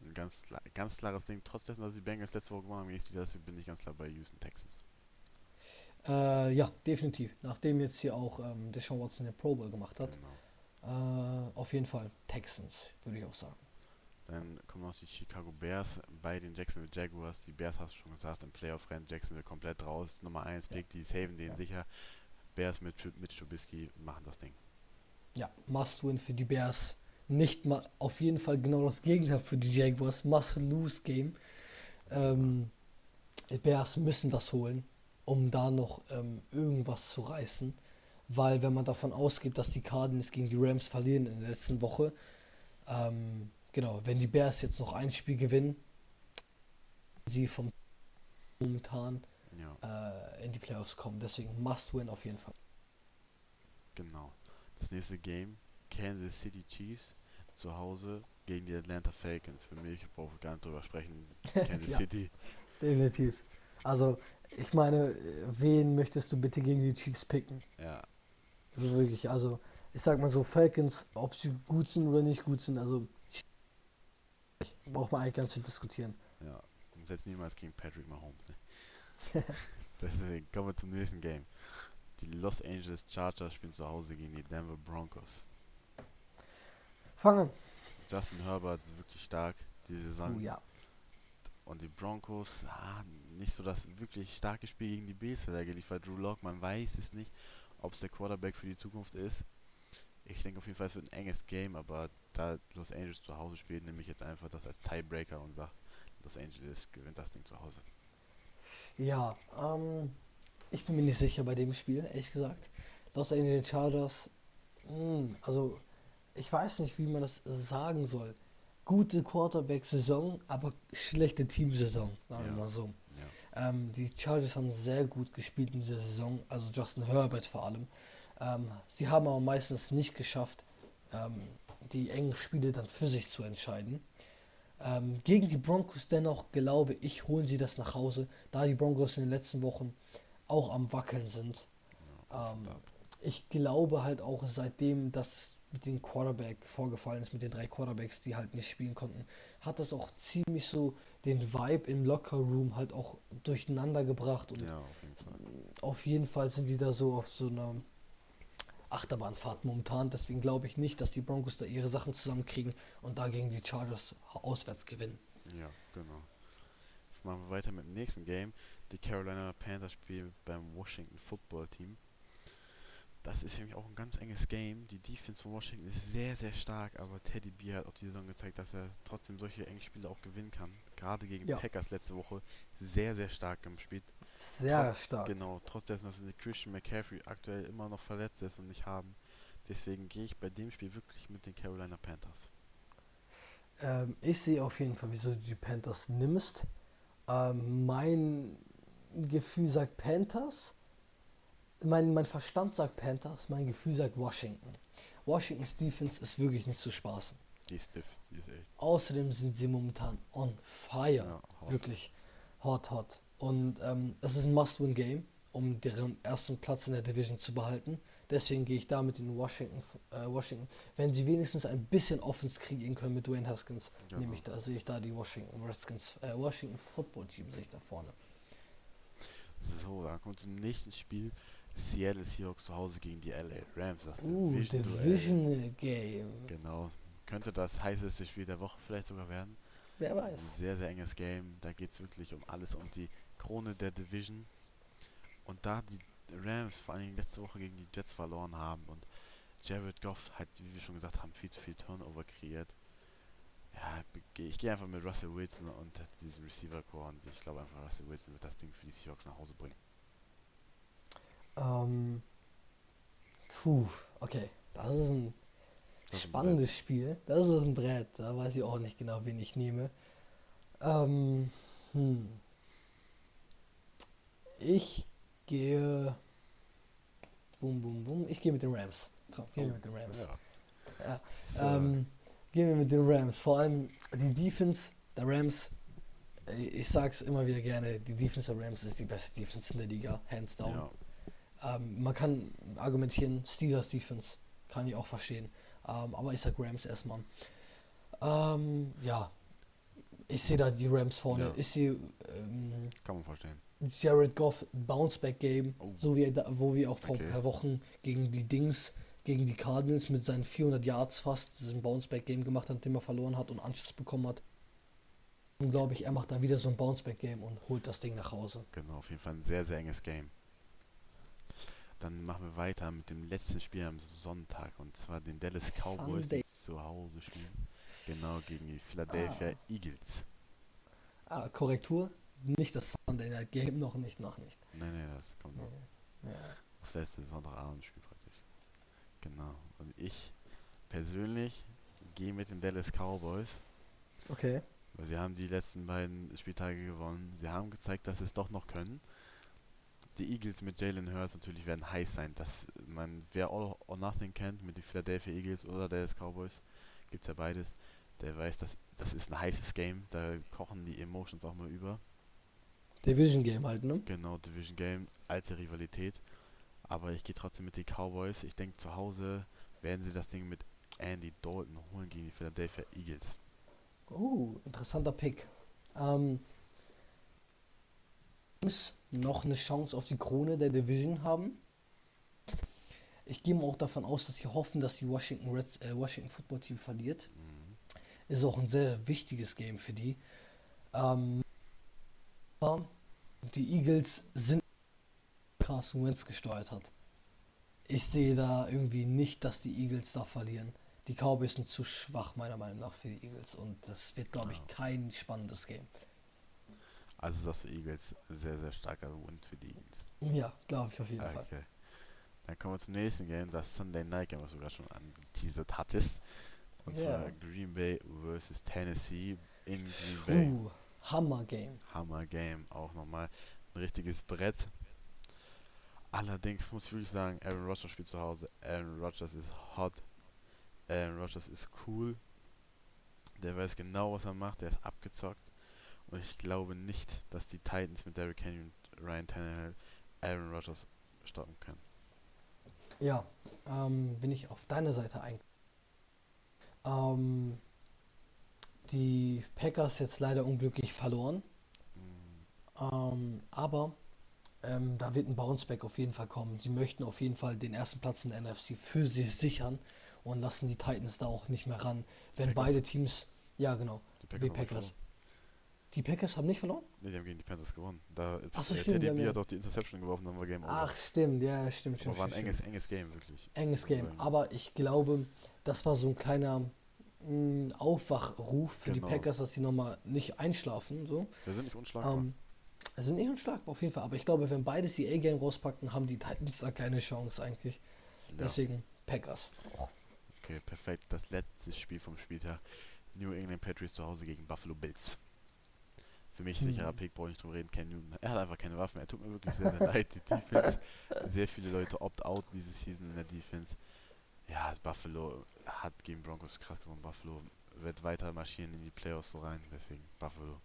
ein ganz, ganz klares Ding. Trotz dessen, dass die Bengals letzte Woche gewonnen haben, bin ich ganz klar bei Houston Texans. Äh, ja, definitiv. Nachdem jetzt hier auch ähm, Deshaun Watson den Pro Bowl gemacht hat, Genau. äh, auf jeden Fall Texans, würde ich auch sagen. Dann kommen noch die Chicago Bears bei den Jacksonville Jaguars. Die Bears hast du schon gesagt, im Playoff-Rennen Jacksonville komplett raus. Nummer 1 Ja. Pick, die saven den Ja. sicher. Bears mit, mit Trubisky machen das Ding. Ja, Must-Win für die Bears. Nicht mal auf jeden Fall genau das Gegenteil für die Jaguars. Must-Lose-Game. Ähm, die Bears müssen das holen, um da noch ähm, irgendwas zu reißen. Weil wenn man davon ausgeht, dass die Cardinals gegen die Rams verlieren in der letzten Woche, ähm, genau, wenn die Bears jetzt noch ein Spiel gewinnen, sie vom momentan Ja, äh, in die Playoffs kommen. Deswegen Must-Win auf jeden Fall. genau. Das nächste Game, Kansas City Chiefs zu Hause gegen die Atlanta Falcons. Für mich brauche ich gar nicht drüber sprechen. <laughs> Kansas Ja. City. Definitiv. Also, ich meine, wen möchtest du bitte gegen die Chiefs picken? Ja, Also wirklich, also, ich sag mal so, Falcons, ob sie gut sind oder nicht gut sind, also, braucht man eigentlich ganz viel diskutieren. ja. Und setzt niemals gegen Patrick Mahomes. Ne? <laughs> Deswegen kommen wir zum nächsten Game. Die Los Angeles Chargers spielen zu Hause gegen die Denver Broncos. Fangen. Justin Herbert ist wirklich stark diese Saison. Oh ja. Und die Broncos, ah, nicht so das wirklich starke Spiel gegen die Bills hat er geliefert. Drew Lock, man weiß es nicht, ob es der Quarterback für die Zukunft ist. Ich denke auf jeden Fall, es wird ein enges Game, aber da Los Angeles zu Hause spielt, nehme ich jetzt einfach das als Tiebreaker und sage, Los Angeles gewinnt das Ding zu Hause. Ja, ähm, ich bin mir nicht sicher bei dem Spiel, ehrlich gesagt. Los Angeles Chargers, mh, also ich weiß nicht, wie man das sagen soll. Gute Quarterback-Saison, aber schlechte Teamsaison, sagen wir Ja. mal so. Ähm, die Chargers haben sehr gut gespielt in dieser Saison, also Justin Herbert vor allem. Ähm, sie haben aber meistens nicht geschafft, ähm, die engen Spiele dann für sich zu entscheiden. Ähm, gegen die Broncos dennoch glaube ich, holen sie das nach Hause, da die Broncos in den letzten Wochen auch am Wackeln sind. Ähm, ich glaube halt auch seitdem das mit dem Quarterback vorgefallen ist, mit den drei Quarterbacks, die halt nicht spielen konnten, hat das auch ziemlich so den Vibe im Locker Room halt auch durcheinander gebracht und ja, auf jeden Fall. auf jeden Fall sind die da so auf so einer Achterbahnfahrt momentan. Deswegen glaube ich nicht, dass die Broncos da ihre Sachen zusammenkriegen und da gegen die Chargers auswärts gewinnen. Ja, genau. Machen wir weiter mit dem nächsten Game. Die Carolina Panthers spielen beim Washington Football Team. Das ist nämlich auch ein ganz enges Game. Die Defense von Washington ist sehr, sehr stark, aber Teddy B hat auch die Saison gezeigt, dass er trotzdem solche engen Spiele auch gewinnen kann. Gerade gegen Ja. Packers letzte Woche sehr, sehr stark gespielt. Sehr Trotz- stark. Genau, trotz dessen, dass Christian McCaffrey aktuell immer noch verletzt ist und nicht haben. Deswegen gehe ich bei dem Spiel wirklich mit den Carolina Panthers. Ähm, ich sehe auf jeden Fall, wieso du die Panthers nimmst. Ähm, mein Gefühl sagt Panthers. Mein, mein Verstand sagt Panthers, mein Gefühl sagt Washington. Washingtons Defense ist wirklich nicht zu spaßen. Die ist stiff, die ist echt. Außerdem sind sie momentan on fire. Ja, hot. Wirklich hot, hot. Und ähm, es ist ein Must-Win-Game, um deren ersten Platz in der Division zu behalten. Deswegen gehe ich da mit den Washington, äh, Washington. Wenn sie wenigstens ein bisschen Offense kreieren können mit Dwayne Haskins, Genau. nehme ich da, sehe ich da die Washington Redskins, äh, Washington Football Team sehe ich da vorne. So, dann kommt zum nächsten Spiel. Seattle Seahawks zu Hause gegen die LA Rams. Das Uh, Division-Duell. Divisional Game. Genau. Könnte das heißeste Spiel der Woche vielleicht sogar werden. Wer weiß. Ein sehr, sehr enges Game. Da geht es wirklich um alles, um die Krone der Division. Und da die Rams vor allen Dingen letzte Woche gegen die Jets verloren haben und Jared Goff hat, wie wir schon gesagt haben, viel zu viel Turnover kreiert. Ja, ich gehe einfach mit Russell Wilson und diesem Receiver-Core und ich glaube einfach, Russell Wilson wird das Ding für die Seahawks nach Hause bringen. Ähm, puh, okay. Das ist ein Das ist ein spannendes Spiel. Das ist ein Brett. Da weiß ich auch nicht genau, wen ich nehme. Ähm, hm. Ich gehe. Bum, bum, bum. Ich gehe mit den Rams. Komm, gehen wir Oh, mit den Rams. Ja. Ja. Ähm, gehen wir mit den Rams. Vor allem die Defense der Rams. äh, Ich sag's immer wieder gerne, die Defense der Rams ist die beste Defense in der Liga, hands down. ja, Ähm, man kann argumentieren, Steelers Defense kann ich auch verstehen. Ähm, aber ich sag Rams erstmal. Ähm, ja, ich sehe da die Rams vorne. Ja. Ich sehe ähm, kann man verstehen. Jared Goff Bounceback Game, Oh. so wie er da, wo wir auch vor Okay. ein paar Wochen gegen die Dings, gegen die Cardinals mit seinen 400 Yards fast diesen Bounceback Game gemacht hat, den er verloren hat und Anschluss bekommen hat. Und glaube ich, er macht da wieder so ein Bounceback Game und holt das Ding nach Hause. Genau, auf jeden Fall ein sehr, sehr enges Game. Dann machen wir weiter mit dem letzten Spiel am Sonntag und zwar den Dallas Cowboys, Sunday. die zu Hause spielen. Genau, gegen die Philadelphia Ah. Eagles. Ah, Korrektur, nicht das Sunday Night Game, noch nicht, noch nicht. Nein, nein, das kommt noch. Ja. Das letzte Sonntagabendspiel praktisch. Genau. Und ich persönlich gehe mit den Dallas Cowboys, Okay. weil sie haben die letzten beiden Spieltage gewonnen. Sie haben gezeigt, dass sie es doch noch können. Die Eagles mit Jalen Hurts natürlich werden heiß sein. Das, man, wer All or Nothing kennt mit den Philadelphia Eagles oder Dallas Cowboys, gibt es ja beides, der weiß, dass das ist ein heißes Game. Da kochen die Emotions auch mal über. Division Game halt, ne? Genau, Division Game, alte Rivalität. Aber ich gehe trotzdem mit den Cowboys. Ich denke, zu Hause werden sie das Ding mit Andy Dalton holen gegen die Philadelphia Eagles. Oh, interessanter Pick. Ähm, noch eine Chance auf die Krone der Division haben. Ich gehe mal auch davon aus, dass sie hoffen, dass die Washington, Reds, äh, Washington Football Team verliert. Mhm. Ist auch ein sehr wichtiges Game für die. Ähm, die Eagles sind Carson Wentz gesteuert hat. ich sehe da irgendwie nicht, dass die Eagles da verlieren. Die Cowboys sind zu schwach, meiner Meinung nach, für die Eagles. Und das wird, glaube ich, kein spannendes Game. Also das für Eagles sehr, sehr starker Win für die Eagles. Ja, glaube ich auf jeden Fall. Okay. Dann kommen wir zum nächsten Game, das Sunday Night Game, was du gerade schon angeteasert hattest. Und Ja. zwar Green Bay versus Tennessee in Green Bay. Uh, Hammer Game. Hammer Game, auch nochmal ein richtiges Brett. Allerdings muss ich wirklich sagen, Aaron Rodgers spielt zu Hause. Aaron Rodgers ist hot. Aaron Rodgers ist cool. Der weiß genau, was er macht. Der ist abgezockt. Und ich glaube nicht, dass die Titans mit Derrick Henry und Ryan Tannehill Aaron Rodgers stoppen können. Ja, ähm, bin ich auf deiner Seite eigentlich. Ähm, die Packers jetzt leider unglücklich verloren. Mm, Ähm, aber ähm, da wird ein Bounceback auf jeden Fall kommen. Sie möchten auf jeden Fall den ersten Platz in der NFC für sich sichern und lassen die Titans da auch nicht mehr ran. Wenn Packers. beide Teams, ja genau, Die die Packers, haben Packers. Die Packers haben nicht verloren? Nee, die haben gegen die Panthers gewonnen. Da Ach so, äh, stimmt, Teddy B ja- hat auch die Interception geworfen, dann war Game Over. Ach stimmt, ja, stimmt, Aber stimmt. war ein enges, enges Game, wirklich. enges Game. sagen. Aber ich glaube, das war so ein kleiner mh, Aufwachruf für Genau. die Packers, dass sie nochmal nicht einschlafen. So. Wir sind nicht unschlagbar. Ähm, es sind nicht unschlagbar auf jeden Fall, aber ich glaube, wenn beides die A-Game rauspacken, haben die Titans da keine Chance eigentlich. ja. Deswegen Packers. Okay, perfekt. Das letzte Spiel vom Spieltag. New England Patriots zu Hause gegen Buffalo Bills. Für mich Hm. sicherer Pick, brauche ich nicht drüber reden. Cam Newton, er hat einfach keine Waffen. Er tut mir wirklich sehr, sehr leid. Die Defense, <laughs> sehr viele Leute opt-out diese Season in der Defense. Ja, Buffalo hat gegen Broncos krass gewonnen. Buffalo wird weiter marschieren in die Playoffs so rein. Deswegen Buffalo.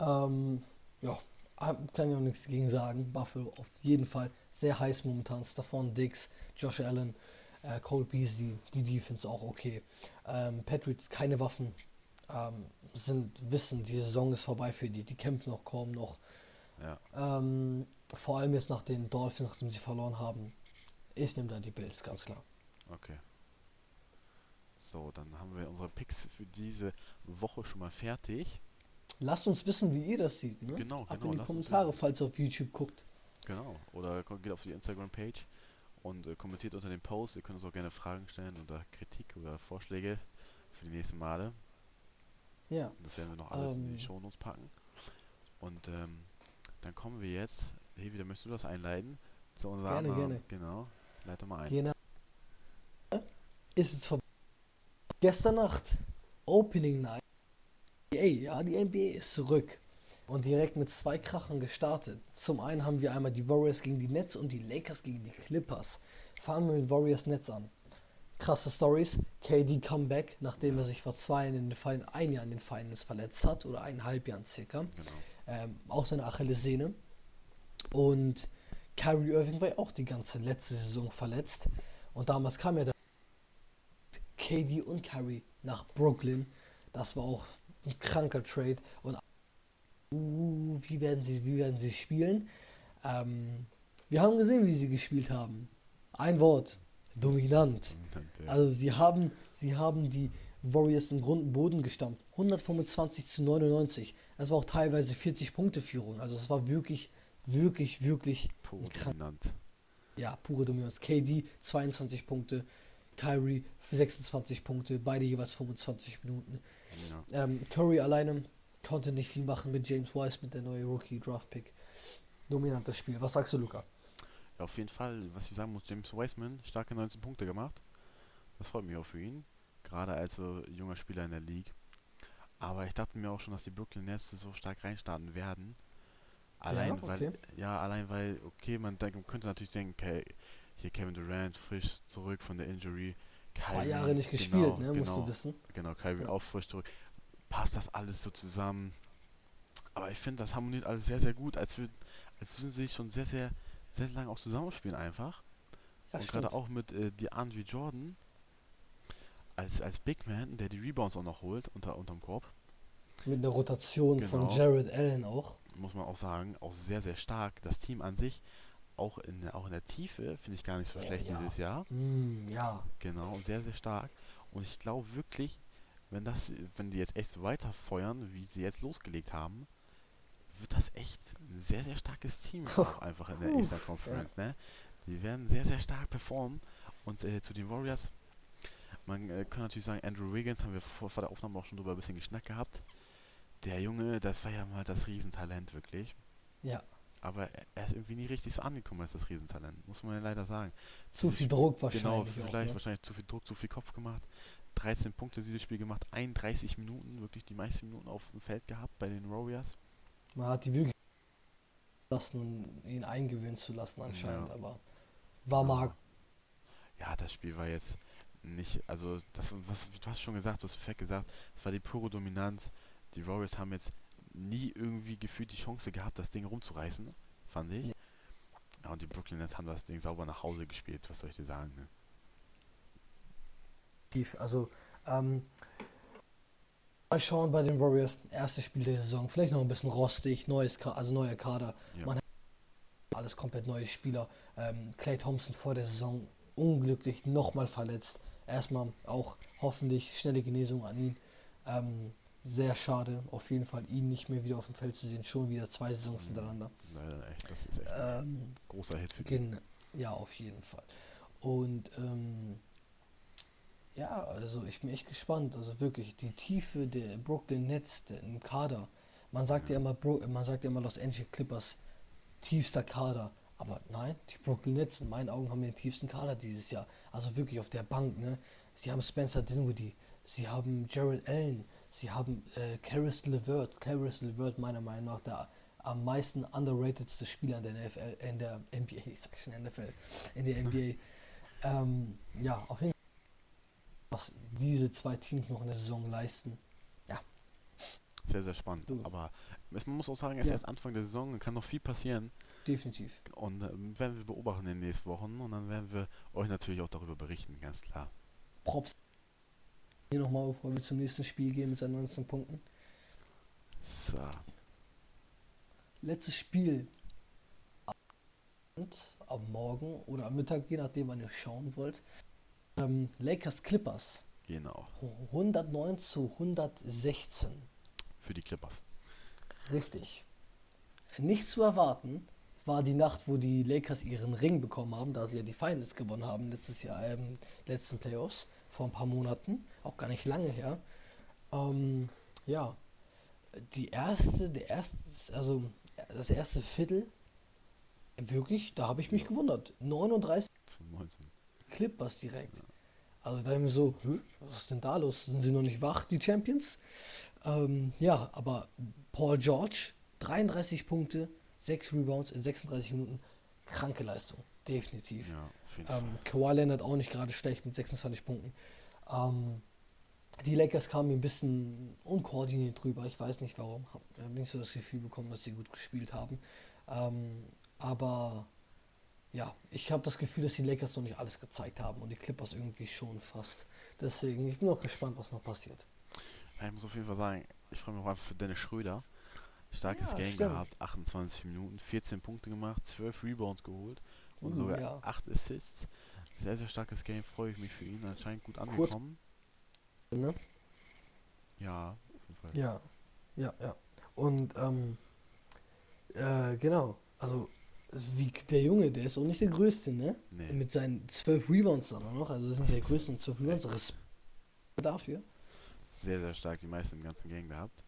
Ähm, ja, hab- kann ich auch nichts gegen sagen. Buffalo auf jeden Fall sehr heiß momentan. Stefan Diggs, Josh Allen, äh, Cole Beasley, die Defense auch okay. Ähm, Patriots keine Waffen. Ähm, sind wissen, die Saison ist vorbei für die. Die kämpfen auch kaum noch. Ja, Ähm, vor allem jetzt nach den Dolphins, nachdem sie verloren haben. Ich nehme da die Bills, ganz klar. okay. So, dann haben wir unsere Picks für diese Woche schon mal fertig. Lasst uns wissen, wie ihr das seht. Ne? Genau, Ab genau, in die Kommentare, falls ihr auf YouTube guckt. Genau. Oder geht auf die Instagram-Page und äh, kommentiert unter dem Post. Ihr könnt uns auch gerne Fragen stellen oder Kritik oder Vorschläge für die nächsten Male. Ja. Das werden wir noch alles in Ähm. die Shownotes packen. Und ähm, dann kommen wir jetzt, hey, wieder möchtest du das einleiten? Zu unserer Gerne, anderen- gerne. Genau. Leite mal ein. Jena ist es vorbei. Gestern Nacht, Opening Night. Ey, ja, die NBA ist zurück. Und direkt mit zwei Krachen gestartet. Zum einen haben wir einmal die Warriors gegen die Nets und die Lakers gegen die Clippers. Fangen wir mit Warriors Nets an. Krasse Stories. KD Comeback, nachdem er sich vor zwei Jahren in den Fin ein Jahr in den Finals verletzt hat oder eineinhalb Jahren circa. Genau. ähm, auch seine Achillessehne. Und Kyrie Irving war ja auch die ganze letzte Saison verletzt. Und damals kam ja der KD und Kyrie nach Brooklyn. Das war auch ein kranker Trade. Und uh, wie werden sie, wie werden sie spielen? Ähm, wir haben gesehen, wie sie gespielt haben. Ein Wort: dominant. Und, äh, Also sie haben, sie haben die Warriors im Grund und Boden gestampft. 125 zu 99. Das war auch teilweise 40 Punkte Führung. Also es war wirklich, wirklich, wirklich dominant. ja, pure Dominanz. KD 22 Punkte, Kyrie 26 Punkte, beide jeweils 25 Minuten. Ja. Ähm, Curry alleine konnte nicht viel machen mit James Wise, mit der neue Rookie Draft Pick. Dominantes Spiel. Was sagst du, Luca? Ja, auf jeden Fall, was ich sagen muss, James Wiseman, starke 19 Punkte gemacht. Das freut mich auch für ihn. Gerade als so junger Spieler in der League. Aber ich dachte mir auch schon, dass die Brooklyn Nets so stark reinstarten werden. Allein Ja, weil, okay. ja, allein weil, okay, man denkt, man könnte natürlich denken, okay, hier Kevin Durant frisch zurück von der Injury. Zwei Kyrie, Jahre nicht gespielt, genau, ne? Musst genau, du wissen. Genau, Kyrie Ja. auch frisch zurück. Passt das alles so zusammen? Aber ich finde, das harmoniert alles sehr, sehr gut, als würden, als würden sie schon sehr, sehr, sehr lange auch zusammenspielen einfach. Ja, und gerade auch mit äh, DeAndre Jordan als, als Big Man, der die Rebounds auch noch holt unter, unterm Korb, Mit einer Rotation von Genau. Jared Allen auch. muss man auch sagen, auch sehr, sehr stark. Das Team an sich, auch in, der- auch in der Tiefe, finde ich gar nicht so schlecht ja. dieses Jahr. Mm, ja, Genau, sehr, sehr stark. Und ich glaube wirklich, wenn das, wenn die jetzt echt so weiterfeuern, wie sie jetzt losgelegt haben, wird das echt ein sehr, sehr starkes Team <laughs> auch einfach in der Puh, Eastern Conference, ne? Die werden sehr, sehr stark performen. Und äh, zu den Warriors, man äh, kann natürlich sagen, Andrew Wiggins, haben wir vor, vor der Aufnahme auch schon drüber ein bisschen geschnackt gehabt. Der Junge, das war ja mal das Riesentalent, wirklich. Ja. Aber er- ist irgendwie nie richtig so angekommen als das Riesentalent, muss man ja leider sagen. Zu Dieses viel Spiel- Druck wahrscheinlich. Genau, auch, vielleicht ne? wahrscheinlich zu viel Druck, zu viel Kopf gemacht. 13 Punkte dieses Spiel gemacht, 31 Minuten, wirklich die meisten Minuten auf dem Feld gehabt bei den Warriors. Man hat die wirklich lassen, um ihn eingewöhnen zu lassen anscheinend, Ja. aber war Mark. Ja, das Spiel war jetzt nicht, also das, was du hast schon gesagt, du hast perfekt gesagt, es war die pure Dominanz. Die Warriors haben jetzt nie irgendwie gefühlt die Chance gehabt, das Ding rumzureißen, fand ich. Ja. Ja, und die Brooklyn Nets haben das Ding sauber nach Hause gespielt, was soll ich dir sagen, ne? tief. Also, ähm, mal schauen bei den Warriors, erstes Spiel der Saison, vielleicht noch ein bisschen rostig, neues also neuer Kader, Ja. Man hat alles komplett neue Spieler. Ähm, Clay Thompson vor der Saison unglücklich nochmal verletzt. Erstmal auch hoffentlich schnelle Genesung an ihn. Ähm, sehr schade, auf jeden Fall ihn nicht mehr wieder auf dem Feld zu sehen, schon wieder zwei Saisons Mhm. hintereinander. Leider echt, das ist echt ein Ähm, großer Hit für. Gen ja, auf jeden Fall. Und ähm, ja, also ich bin echt gespannt. Also wirklich, die Tiefe der Brooklyn Nets der, im Kader. Man sagt ja immer, Bro man sagt ja immer Los Angeles Clippers, tiefster Kader. Aber nein, die Brooklyn Nets in meinen Augen haben den tiefsten Kader dieses Jahr. Also wirklich auf der Bank, ne? Sie haben Spencer Dinwiddie, sie haben Jared Allen, sie haben äh, Caris LeVert. Caris LeVert meiner Meinung nach der am meisten underratedste Spieler in der NFL, in der NBA, <laughs> ich sag schon NFL, in der NBA. <laughs> ähm, ja, auf jeden Fall, was diese zwei Teams noch in der Saison leisten. Sehr, sehr spannend. Du. Aber man muss auch sagen, es ist Ja. erst Anfang der Saison, kann noch viel passieren. Definitiv. Und ähm, werden wir beobachten in den nächsten Wochen und dann werden wir euch natürlich auch darüber berichten, ganz klar. Props. Hier nochmal, bevor wir zum nächsten Spiel gehen mit seinen 19 Punkten. So. Letztes Spiel. Und am Morgen oder am Mittag, je nachdem, wann ihr schauen wollt. Ähm, Lakers Clippers. Genau. 109 zu 116. Für die Clippers. Richtig. Nicht zu erwarten war die Nacht, wo die Lakers ihren Ring bekommen haben, da sie ja die Finals gewonnen haben letztes Jahr, ähm, letzten Playoffs, vor ein paar Monaten, auch gar nicht lange her. Ähm, ja, die erste, der erste, also das erste Viertel, wirklich, da habe ich mich gewundert. 39 Zu 19. Clippers direkt. Also da ich so, "Hä, was ist denn da los? Sind sie noch nicht wach, die Champions? Ähm, ja, aber Paul George, 33 Punkte, 6 Rebounds in 36 Minuten. Kranke Leistung, definitiv. Ja, Ähm. Kawhi Leonard auch nicht gerade schlecht mit 26 Punkten. Ähm, die Lakers kamen ein bisschen unkoordiniert drüber. Ich weiß nicht warum. Hab hab nicht so das Gefühl bekommen, dass sie gut gespielt haben. Ähm, aber ja, ich habe das Gefühl, dass die Lakers noch nicht alles gezeigt haben und die Clippers irgendwie schon fast. Deswegen, ich bin auch gespannt, was noch passiert. Ich muss auf jeden Fall sagen, ich freue mich auch einfach für Dennis Schröder. Starkes Ja, Game stimmt. gehabt, 28 Minuten, 14 Punkte gemacht, 12 Rebounds geholt und Uh, sogar ja. 8 Assists. Sehr, sehr starkes Game, freue ich mich für ihn. Anscheinend gut angekommen. Ne? Ja, auf jeden Fall. Ja, ja, ja. Und ähm, äh, genau, also wie der Junge, der ist auch nicht der Größte, ne? Nee. Mit seinen 12 Rebounds dann noch, also das ist nicht der Größte und 12 Rebounds, Respekt dafür. Sehr, sehr stark die meisten im ganzen Game gehabt.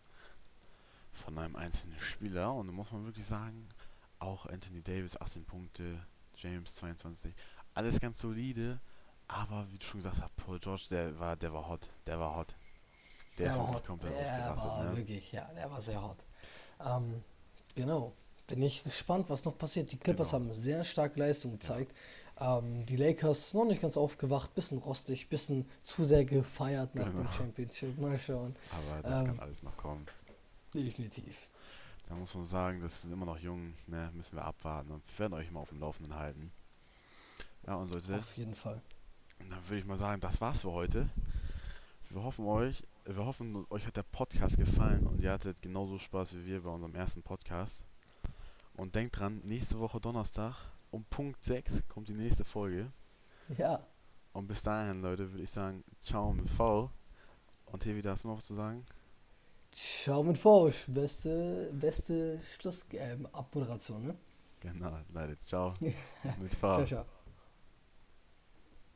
Von einem einzelnen Spieler. Und da muss man wirklich sagen, auch Anthony Davis 18 Punkte, James 22. Alles ganz solide. Aber wie du schon gesagt hast, Paul George, der war, der war hot. Der war hot. Der, ist war wirklich hot. komplett der ausgerastet. war Ne? wirklich, ja, der war sehr hot. Ähm, genau, bin ich gespannt, was noch passiert. Die Clippers Genau. haben sehr starke Leistung gezeigt. Ähm, die Lakers noch nicht ganz aufgewacht, bisschen rostig, bisschen zu sehr gefeiert nach dem Genau. Championship. Mal schauen. Aber das kann Ähm, alles noch kommen. Definitiv. Da muss man sagen, das ist immer noch jung. Ne? Müssen wir abwarten. Und wir werden euch mal auf dem Laufenden halten. Ja, und Leute, Auf jeden Fall. Dann würde ich mal sagen, das war's für heute. Wir hoffen euch, wir hoffen, euch hat der Podcast gefallen und ihr hattet genauso Spaß wie wir bei unserem ersten Podcast. Und denkt dran, nächste Woche Donnerstag um Punkt 6 kommt die nächste Folge. Ja, Und bis dahin, Leute, würde ich sagen, ciao mit V. Und hier wieder hast du noch was zu sagen? ciao mit Forsch. Beste, beste Schluss, ähm, Abmoderation, ne? Genau, Leute, ciao. <laughs> Mit Ciao, Farbe. ciao.